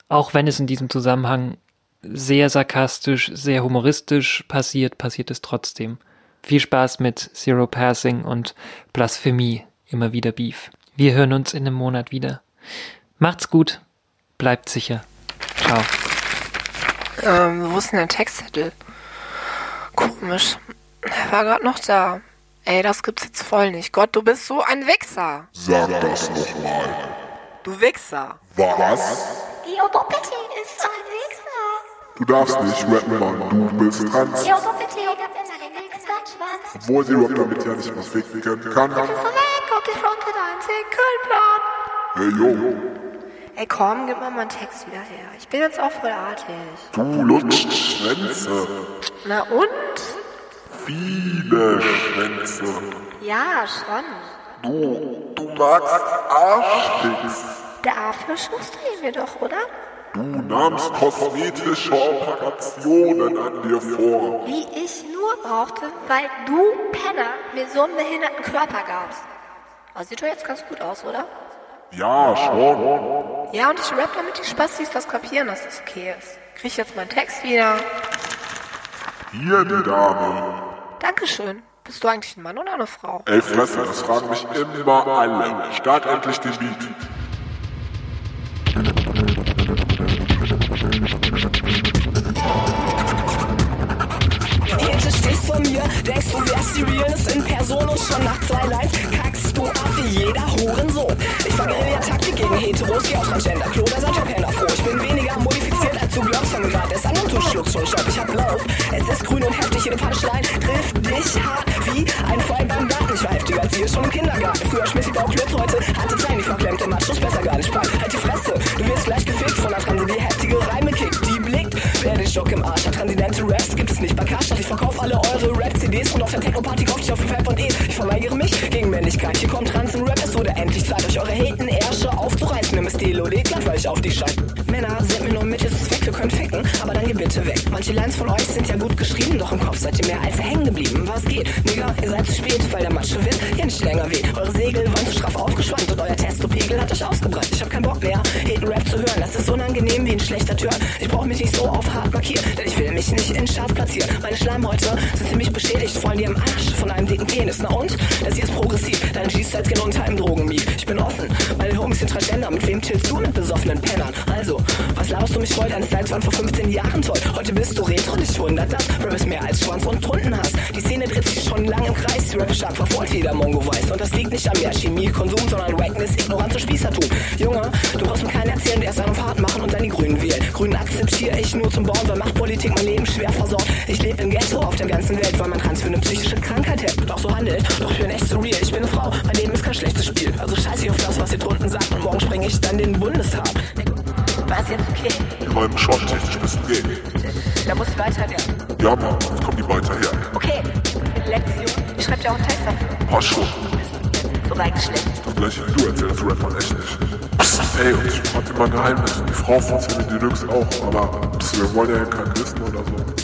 Auch wenn es in diesem Zusammenhang sehr sarkastisch, sehr humoristisch passiert, passiert es trotzdem. Viel Spaß mit Zero Passing und Blasphemie, immer wieder Beef. Wir hören uns in einem Monat wieder. Macht's gut. Bleibt sicher. Ciao. Ähm, wo ist denn der Textzettel? Komisch. Er war gerade noch da. Ey, das gibt's jetzt voll nicht. Gott, du bist so ein Wichser. Sag das nochmal. Du Wichser. Was? Theodopetin ist ein Wichser. Du darfst nicht rappen, Mann. Du bist trans. Theodopetin hat einen Wichsgott-Schwanz. Obwohl sie rappt damit ja nicht was ficken kann. Ist so weg und ich runter deinen. Hey, yo. Ey, komm, gib mal meinen Text wieder her. Ich bin jetzt auch voll artig. Du lutscht Schwänze. Na und? Viele Schwänze. Ja, schon. Du, du magst Arschsticks. Dafür schustern wir doch, oder? Du nahmst kosmetische Operationen an dir vor. Die ich nur brauchte, weil du, Penner, mir so einen behinderten Körper gabst. Aber sieht doch jetzt ganz gut aus, oder? Ja, schon. Ja, und ich rap damit die Spastis das kapieren, dass das okay ist. Krieg ich jetzt meinen Text wieder? Hier die Dame. Dankeschön. Bist du eigentlich ein Mann oder eine Frau? Ey, Fresse, das fragen mich immer alle. Start endlich den Beat. Hier stehst vor mir, denkst du wärst die Realness in Person und schon nach zwei Lines kackst du ab wie jeder Hurensohn. Ich war Guerilla-Taktik gegen Heteros, geh auf Transgender, Klo, da seid Penner froh. Ich bin weniger modifiziert als du glaubst, fange grad erst an und du schluckst schon Stopp. Ich hab Lauf, es ist grün und heftig, jede Punchline trifft dich hart wie ein Pfeil beim Garten. Ich war heftiger als ihr schon im Kindergarten. Früher schmiss ich Bauklötze, heute hatte Zähne, die verklemmte Machos besser gar nicht spannend. Halt die Fresse, du wirst gleich Stock im Arsch hat, transidente Raps gibt es nicht bei Karstadt. Ich verkauf alle eure Rap-CDs und auf der Techno-Party kauft ich auf Fab und E. Ich verweigere mich gegen Männlichkeit. Hier kommt Trans im Rap, es wurde endlich Zeit, euch eure Haten Ärsche aufzureißen. Im Stilo lädt glatt, weil ich auf die scheiße. Männer sind mir nur Mittel zum Zweck, wir können ficken, aber dann geh bitte weg. Manche Lines von euch sind ja gut geschrieben, doch im Kopf seid ihr mehr als hängen geblieben. Was geht? Nigga, ihr seid zu spät, weil der Matsche Wind hier nicht länger weht. Eure Segel waren zu straff aufgespannt und euer Testopegel hat euch ausgebrannt. Ich hab keinen Bock mehr, Haten-Rap zu hören. Das ist unangenehm wie ein schlechter Turn. Ich brauch mich nicht so auf hart markieren, denn ich will mich nicht in Charts platzieren. Meine Schleimhäute sind ziemlich beschädigt, allem die am Arsch von einem dicken Penis. Na und? Das hier ist progressiv, dein G-Side genau unter einem Drogenmief. Ich bin offen, meine Homies sind Transgender. Mit wem chillst du mit besoffenen Pennern? Also, was laberst du mich voll? Deine Styles waren vor 15 Jahren toll. Heute bist du retro, dich wundert das. Rap ist mehr als Schwanz und Tunden hast. Die Szene dreht sich schon lang im Kreis. Rap stark verfolgt, wie der Mongo weiß. Und das liegt nicht an mehr Chemiekonsum, sondern Wackness, Ignoranz und Spießertum. Junge, du brauchst mir keinen erzählen, der erst einen Fahrt machen und dann die Grünen wählen. Grünen akzeptiere ich nur zum Bauen, weil Machtpolitik mein Leben schwer versorgt. Ich lebe im Ghetto auf der ganzen Welt, weil man Trans für eine psychische Krankheit hält. Doch so handelt, doch ich bin echt so real. Ich bin eine Frau, mein Leben ist kein schlechtes Spiel. Also scheiß ich auf das, was ihr drunten sagt und morgen springe ich dann den Bundestag. War es jetzt okay? Ich räume schon technisch bist du gay. Da muss ich weiterlernen. Ja, Mann, jetzt kommen die weiter her. Okay, Lektion. Ich schreib dir auch einen Text dafür. Passt schon. So reingeschleppt. Das gleiche wie du erzählst, du Rapper echt nicht. Ey, und ich hatte mal ein Geheimnis. Die Frau von Sammy Deluxe auch, aber pss, wir wollen ja kein wissen oder so.